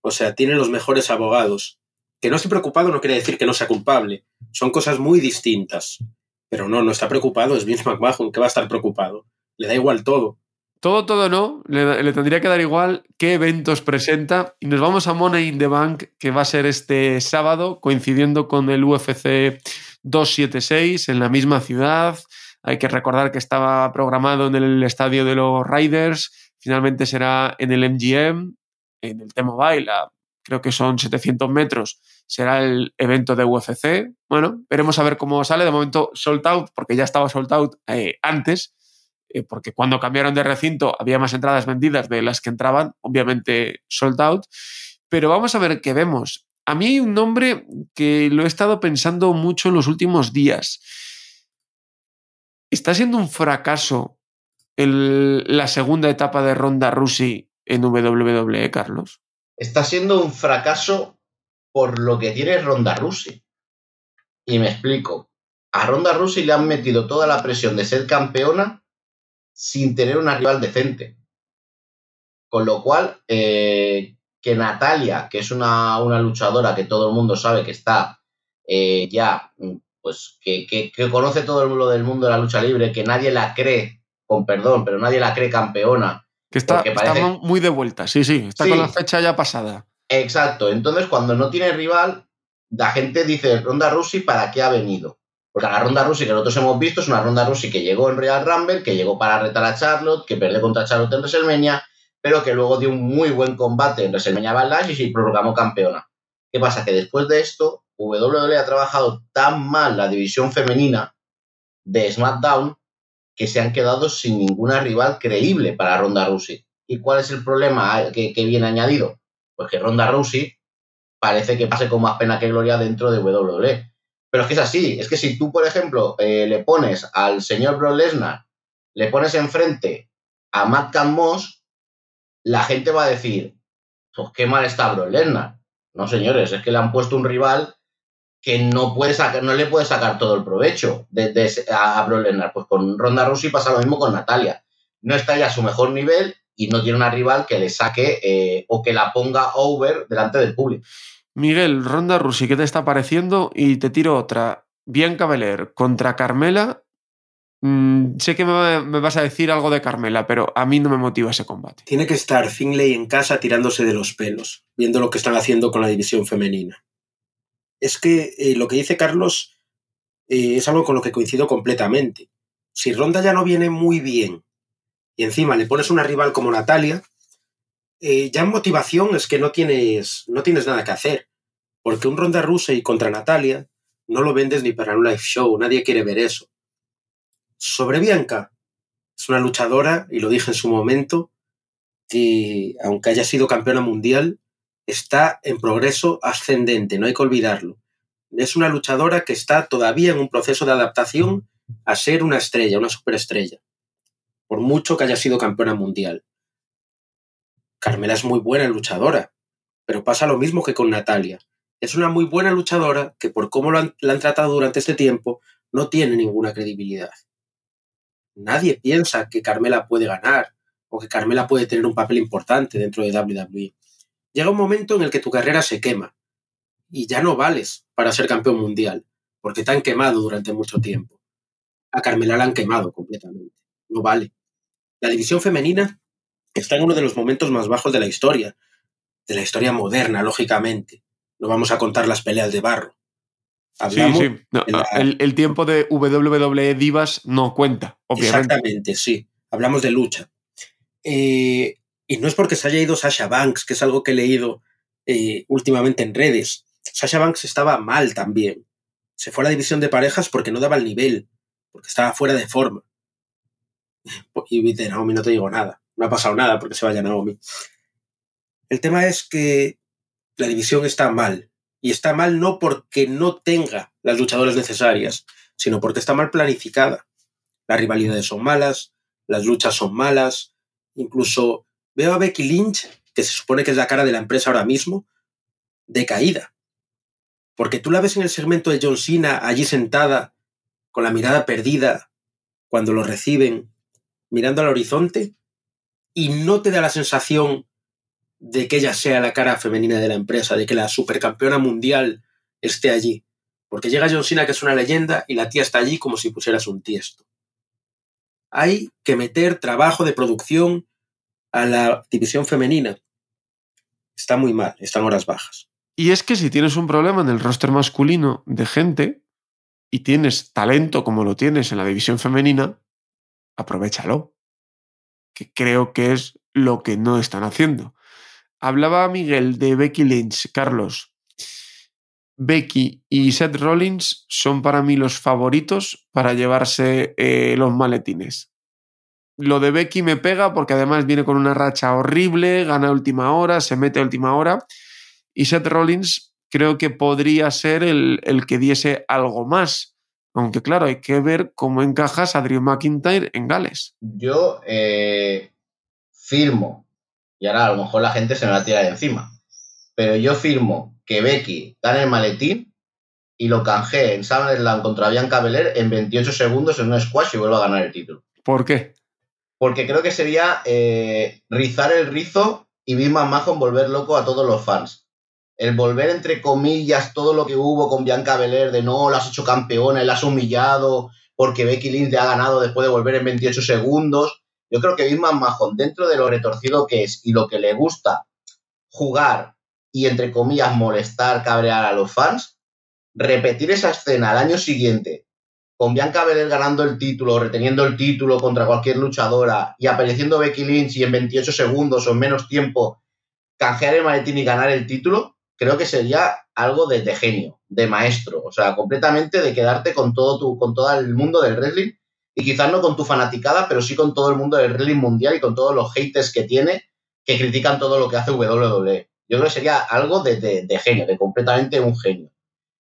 O sea, tiene los mejores abogados. Que no esté preocupado no quiere decir que no sea culpable. Son cosas muy distintas. Pero no, no está preocupado. Es Vince McMahon que va a estar preocupado. Le da igual todo. Todo, todo no, le, tendría que dar igual qué eventos presenta. Y nos vamos a Money in the Bank, que va a ser este sábado, coincidiendo con el UFC 276 en la misma ciudad. Hay que recordar que estaba programado en el estadio de los Riders, finalmente será en el MGM, en el T-Mobile, creo que son 700 metros, será el evento de UFC. Bueno, veremos a ver cómo sale. De momento, sold out, porque ya estaba sold out eh, antes eh, porque cuando cambiaron de recinto había más entradas vendidas de las que entraban, obviamente sold out. Pero vamos a ver qué vemos. A mí hay un nombre que lo he estado pensando mucho en los últimos días. ¿Está siendo un fracaso la segunda etapa de Ronda Rousey en WWE, Carlos? Está siendo un fracaso por lo que tiene Ronda Rousey. Y me explico. A Ronda Rousey le han metido toda la presión de ser campeona sin tener una rival decente. Con lo cual, eh, que Natalia, que es una, una luchadora que todo el mundo sabe que está eh, ya, pues que, que- que conoce todo el mundo del mundo de la lucha libre, que nadie la cree, con perdón, pero nadie la cree campeona, Que está, Porque parece- está muy de vuelta, sí, sí, está Sí. con la fecha ya pasada. Exacto. Entonces, cuando no tiene rival, la gente dice, Ronda Rousey, ¿para qué ha venido? Porque la Ronda Rousey que nosotros hemos visto es una Ronda Rousey que llegó en Real Rumble, que llegó para retar a Charlotte, que perdió contra Charlotte en WrestleMania, pero que luego dio un muy buen combate en WrestleMania Backlash y se proclamó campeona. ¿Qué pasa? Que después de esto, WWE ha trabajado tan mal la división femenina de SmackDown que se han quedado sin ninguna rival creíble para Ronda Rousey. ¿Y cuál es el problema que, que viene añadido? Pues que Ronda Rousey parece que pase con más pena que gloria dentro de WWE. Pero es que es así, es que si tú, por ejemplo, eh, le pones al señor Brock Lesnar, le pones enfrente a Matt Moss, la gente va a decir, pues qué mal está Brock Lesnar. No, señores, es que le han puesto un rival que no, puede sacar, no le puede sacar todo el provecho de, de a, a Brock Lesnar. Pues con Ronda Rousey pasa lo mismo con Natalia. No está ya a su mejor nivel y no tiene una rival que le saque eh, o que la ponga over delante del público. Miguel, Ronda Rousey, ¿qué te está pareciendo? Y te tiro otra. Bianca Belair contra Carmela. Mm, sé que me, me vas a decir algo de Carmela, pero a mí no me motiva ese combate. Tiene que estar Finlay en casa tirándose de los pelos, viendo lo que están haciendo con la división femenina. Es que eh, lo que dice Carlos eh, es algo con lo que coincido completamente. Si Ronda ya no viene muy bien y encima le pones una rival como Natalia, eh, ya en motivación es que no tienes, no tienes nada que hacer. Porque un Ronda Rousey contra Natalia no lo vendes ni para un live show, nadie quiere ver eso. Sobre Bianca, es una luchadora, y lo dije en su momento, que aunque haya sido campeona mundial, está en progreso ascendente, no hay que olvidarlo. Es una luchadora que está todavía en un proceso de adaptación a ser una estrella, una superestrella, por mucho que haya sido campeona mundial. Carmela es muy buena luchadora, pero pasa lo mismo que con Natalia. Es una muy buena luchadora que por cómo la han tratado durante este tiempo no tiene ninguna credibilidad. Nadie piensa que Carmela puede ganar o que Carmela puede tener un papel importante dentro de WWE. Llega un momento en el que tu carrera se quema y ya no vales para ser campeón mundial, porque te han quemado durante mucho tiempo. A Carmela la han quemado completamente. No vale. La división femenina está en uno de los momentos más bajos de la historia, de la historia moderna, lógicamente. No vamos a contar las peleas de barro. sí, sí. el, el, tiempo de WWE Divas no cuenta, obviamente. Exactamente, sí. Hablamos de lucha. Eh, y no es porque se haya ido Sasha Banks, que es algo que he leído eh, últimamente en redes. Sasha Banks estaba mal también. Se fue a la división de parejas porque no daba el nivel, porque estaba fuera de forma. (laughs) Y de Naomi no te digo nada. No ha pasado nada porque se vaya Naomi. El tema es que la división está mal. Y está mal no porque no tenga las luchadoras necesarias, sino porque está mal planificada. Las rivalidades son malas, las luchas son malas, incluso veo a Becky Lynch, que se supone que es la cara de la empresa ahora mismo, decaída. Porque tú la ves en el segmento de John Cena allí sentada, con la mirada perdida, cuando lo reciben, mirando al horizonte, y no te da la sensación de que ella sea la cara femenina de la empresa, de que la supercampeona mundial esté allí. Porque llega John Cena, que es una leyenda, y la tía está allí como si pusieras un tiesto. Hay que meter trabajo de producción a la división femenina. Está muy mal, están horas bajas. Y es que si tienes un problema en el roster masculino de gente y tienes talento como lo tienes en la división femenina, aprovechalo. Que creo que es lo que no están haciendo. Hablaba Miguel de Becky Lynch, Carlos. Becky y Seth Rollins son para mí los favoritos para llevarse eh, los maletines. Lo de Becky me pega porque además viene con una racha horrible, gana a última hora, se mete a última hora. Y Seth Rollins creo que podría ser el, que diese algo más. Aunque claro, hay que ver cómo encajas a Drew McIntyre en Gales. Yo eh, firmo, y ahora a lo mejor la gente se me va a tirar encima, pero yo firmo que Becky gane el maletín y lo canjee en SummerSlam contra Bianca Belair en 28 segundos en un squash y vuelva a ganar el título. ¿Por qué? Porque creo que sería eh, rizar el rizo y Vince McMahon volver loco a todos los fans. El volver, entre comillas, todo lo que hubo con Bianca Belair de no, la has hecho campeona y la has humillado porque Becky Lynch te ha ganado después de volver en 28 segundos. Yo creo que Vince McMahon, dentro de lo retorcido que es y lo que le gusta jugar y, entre comillas, molestar, cabrear a los fans, repetir esa escena al año siguiente con Bianca Belair ganando el título, reteniendo el título contra cualquier luchadora y apareciendo Becky Lynch y en 28 segundos o en menos tiempo canjear el maletín y ganar el título, creo que sería algo de, genio, de maestro, o sea, completamente de quedarte con todo tu, con todo el mundo del wrestling y quizás no con tu fanaticada, pero sí con todo el mundo del wrestling mundial y con todos los haters que tiene que critican todo lo que hace WWE. Yo creo que sería algo de, de genio, de completamente un genio.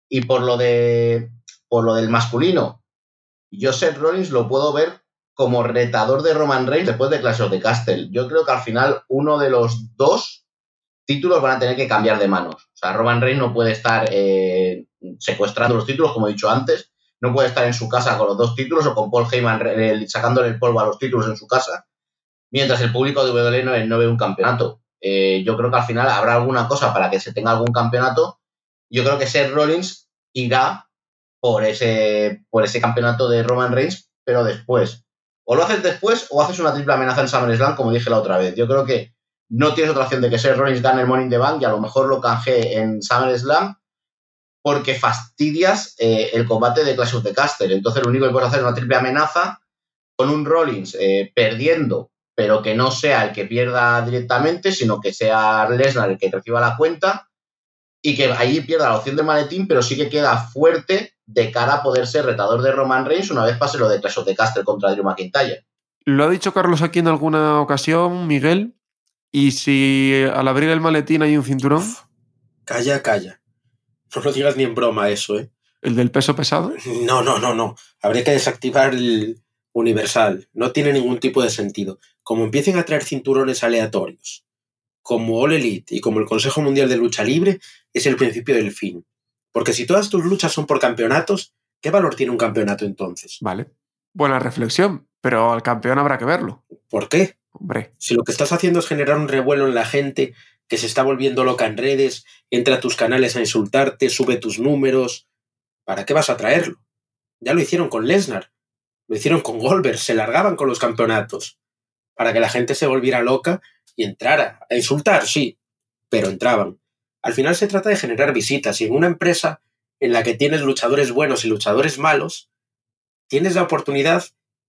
Y por lo de por lo del masculino, Joseph Rollins lo puedo ver como retador de Roman Reigns después de Clash of the Castle. Yo creo que al final uno de los dos títulos van a tener que cambiar de manos. O sea, Roman Reigns no puede estar eh, secuestrando los títulos, como he dicho antes, no puede estar en su casa con los dos títulos o con Paul Heyman sacándole el polvo a los títulos en su casa, mientras el público de WWE no, ve un campeonato. Eh, yo creo que al final habrá alguna cosa para que se tenga algún campeonato. Yo creo que Seth Rollins irá por ese, por ese campeonato de Roman Reigns, pero después. O lo haces después o haces una triple amenaza en SummerSlam, como dije la otra vez. Yo creo que no tienes otra opción de que Seth Rollins gane el Morning the Bank y a lo mejor lo canje en SummerSlam porque fastidias eh, el combate de Clash of the Caster. Entonces lo único que puedes hacer es una triple amenaza con un Rollins eh, perdiendo, pero que no sea el que pierda directamente, sino que sea Lesnar el que reciba la cuenta y que ahí pierda la opción de maletín, pero sí que queda fuerte de cara a poder ser retador de Roman Reigns una vez pase lo de Clash of the Castle contra Drew McIntyre. Lo ha dicho Carlos aquí en alguna ocasión, Miguel. ¿Y si al abrir el maletín hay un cinturón? Calla, calla. No lo digas ni en broma eso, ¿eh? ¿El del peso pesado? No, no, no, no. Habría que desactivar el universal. No tiene ningún tipo de sentido. Como empiecen a traer cinturones aleatorios, como All Elite y como el Consejo Mundial de Lucha Libre, es el principio del fin. Porque si todas tus luchas son por campeonatos, ¿qué valor tiene un campeonato entonces? Vale. Buena reflexión, pero al campeón habrá que verlo. ¿Por qué? Hombre, Si lo que estás haciendo es generar un revuelo en la gente que se está volviendo loca en redes, entra a tus canales a insultarte, sube tus números, ¿para qué vas a traerlo? Ya lo hicieron con Lesnar, lo hicieron con Goldberg, se largaban con los campeonatos, para que la gente se volviera loca y entrara. A insultar, sí, pero entraban. Al final se trata de generar visitas y en una empresa en la que tienes luchadores buenos y luchadores malos, tienes la oportunidad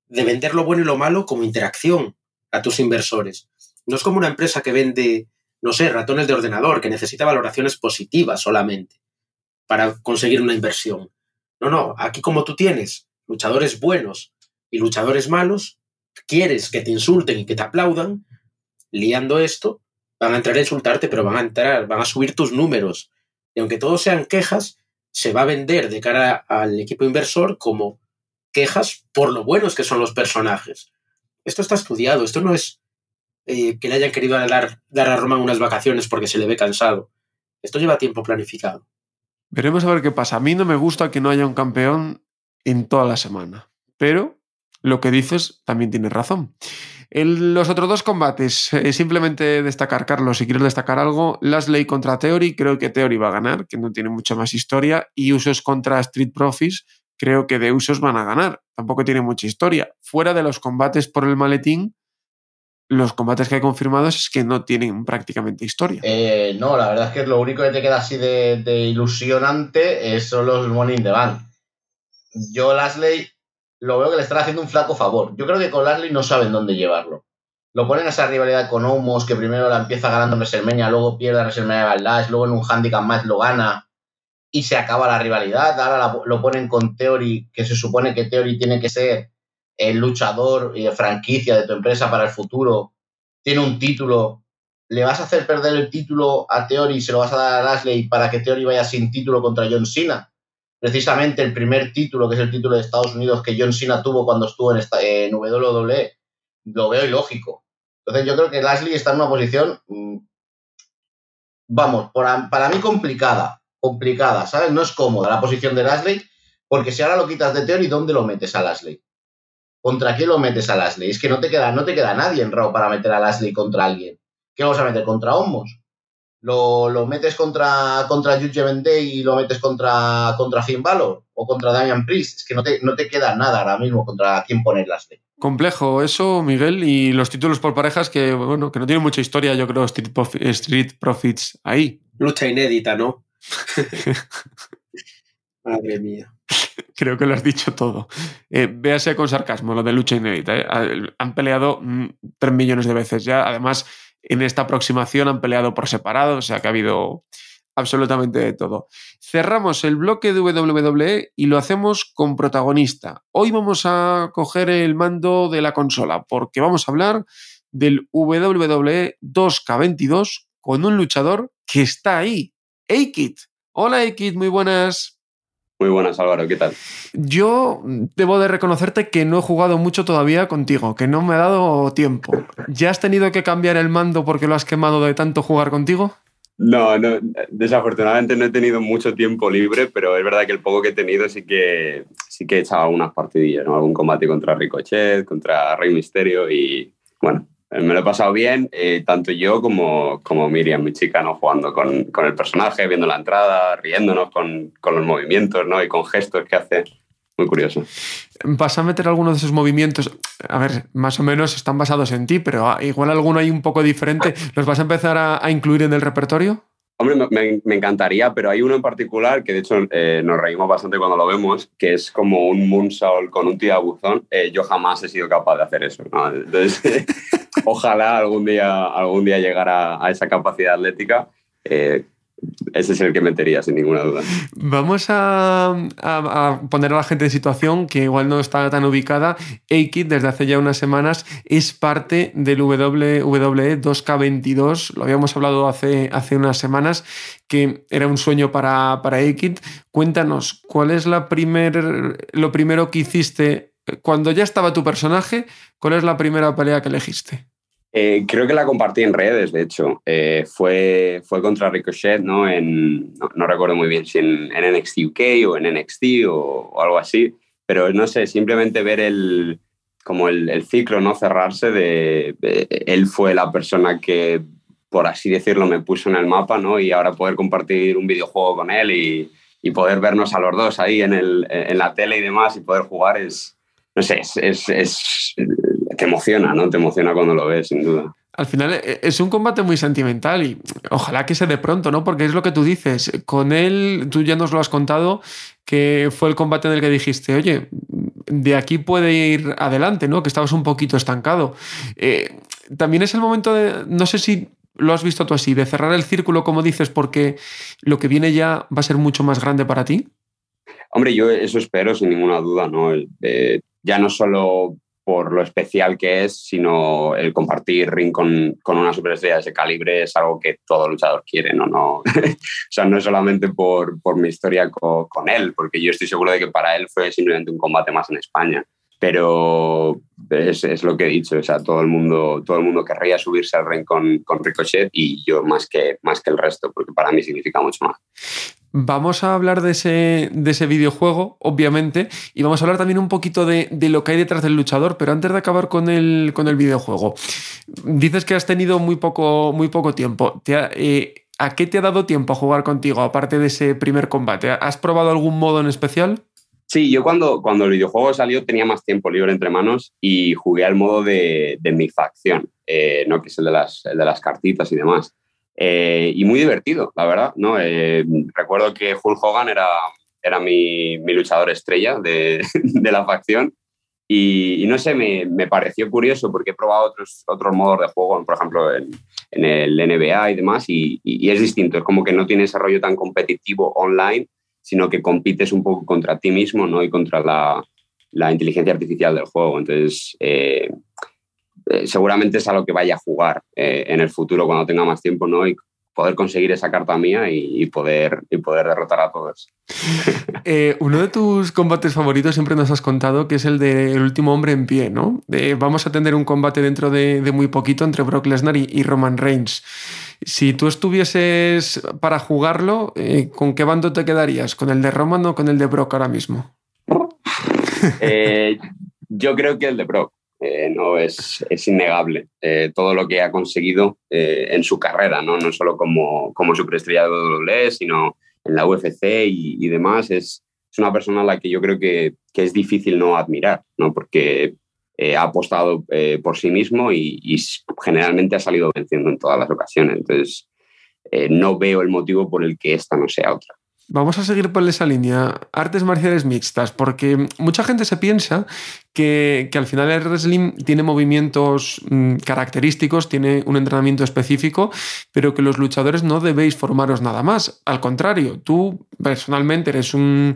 de vender lo bueno y lo malo como interacción a tus inversores. No es como una empresa que vende, no sé, ratones de ordenador, que necesita valoraciones positivas solamente para conseguir una inversión. No, no, aquí como tú tienes luchadores buenos y luchadores malos, quieres que te insulten y que te aplaudan, liando esto, van a entrar a insultarte, pero van a entrar, van a subir tus números. Y aunque todos sean quejas, se va a vender de cara al equipo inversor como quejas por lo buenos que son los personajes. Esto está estudiado, esto no es eh, que le hayan querido dar, dar a Roman unas vacaciones porque se le ve cansado. Esto lleva tiempo planificado. veremos a ver qué pasa. A mí no me gusta que no haya un campeón en toda la semana, pero lo que dices también tienes razón. En los otros dos combates, eh, simplemente destacar, Carlos, si quieres destacar algo, Lasley contra Theory, creo que Theory va a ganar, que no tiene mucha más historia, y Usos contra Street Profits, creo que de Usos van a ganar, tampoco tiene mucha historia. Fuera de los combates por el maletín, los combates que hay confirmados es que no tienen prácticamente historia. Eh, no, la verdad es que lo único que te queda así de, ilusionante es, son los in the Bank. Yo, Lasley, lo veo que le están haciendo un flaco favor. Yo creo que con Lasley no saben dónde llevarlo. Lo ponen a esa rivalidad con Omos, que primero la empieza ganando en WrestleMania, luego pierde a WrestleMania Backlash, luego en un handicap match lo gana y se acaba la rivalidad. Ahora la- lo ponen con Theory, que se supone que Theory tiene que ser el luchador y franquicia de tu empresa para el futuro. Tiene un título. ¿Le vas a hacer perder el título a Theory y se lo vas a dar a Lashley para que Theory vaya sin título contra John Cena? Precisamente el primer título, que es el título de Estados Unidos que John Cena tuvo cuando estuvo en, esta, en WWE. Lo veo ilógico. Entonces yo creo que Lashley está en una posición, mm, vamos, por- para mí complicada, complicada, ¿sabes? No es cómoda la posición de Lashley, porque si ahora lo quitas de Theory, ¿dónde lo metes a Lashley? ¿Contra quién lo metes a Lashley? Es que no te queda, no te queda nadie en Raw para meter a Lashley contra alguien. ¿Qué vamos a meter? ¿Contra Homos? ¿Lo, lo metes contra, contra Judgment Day y lo metes contra, contra Finn Balor? ¿O contra Damian Priest? Es que no te, no te queda nada ahora mismo contra quién poner Lashley. Complejo eso, Miguel, y los títulos por parejas que, bueno, que no tienen mucha historia, yo creo, Street, Profi- Street Profits ahí. Lucha inédita, ¿no? (laughs) Madre mía. Creo que lo has dicho todo. Eh, véase con sarcasmo lo de lucha inédita. ¿eh? Ha- Han peleado mm, tres millones de veces ya. Además, en esta aproximación han peleado por separado, o sea que ha habido absolutamente de todo. Cerramos el bloque de WWE y lo hacemos con protagonista. Hoy vamos a coger el mando de la consola porque vamos a hablar del WWE 2K22 con un luchador que está ahí, Aikid. Hola Aikid, muy buenas. Muy buenas, Álvaro, ¿qué tal? Yo debo de reconocerte que no he jugado mucho todavía contigo, que no me ha dado tiempo. ¿Ya has tenido que cambiar el mando porque lo has quemado de tanto jugar contigo? No, no, desafortunadamente no he tenido mucho tiempo libre, pero es verdad que el poco que he tenido sí que, sí que he echado unas partidillas, ¿no? Algún combate contra Ricochet, contra Rey Misterio y bueno, me lo he pasado bien, eh, tanto yo como, como Miriam, mi chica, ¿no? Jugando con, con el personaje, viendo la entrada, riéndonos con, con los movimientos, ¿no? Y con gestos que hace. Muy curioso. ¿Vas a meter alguno de esos movimientos? A ver, más o menos están basados en ti, pero ah, igual alguno hay un poco diferente. ¿Los vas a empezar a, a incluir en el repertorio? Hombre, me- me, encantaría, pero hay uno en particular que de hecho eh, nos reímos bastante cuando lo vemos, que es como un moonsault con un tirabuzón. Eh, yo jamás he sido capaz de hacer eso. ¿no? Entonces, (laughs) ojalá algún día, algún día llegar a, a esa capacidad atlética. Eh, ese es el que metería, sin ninguna duda. Vamos a, poner a la gente en situación que igual no está tan ubicada. A-Kid, desde hace ya unas semanas, es parte del WWE 2K22. Lo habíamos hablado hace, hace unas semanas, que era un sueño para, para. Cuéntanos, ¿cuál es la primer, lo primero que hiciste cuando ya estaba tu personaje? ¿Cuál es la primera pelea que elegiste? Eh, creo que la compartí en redes, de hecho. Eh, fue, fue contra Ricochet, ¿no? En, no, recuerdo muy bien si en, NXT UK o en NXT o, algo así, pero no sé, simplemente ver el, como el, ciclo, ¿no? Cerrarse de, Él fue la persona que, por así decirlo, me puso en el mapa, ¿no? Y ahora poder compartir un videojuego con él y, y poder vernos a los dos ahí en, el, en la tele y demás y poder jugar es, no sé, es te emociona, ¿no? Te emociona cuando lo ves, sin duda. Al final eh, es un combate muy sentimental y ojalá que se dé pronto, ¿no? Porque es lo que tú dices. Con él, tú ya nos lo has contado, que fue el combate en el que dijiste, oye, de aquí puede ir adelante, ¿no? Que estabas un poquito estancado. Eh, también es el momento de, no sé si lo has visto tú así, de cerrar el círculo, como dices, porque lo que viene ya va a ser mucho más grande para ti. Hombre, yo eso espero sin ninguna duda, ¿no? Eh, ya no solo por lo especial que es, sino el compartir ring con, con, una superestrella de ese calibre es algo que todo luchador quiere, ¿no? no (laughs) o sea, no es solamente por, por mi historia con, con, él, porque yo estoy seguro de que para él fue simplemente un combate más en España. Pero es, es lo que he dicho, o sea, todo el mundo, todo el mundo querría subirse al ring con, con Ricochet y yo más que, más que el resto, porque para mí significa mucho más. Vamos a hablar de ese, de ese videojuego, obviamente, y vamos a hablar también un poquito de, lo que hay detrás del luchador, pero antes de acabar con el, con el videojuego, dices que has tenido muy poco, muy poco tiempo. Eh, ¿A qué te ha dado tiempo a jugar contigo, aparte de ese primer combate? ¿Has probado algún modo en especial? Sí, yo cuando, cuando el videojuego salió tenía más tiempo libre entre manos y jugué al modo de, de mi facción, eh, ¿no? que es el de, las, el de las cartitas y demás. Eh, y muy divertido, la verdad. ¿no? Eh, recuerdo que Hulk Hogan era, era mi, mi luchador estrella de, (laughs) de la facción y, no sé, me, me, pareció curioso porque he probado otros, otros modos de juego, por ejemplo, en, en el NBA y demás, y, y, es distinto. Es como que no tiene ese rollo tan competitivo online, sino que compites un poco contra ti mismo ¿no? y contra la, la inteligencia artificial del juego. Entonces, eh, eh, seguramente es a lo que vaya a jugar eh, en el futuro cuando tenga más tiempo, ¿no? Y poder conseguir esa carta mía y, poder, y poder derrotar a todos. (laughs) Eh, uno de tus combates favoritos siempre nos has contado que es el del último hombre en pie, ¿no? vamos a tener un combate dentro de, muy poquito entre Brock Lesnar y, Roman Reigns. Si tú estuvieses para jugarlo, ¿con qué bando te quedarías? ¿Con el de Roman o con el de Brock ahora mismo? yo creo que el de Brock. Eh, no es, es innegable eh, todo lo que ha conseguido eh, en su carrera, no, no solo como, como superestrella de WWE, sino en la UFC y, demás. Es, es, una persona a la que yo creo que, que es difícil no admirar, ¿no? porque ha apostado por sí mismo y, y, generalmente ha salido venciendo en todas las ocasiones. Entonces, no veo el motivo por el que esta no sea otra. Vamos a seguir por esa línea, artes marciales mixtas, porque mucha gente se piensa que, al final el wrestling tiene movimientos mm, característicos, tiene un entrenamiento específico, pero que los luchadores no debéis formaros nada más. Al contrario, tú personalmente eres un,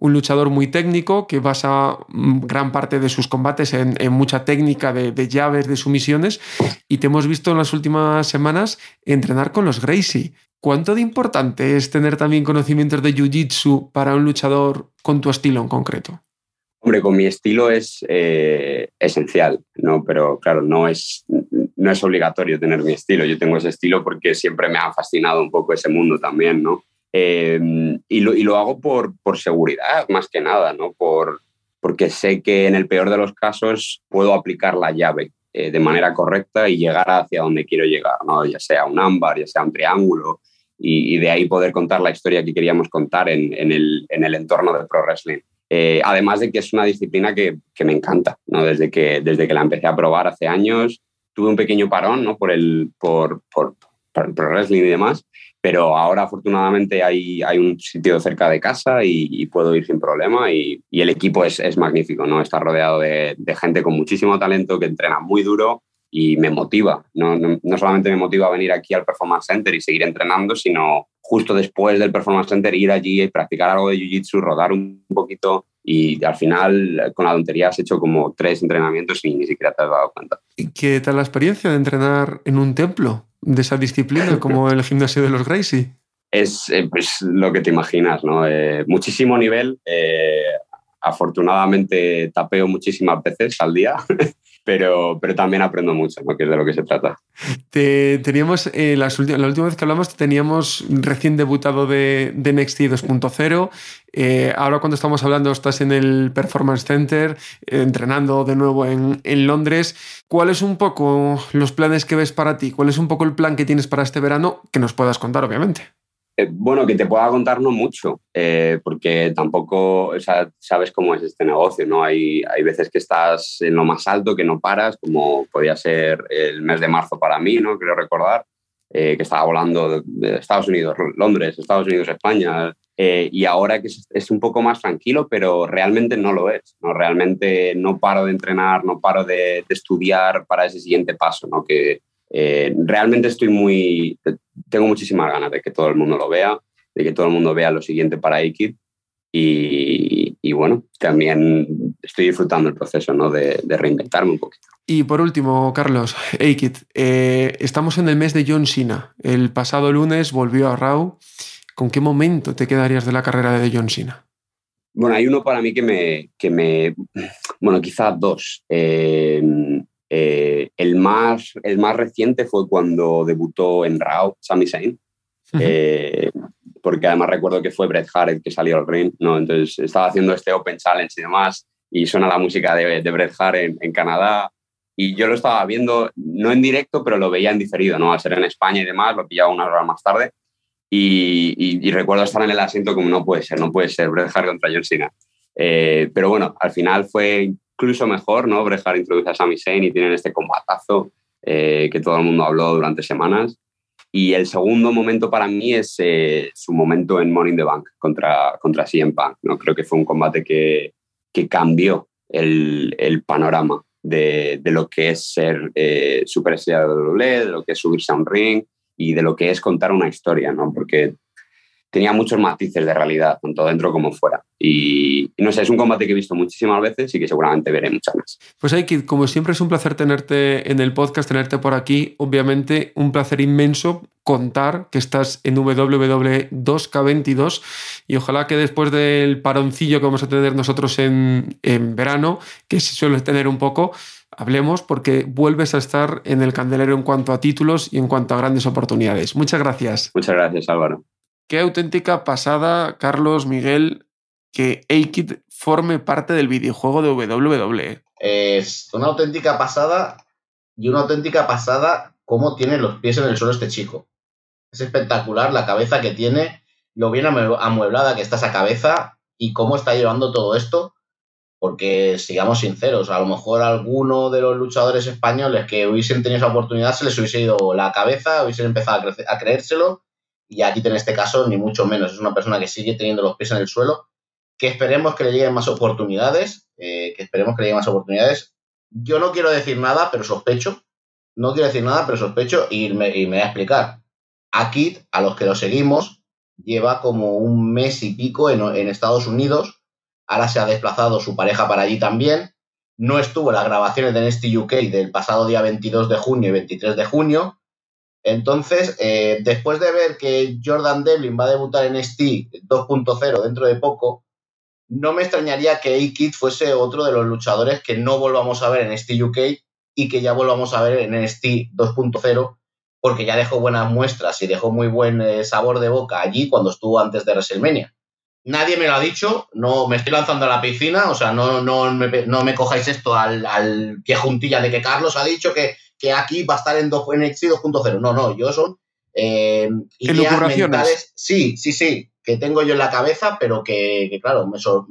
luchador muy técnico que basa mm, gran parte de sus combates en, mucha técnica de, de, llaves, de sumisiones, y te hemos visto en las últimas semanas entrenar con los Gracie. ¿Cuánto de importante es tener también conocimientos de Jiu-Jitsu para un luchador con tu estilo en concreto? Hombre, con mi estilo es eh, esencial, ¿no? Pero claro, no es, no es obligatorio tener mi estilo. Yo tengo ese estilo porque siempre me ha fascinado un poco ese mundo también, ¿no? Eh, y, lo, y, lo, hago por, por, seguridad, más que nada, ¿no? Por, porque sé que en el peor de los casos puedo aplicar la llave eh, de manera correcta y llegar hacia donde quiero llegar, ¿no? Ya sea un ámbar, ya sea un triángulo, y, de ahí poder contar la historia que queríamos contar en, en, el, en el, entorno del pro wrestling. Eh, además de que es una disciplina que, me encanta, ¿no? desde, que, desde que la empecé a probar hace años, tuve un pequeño parón ¿no? por, el, por, por, por wrestling y demás, pero ahora afortunadamente hay, hay un sitio cerca de casa y, puedo ir sin problema y, el equipo es, magnífico, ¿no? está rodeado de, de gente con muchísimo talento que entrena muy duro y me motiva. No, no, no, solamente me motiva venir aquí al Performance Center y seguir entrenando, sino justo después del Performance Center ir allí y practicar algo de Jiu-Jitsu, rodar un poquito y al final con la tontería has hecho como tres entrenamientos y ni siquiera te has dado cuenta. ¿Y qué tal la experiencia de entrenar en un templo de esa disciplina (laughs) como el gimnasio de los Gracie? Es eh, pues, lo que te imaginas, ¿no? Eh, muchísimo nivel. Eh, afortunadamente tapeo muchísimas veces al día. (laughs) pero, pero también aprendo mucho, ¿no? que es de lo que se trata. Te, teníamos, eh, la última vez que hablamos, teníamos recién debutado de, de NXT 2.0. Eh, ahora cuando estamos hablando estás en el Performance Center, eh, entrenando de nuevo en, en Londres. ¿Cuáles un poco los planes que ves para ti? ¿Cuál es un poco el plan que tienes para este verano? Que nos puedas contar, obviamente. Eh, bueno, que te pueda contar no mucho, eh, porque tampoco o sea, sabes cómo es este negocio, ¿no? Hay, hay veces que estás en lo más alto, que no paras, como podía ser el mes de marzo para mí, ¿no? Quiero recordar, eh, que estaba volando de, Estados Unidos, Londres, Estados Unidos, España, y ahora que es, es, un poco más tranquilo, pero realmente no lo es, ¿no? Realmente no paro de entrenar, no paro de, de estudiar para ese siguiente paso, ¿no? Que, eh, realmente estoy muy, tengo muchísimas ganas de que todo el mundo lo vea, de que todo el mundo vea lo siguiente para Aikid y, y, bueno, también estoy disfrutando el proceso ¿no? de, de, reinventarme un poquito. Y por último, Carlos, Aikid, eh, estamos en el mes de John Cena. El pasado lunes volvió a Raw. ¿Con qué momento te quedarías de la carrera de John Cena? Bueno, hay uno para mí que me, que me bueno, quizás dos. Eh, eh, el, más, el más reciente fue cuando debutó en Raw, Sami Zayn, eh, porque además recuerdo que fue Bret Hart el que salió al ring, ¿no? entonces estaba haciendo este Open Challenge y demás, y suena la música de, de Bret Hart en, en, Canadá, y yo lo estaba viendo, no en directo, pero lo veía en diferido, ¿no? al ser en España y demás, lo pillaba unas horas más tarde, y, y, y, recuerdo estar en el asiento como no puede ser, no puede ser Bret Hart contra John Cena. Eh, pero bueno, al final fue incluso mejor, ¿no? Bret Hart introduce a Sami Zayn y tienen este combatazo eh, que todo el mundo habló durante semanas. Y el segundo momento para mí es eh, su momento en in the Bank contra, contra CM Punk, ¿no? Creo que fue un combate que, que cambió el, el panorama de, de, lo que es ser eh, superestrella de WWE, de lo que es subirse a un ring y de lo que es contar una historia, ¿no? Porque tenía muchos matices de realidad, tanto dentro como fuera. Y, y, no sé, es un combate que he visto muchísimas veces y que seguramente veré muchas más. Pues Aikid, como siempre es un placer tenerte en el podcast, tenerte por aquí. Obviamente un placer inmenso contar que estás en WWE 2K22 y ojalá que después del paroncillo que vamos a tener nosotros en, en verano, que se suele tener un poco, hablemos porque vuelves a estar en el candelero en cuanto a títulos y en cuanto a grandes oportunidades. Muchas gracias. Muchas gracias, Álvaro. Qué auténtica pasada, Carlos, Miguel, que Aikid forme parte del videojuego de WWE. Es una auténtica pasada y una auténtica pasada cómo tiene los pies en el suelo este chico. Es espectacular la cabeza que tiene, lo bien amueblada que está esa cabeza y cómo está llevando todo esto. Porque, sigamos sinceros, a lo mejor alguno de los luchadores españoles que hubiesen tenido esa oportunidad se les hubiese ido la cabeza, hubiesen empezado a, a creérselo y aquí en este caso ni mucho menos. Es una persona que sigue teniendo los pies en el suelo, que esperemos que le lleguen más oportunidades, eh, que esperemos que le lleguen más oportunidades. Yo no quiero decir nada, pero sospecho. No quiero decir nada, pero sospecho y me, y me voy a explicar. Aquí, a los que lo seguimos, lleva como un mes y pico en, en Estados Unidos. Ahora se ha desplazado su pareja para allí también. No estuvo en las grabaciones de NXT UK del pasado día 22 de junio y 23 de junio entonces, eh, después de ver que Jordan Devlin va a debutar en NXT 2.0 dentro de poco, no me extrañaría que A-Kid fuese otro de los luchadores que no volvamos a ver en NXT UK y que ya volvamos a ver en NXT 2.0 porque ya dejó buenas muestras y dejó muy buen eh, sabor de boca allí cuando estuvo antes de WrestleMania. Nadie me lo ha dicho, no me estoy lanzando a la piscina, o sea, no, no, me, no me cojáis esto al, al pie juntilla de que Carlos ha dicho que que aquí va a estar en, en NXT 2.0. No, no, yo son eh, ideas mentales. Sí, sí, sí, que tengo yo en la cabeza, pero que, que claro, me, sor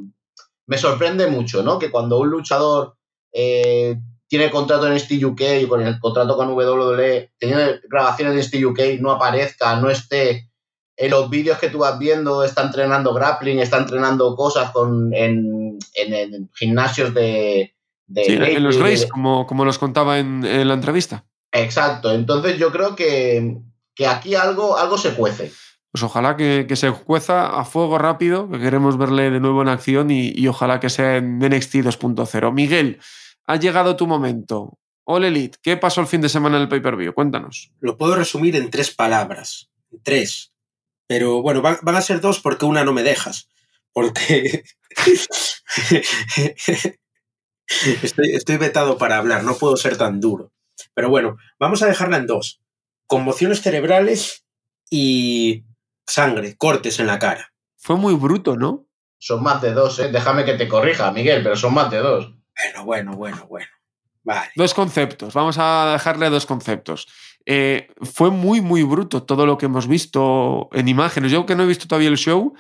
me, sorprende mucho, ¿no? Que cuando un luchador eh, tiene contrato en NXT UK y con el contrato con WWE, tiene grabaciones de NXT UK, no aparezca, no esté en los vídeos que tú vas viendo, está entrenando grappling, está entrenando cosas con, en, en, en gimnasios de, de Sí, en los de- Grays, como, como nos contaba en, en la entrevista. Exacto, entonces yo creo que, que aquí algo, algo se cuece. Pues ojalá que, que se cueza a fuego rápido, que queremos verle de nuevo en acción y, y ojalá que sea en NXT 2.0. Miguel, ha llegado tu momento. All Elite, ¿qué pasó el fin de semana en el pay-per-view? Cuéntanos. Lo puedo resumir en tres palabras. Tres. Pero bueno, van, van a ser dos porque una no me dejas. Porque (laughs) estoy, estoy vetado para hablar, no puedo ser tan duro. Pero bueno, vamos a dejarla en dos. Conmociones cerebrales y sangre, cortes en la cara. Fue muy bruto, ¿no? Son más de dos, ¿eh? Déjame que te corrija, Miguel, pero son más de dos. Bueno, bueno, bueno, bueno. Vale. Dos conceptos, vamos a dejarle dos conceptos. Eh, fue muy, muy bruto todo lo que hemos visto en imágenes. Yo que no he visto todavía el show,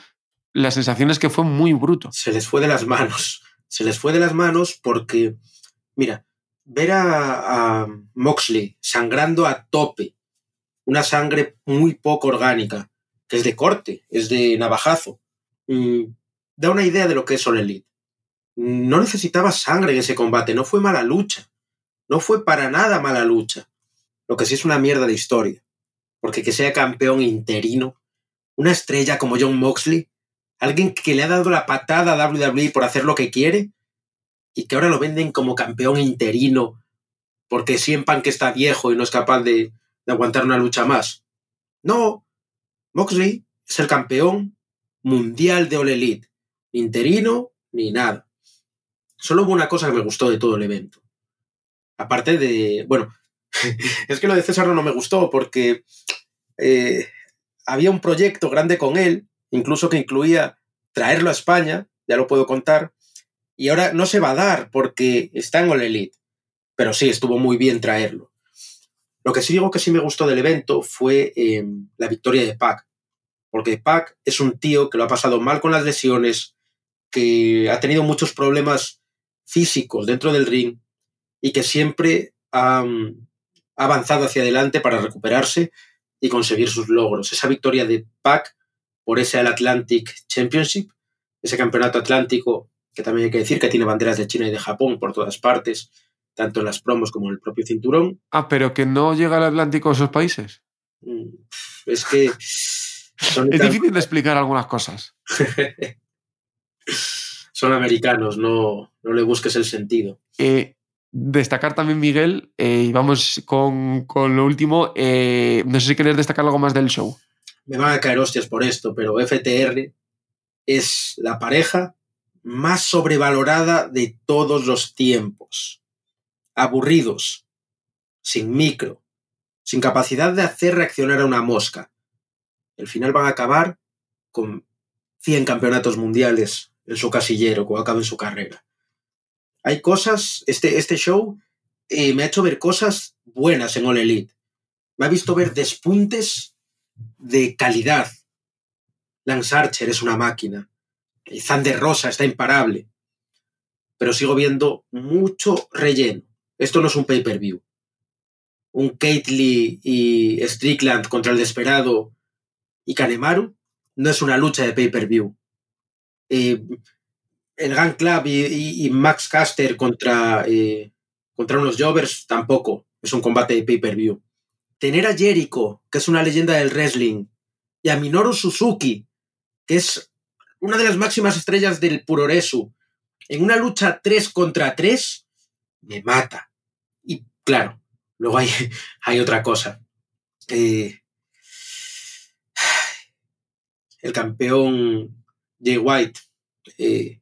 la sensación es que fue muy bruto. se les fue de las manos. Se les fue de las manos porque, mira, ver a, Moxley sangrando a tope, una sangre muy poco orgánica, que es de corte, es de navajazo, mm, da una idea de lo que es All Elite. No necesitaba sangre en ese combate, no fue mala lucha, no fue para nada mala lucha. Lo que sí es una mierda de historia, porque que sea campeón interino, una estrella como John Moxley, alguien que le ha dado la patada a WWE por hacer lo que quiere y que ahora lo venden como campeón interino porque sientan que está viejo y no es capaz de, de aguantar una lucha más. No, Moxley es el campeón mundial de All Elite, ni interino ni nada. Solo hubo una cosa que me gustó de todo el evento. Aparte de, bueno, (laughs) es que lo de César no me gustó porque eh, había un proyecto grande con él, incluso que incluía traerlo a España, ya lo puedo contar, y ahora no se va a dar porque está en All Elite, pero sí, estuvo muy bien traerlo. Lo que sí digo que sí me gustó del evento fue eh, la victoria de Pac, porque Pac es un tío que lo ha pasado mal con las lesiones, que ha tenido muchos problemas físicos dentro del ring y que siempre ha, mm, ha avanzado hacia adelante para recuperarse y conseguir sus logros. Esa victoria de Pac por ese Atlantic Championship, ese campeonato atlántico que también hay que decir que tiene banderas de China y de Japón por todas partes, tanto en las promos como en el propio cinturón. Ah, pero que no llega al Atlántico a esos países. Mm, Es que (laughs) son, Es difícil de explicar algunas cosas. (laughs) son americanos, no, no le busques el sentido. Eh, destacar también, Miguel, eh, y vamos con, con lo último. eh, no sé si quieres destacar algo más del show. Me van a caer hostias por esto, pero FTR es la pareja más sobrevalorada de todos los tiempos. Aburridos, sin micro, sin capacidad de hacer reaccionar a una mosca. Al final van a acabar con 100 campeonatos mundiales en su casillero cuando acaben su carrera. Hay cosas, este, este show eh, me ha hecho ver cosas buenas en All Elite. Me ha visto ver despuntes de calidad. Lance Archer es una máquina. Y Thunder Rosa está imparable. Pero sigo viendo mucho relleno. Esto no es un pay-per-view. Un Lee y Strickland contra el Desperado y Kanemaru no es una lucha de pay-per-view. Eh, el Gun Club y Max Caster contra, eh, contra unos Jovers tampoco es un combate de pay-per-view tener a Jericho, que es una leyenda del wrestling, y a Minoru Suzuki, que es una de las máximas estrellas del Puroresu, en una lucha 3 contra 3, me mata. Y claro, luego hay, (laughs) hay otra cosa. Eh, el campeón Jay White, eh,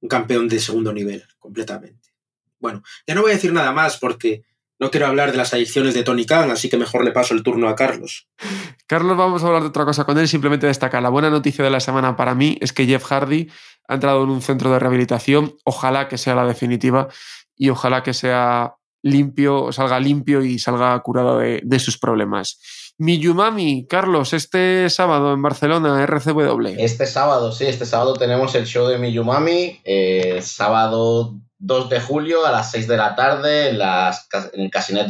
un campeón de segundo nivel, completamente. Bueno, ya no voy a decir nada más porque no quiero hablar de las adicciones de Tony Khan, así que mejor le paso el turno a Carlos. (laughs) Carlos, vamos a hablar de otra cosa con él. Simplemente destacar la buena noticia de la semana para mí es que Jeff Hardy ha entrado en un centro de rehabilitación. Ojalá que sea la definitiva y ojalá que sea limpio, salga limpio y salga curado de, de sus problemas. Miyumami, Carlos, este sábado en Barcelona, RCW. Este sábado, sí, este sábado tenemos el show de Miyumami, eh, sábado 2 de julio a las 6 de la tarde en, las, en el Casinet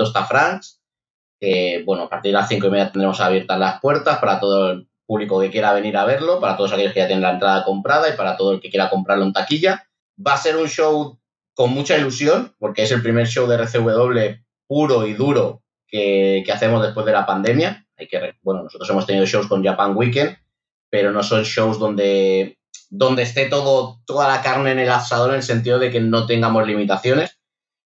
que bueno, a partir de las 5 y media tendremos abiertas las puertas para todo el público que quiera venir a verlo, para todos aquellos que ya tienen la entrada comprada y para todo el que quiera comprarlo en taquilla. Va a ser un show con mucha ilusión, porque es el primer show de RCW puro y duro que, que hacemos después de la pandemia. Hay que, bueno, nosotros hemos tenido shows con Japan Weekend, pero no son shows donde, donde esté todo, toda la carne en el asador en el sentido de que no tengamos limitaciones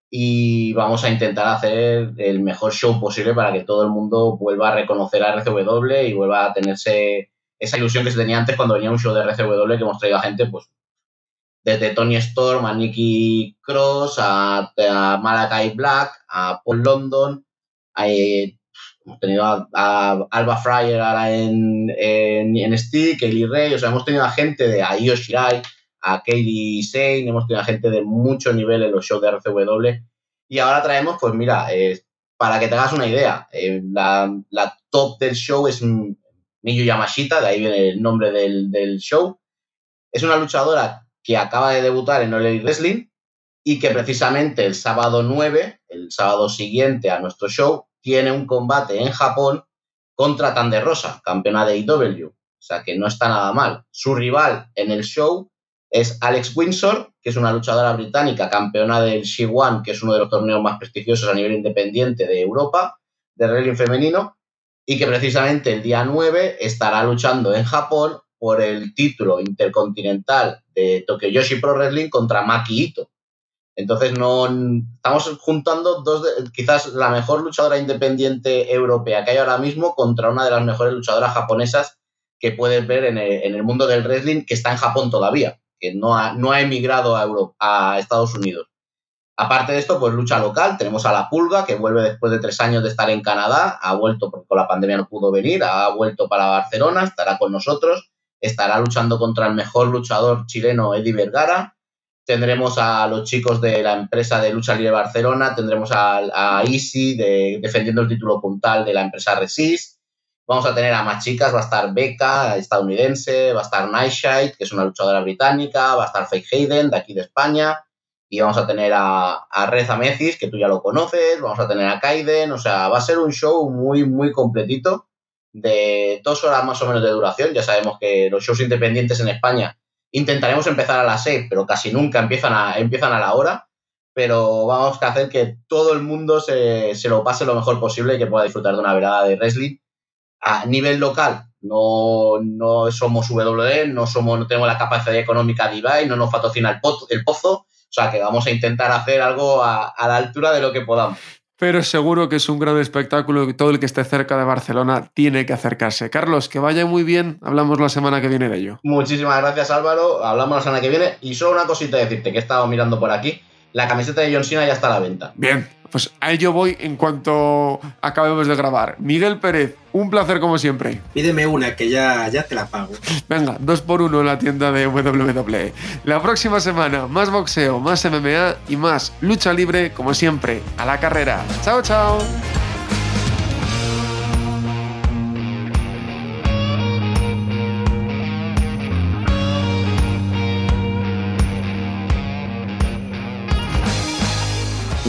y vamos a intentar hacer el mejor show posible para que todo el mundo vuelva a reconocer a RCW y vuelva a tenerse esa ilusión que se tenía antes cuando venía un show de RCW que hemos traído a gente, pues, desde Tony Storm a Nicky Cross, a, a Malachi Black, a Paul London, a, eh, hemos tenido a, Alba Fryer ahora en, en, en Stick, Kaylee Ray, o sea, hemos tenido a gente de a Io Shirai, a Katie Sane, hemos tenido a gente de mucho nivel en los shows de RCW y ahora traemos, pues mira, eh, para que te hagas una idea, eh, la, la, top del show es Miyu Yamashita, de ahí viene el nombre del, del show. Es una luchadora que acaba de debutar en Elite Wrestling y que precisamente el sábado 9, el sábado siguiente a nuestro show, tiene un combate en Japón contra Tande Rosa, campeona de IW. O sea que no está nada mal. Su rival en el show es Alex Windsor, que es una luchadora británica, campeona del She-One, que es uno de los torneos más prestigiosos a nivel independiente de Europa, de wrestling femenino, y que precisamente el día 9 estará luchando en Japón por el título intercontinental de Tokyo Yoshi Pro Wrestling contra Maki Ito. Entonces no estamos juntando dos de, quizás la mejor luchadora independiente europea que hay ahora mismo contra una de las mejores luchadoras japonesas que puedes ver en el, en el mundo del wrestling que está en Japón todavía, que no ha, no ha emigrado a, Europa, a Estados Unidos. Aparte de esto, pues lucha local, tenemos a La Pulga, que vuelve después de tres años de estar en Canadá, ha vuelto porque con la pandemia no pudo venir, ha vuelto para Barcelona, estará con nosotros, estará luchando contra el mejor luchador chileno, Eddie Vergara, tendremos a los chicos de la empresa de lucha libre Barcelona, tendremos a, a Easy de, defendiendo el título puntal de la empresa Resist, vamos a tener a más chicas, va a estar Becca, estadounidense, va a estar Nightshade, que es una luchadora británica, va a estar Fake Hayden, de aquí de España, y vamos a tener a, a Reza Mecis, que tú ya lo conoces, vamos a tener a Kaiden, o sea, va a ser un show muy, muy completito, de dos horas más o menos de duración, ya sabemos que los shows independientes en España intentaremos empezar a las seis, pero casi nunca empiezan a, empiezan a la hora, pero vamos a hacer que todo el mundo se, se lo pase lo mejor posible y que pueda disfrutar de una velada de wrestling a nivel local no, no somos WD, no, somos, no tenemos la capacidad económica de Ibai, no nos patrocina el, pozo, el pozo, o sea que vamos a intentar hacer algo a, a, la altura de lo que podamos. Pero seguro que es un gran espectáculo y todo el que esté cerca de Barcelona tiene que acercarse. Carlos, que vaya muy bien, hablamos la semana que viene de ello. Muchísimas gracias Álvaro, hablamos la semana que viene y solo una cosita decirte que he estado mirando por aquí, la camiseta de John Cena ya está a la venta. Bien, pues a ello voy en cuanto acabemos de grabar. Miguel Pérez, un placer como siempre. Pídeme una que ya, ya te la pago. Venga, dos por uno en la tienda de WWE. La próxima semana, más boxeo, más MMA y más lucha libre, como siempre, a la carrera. Chao, chao.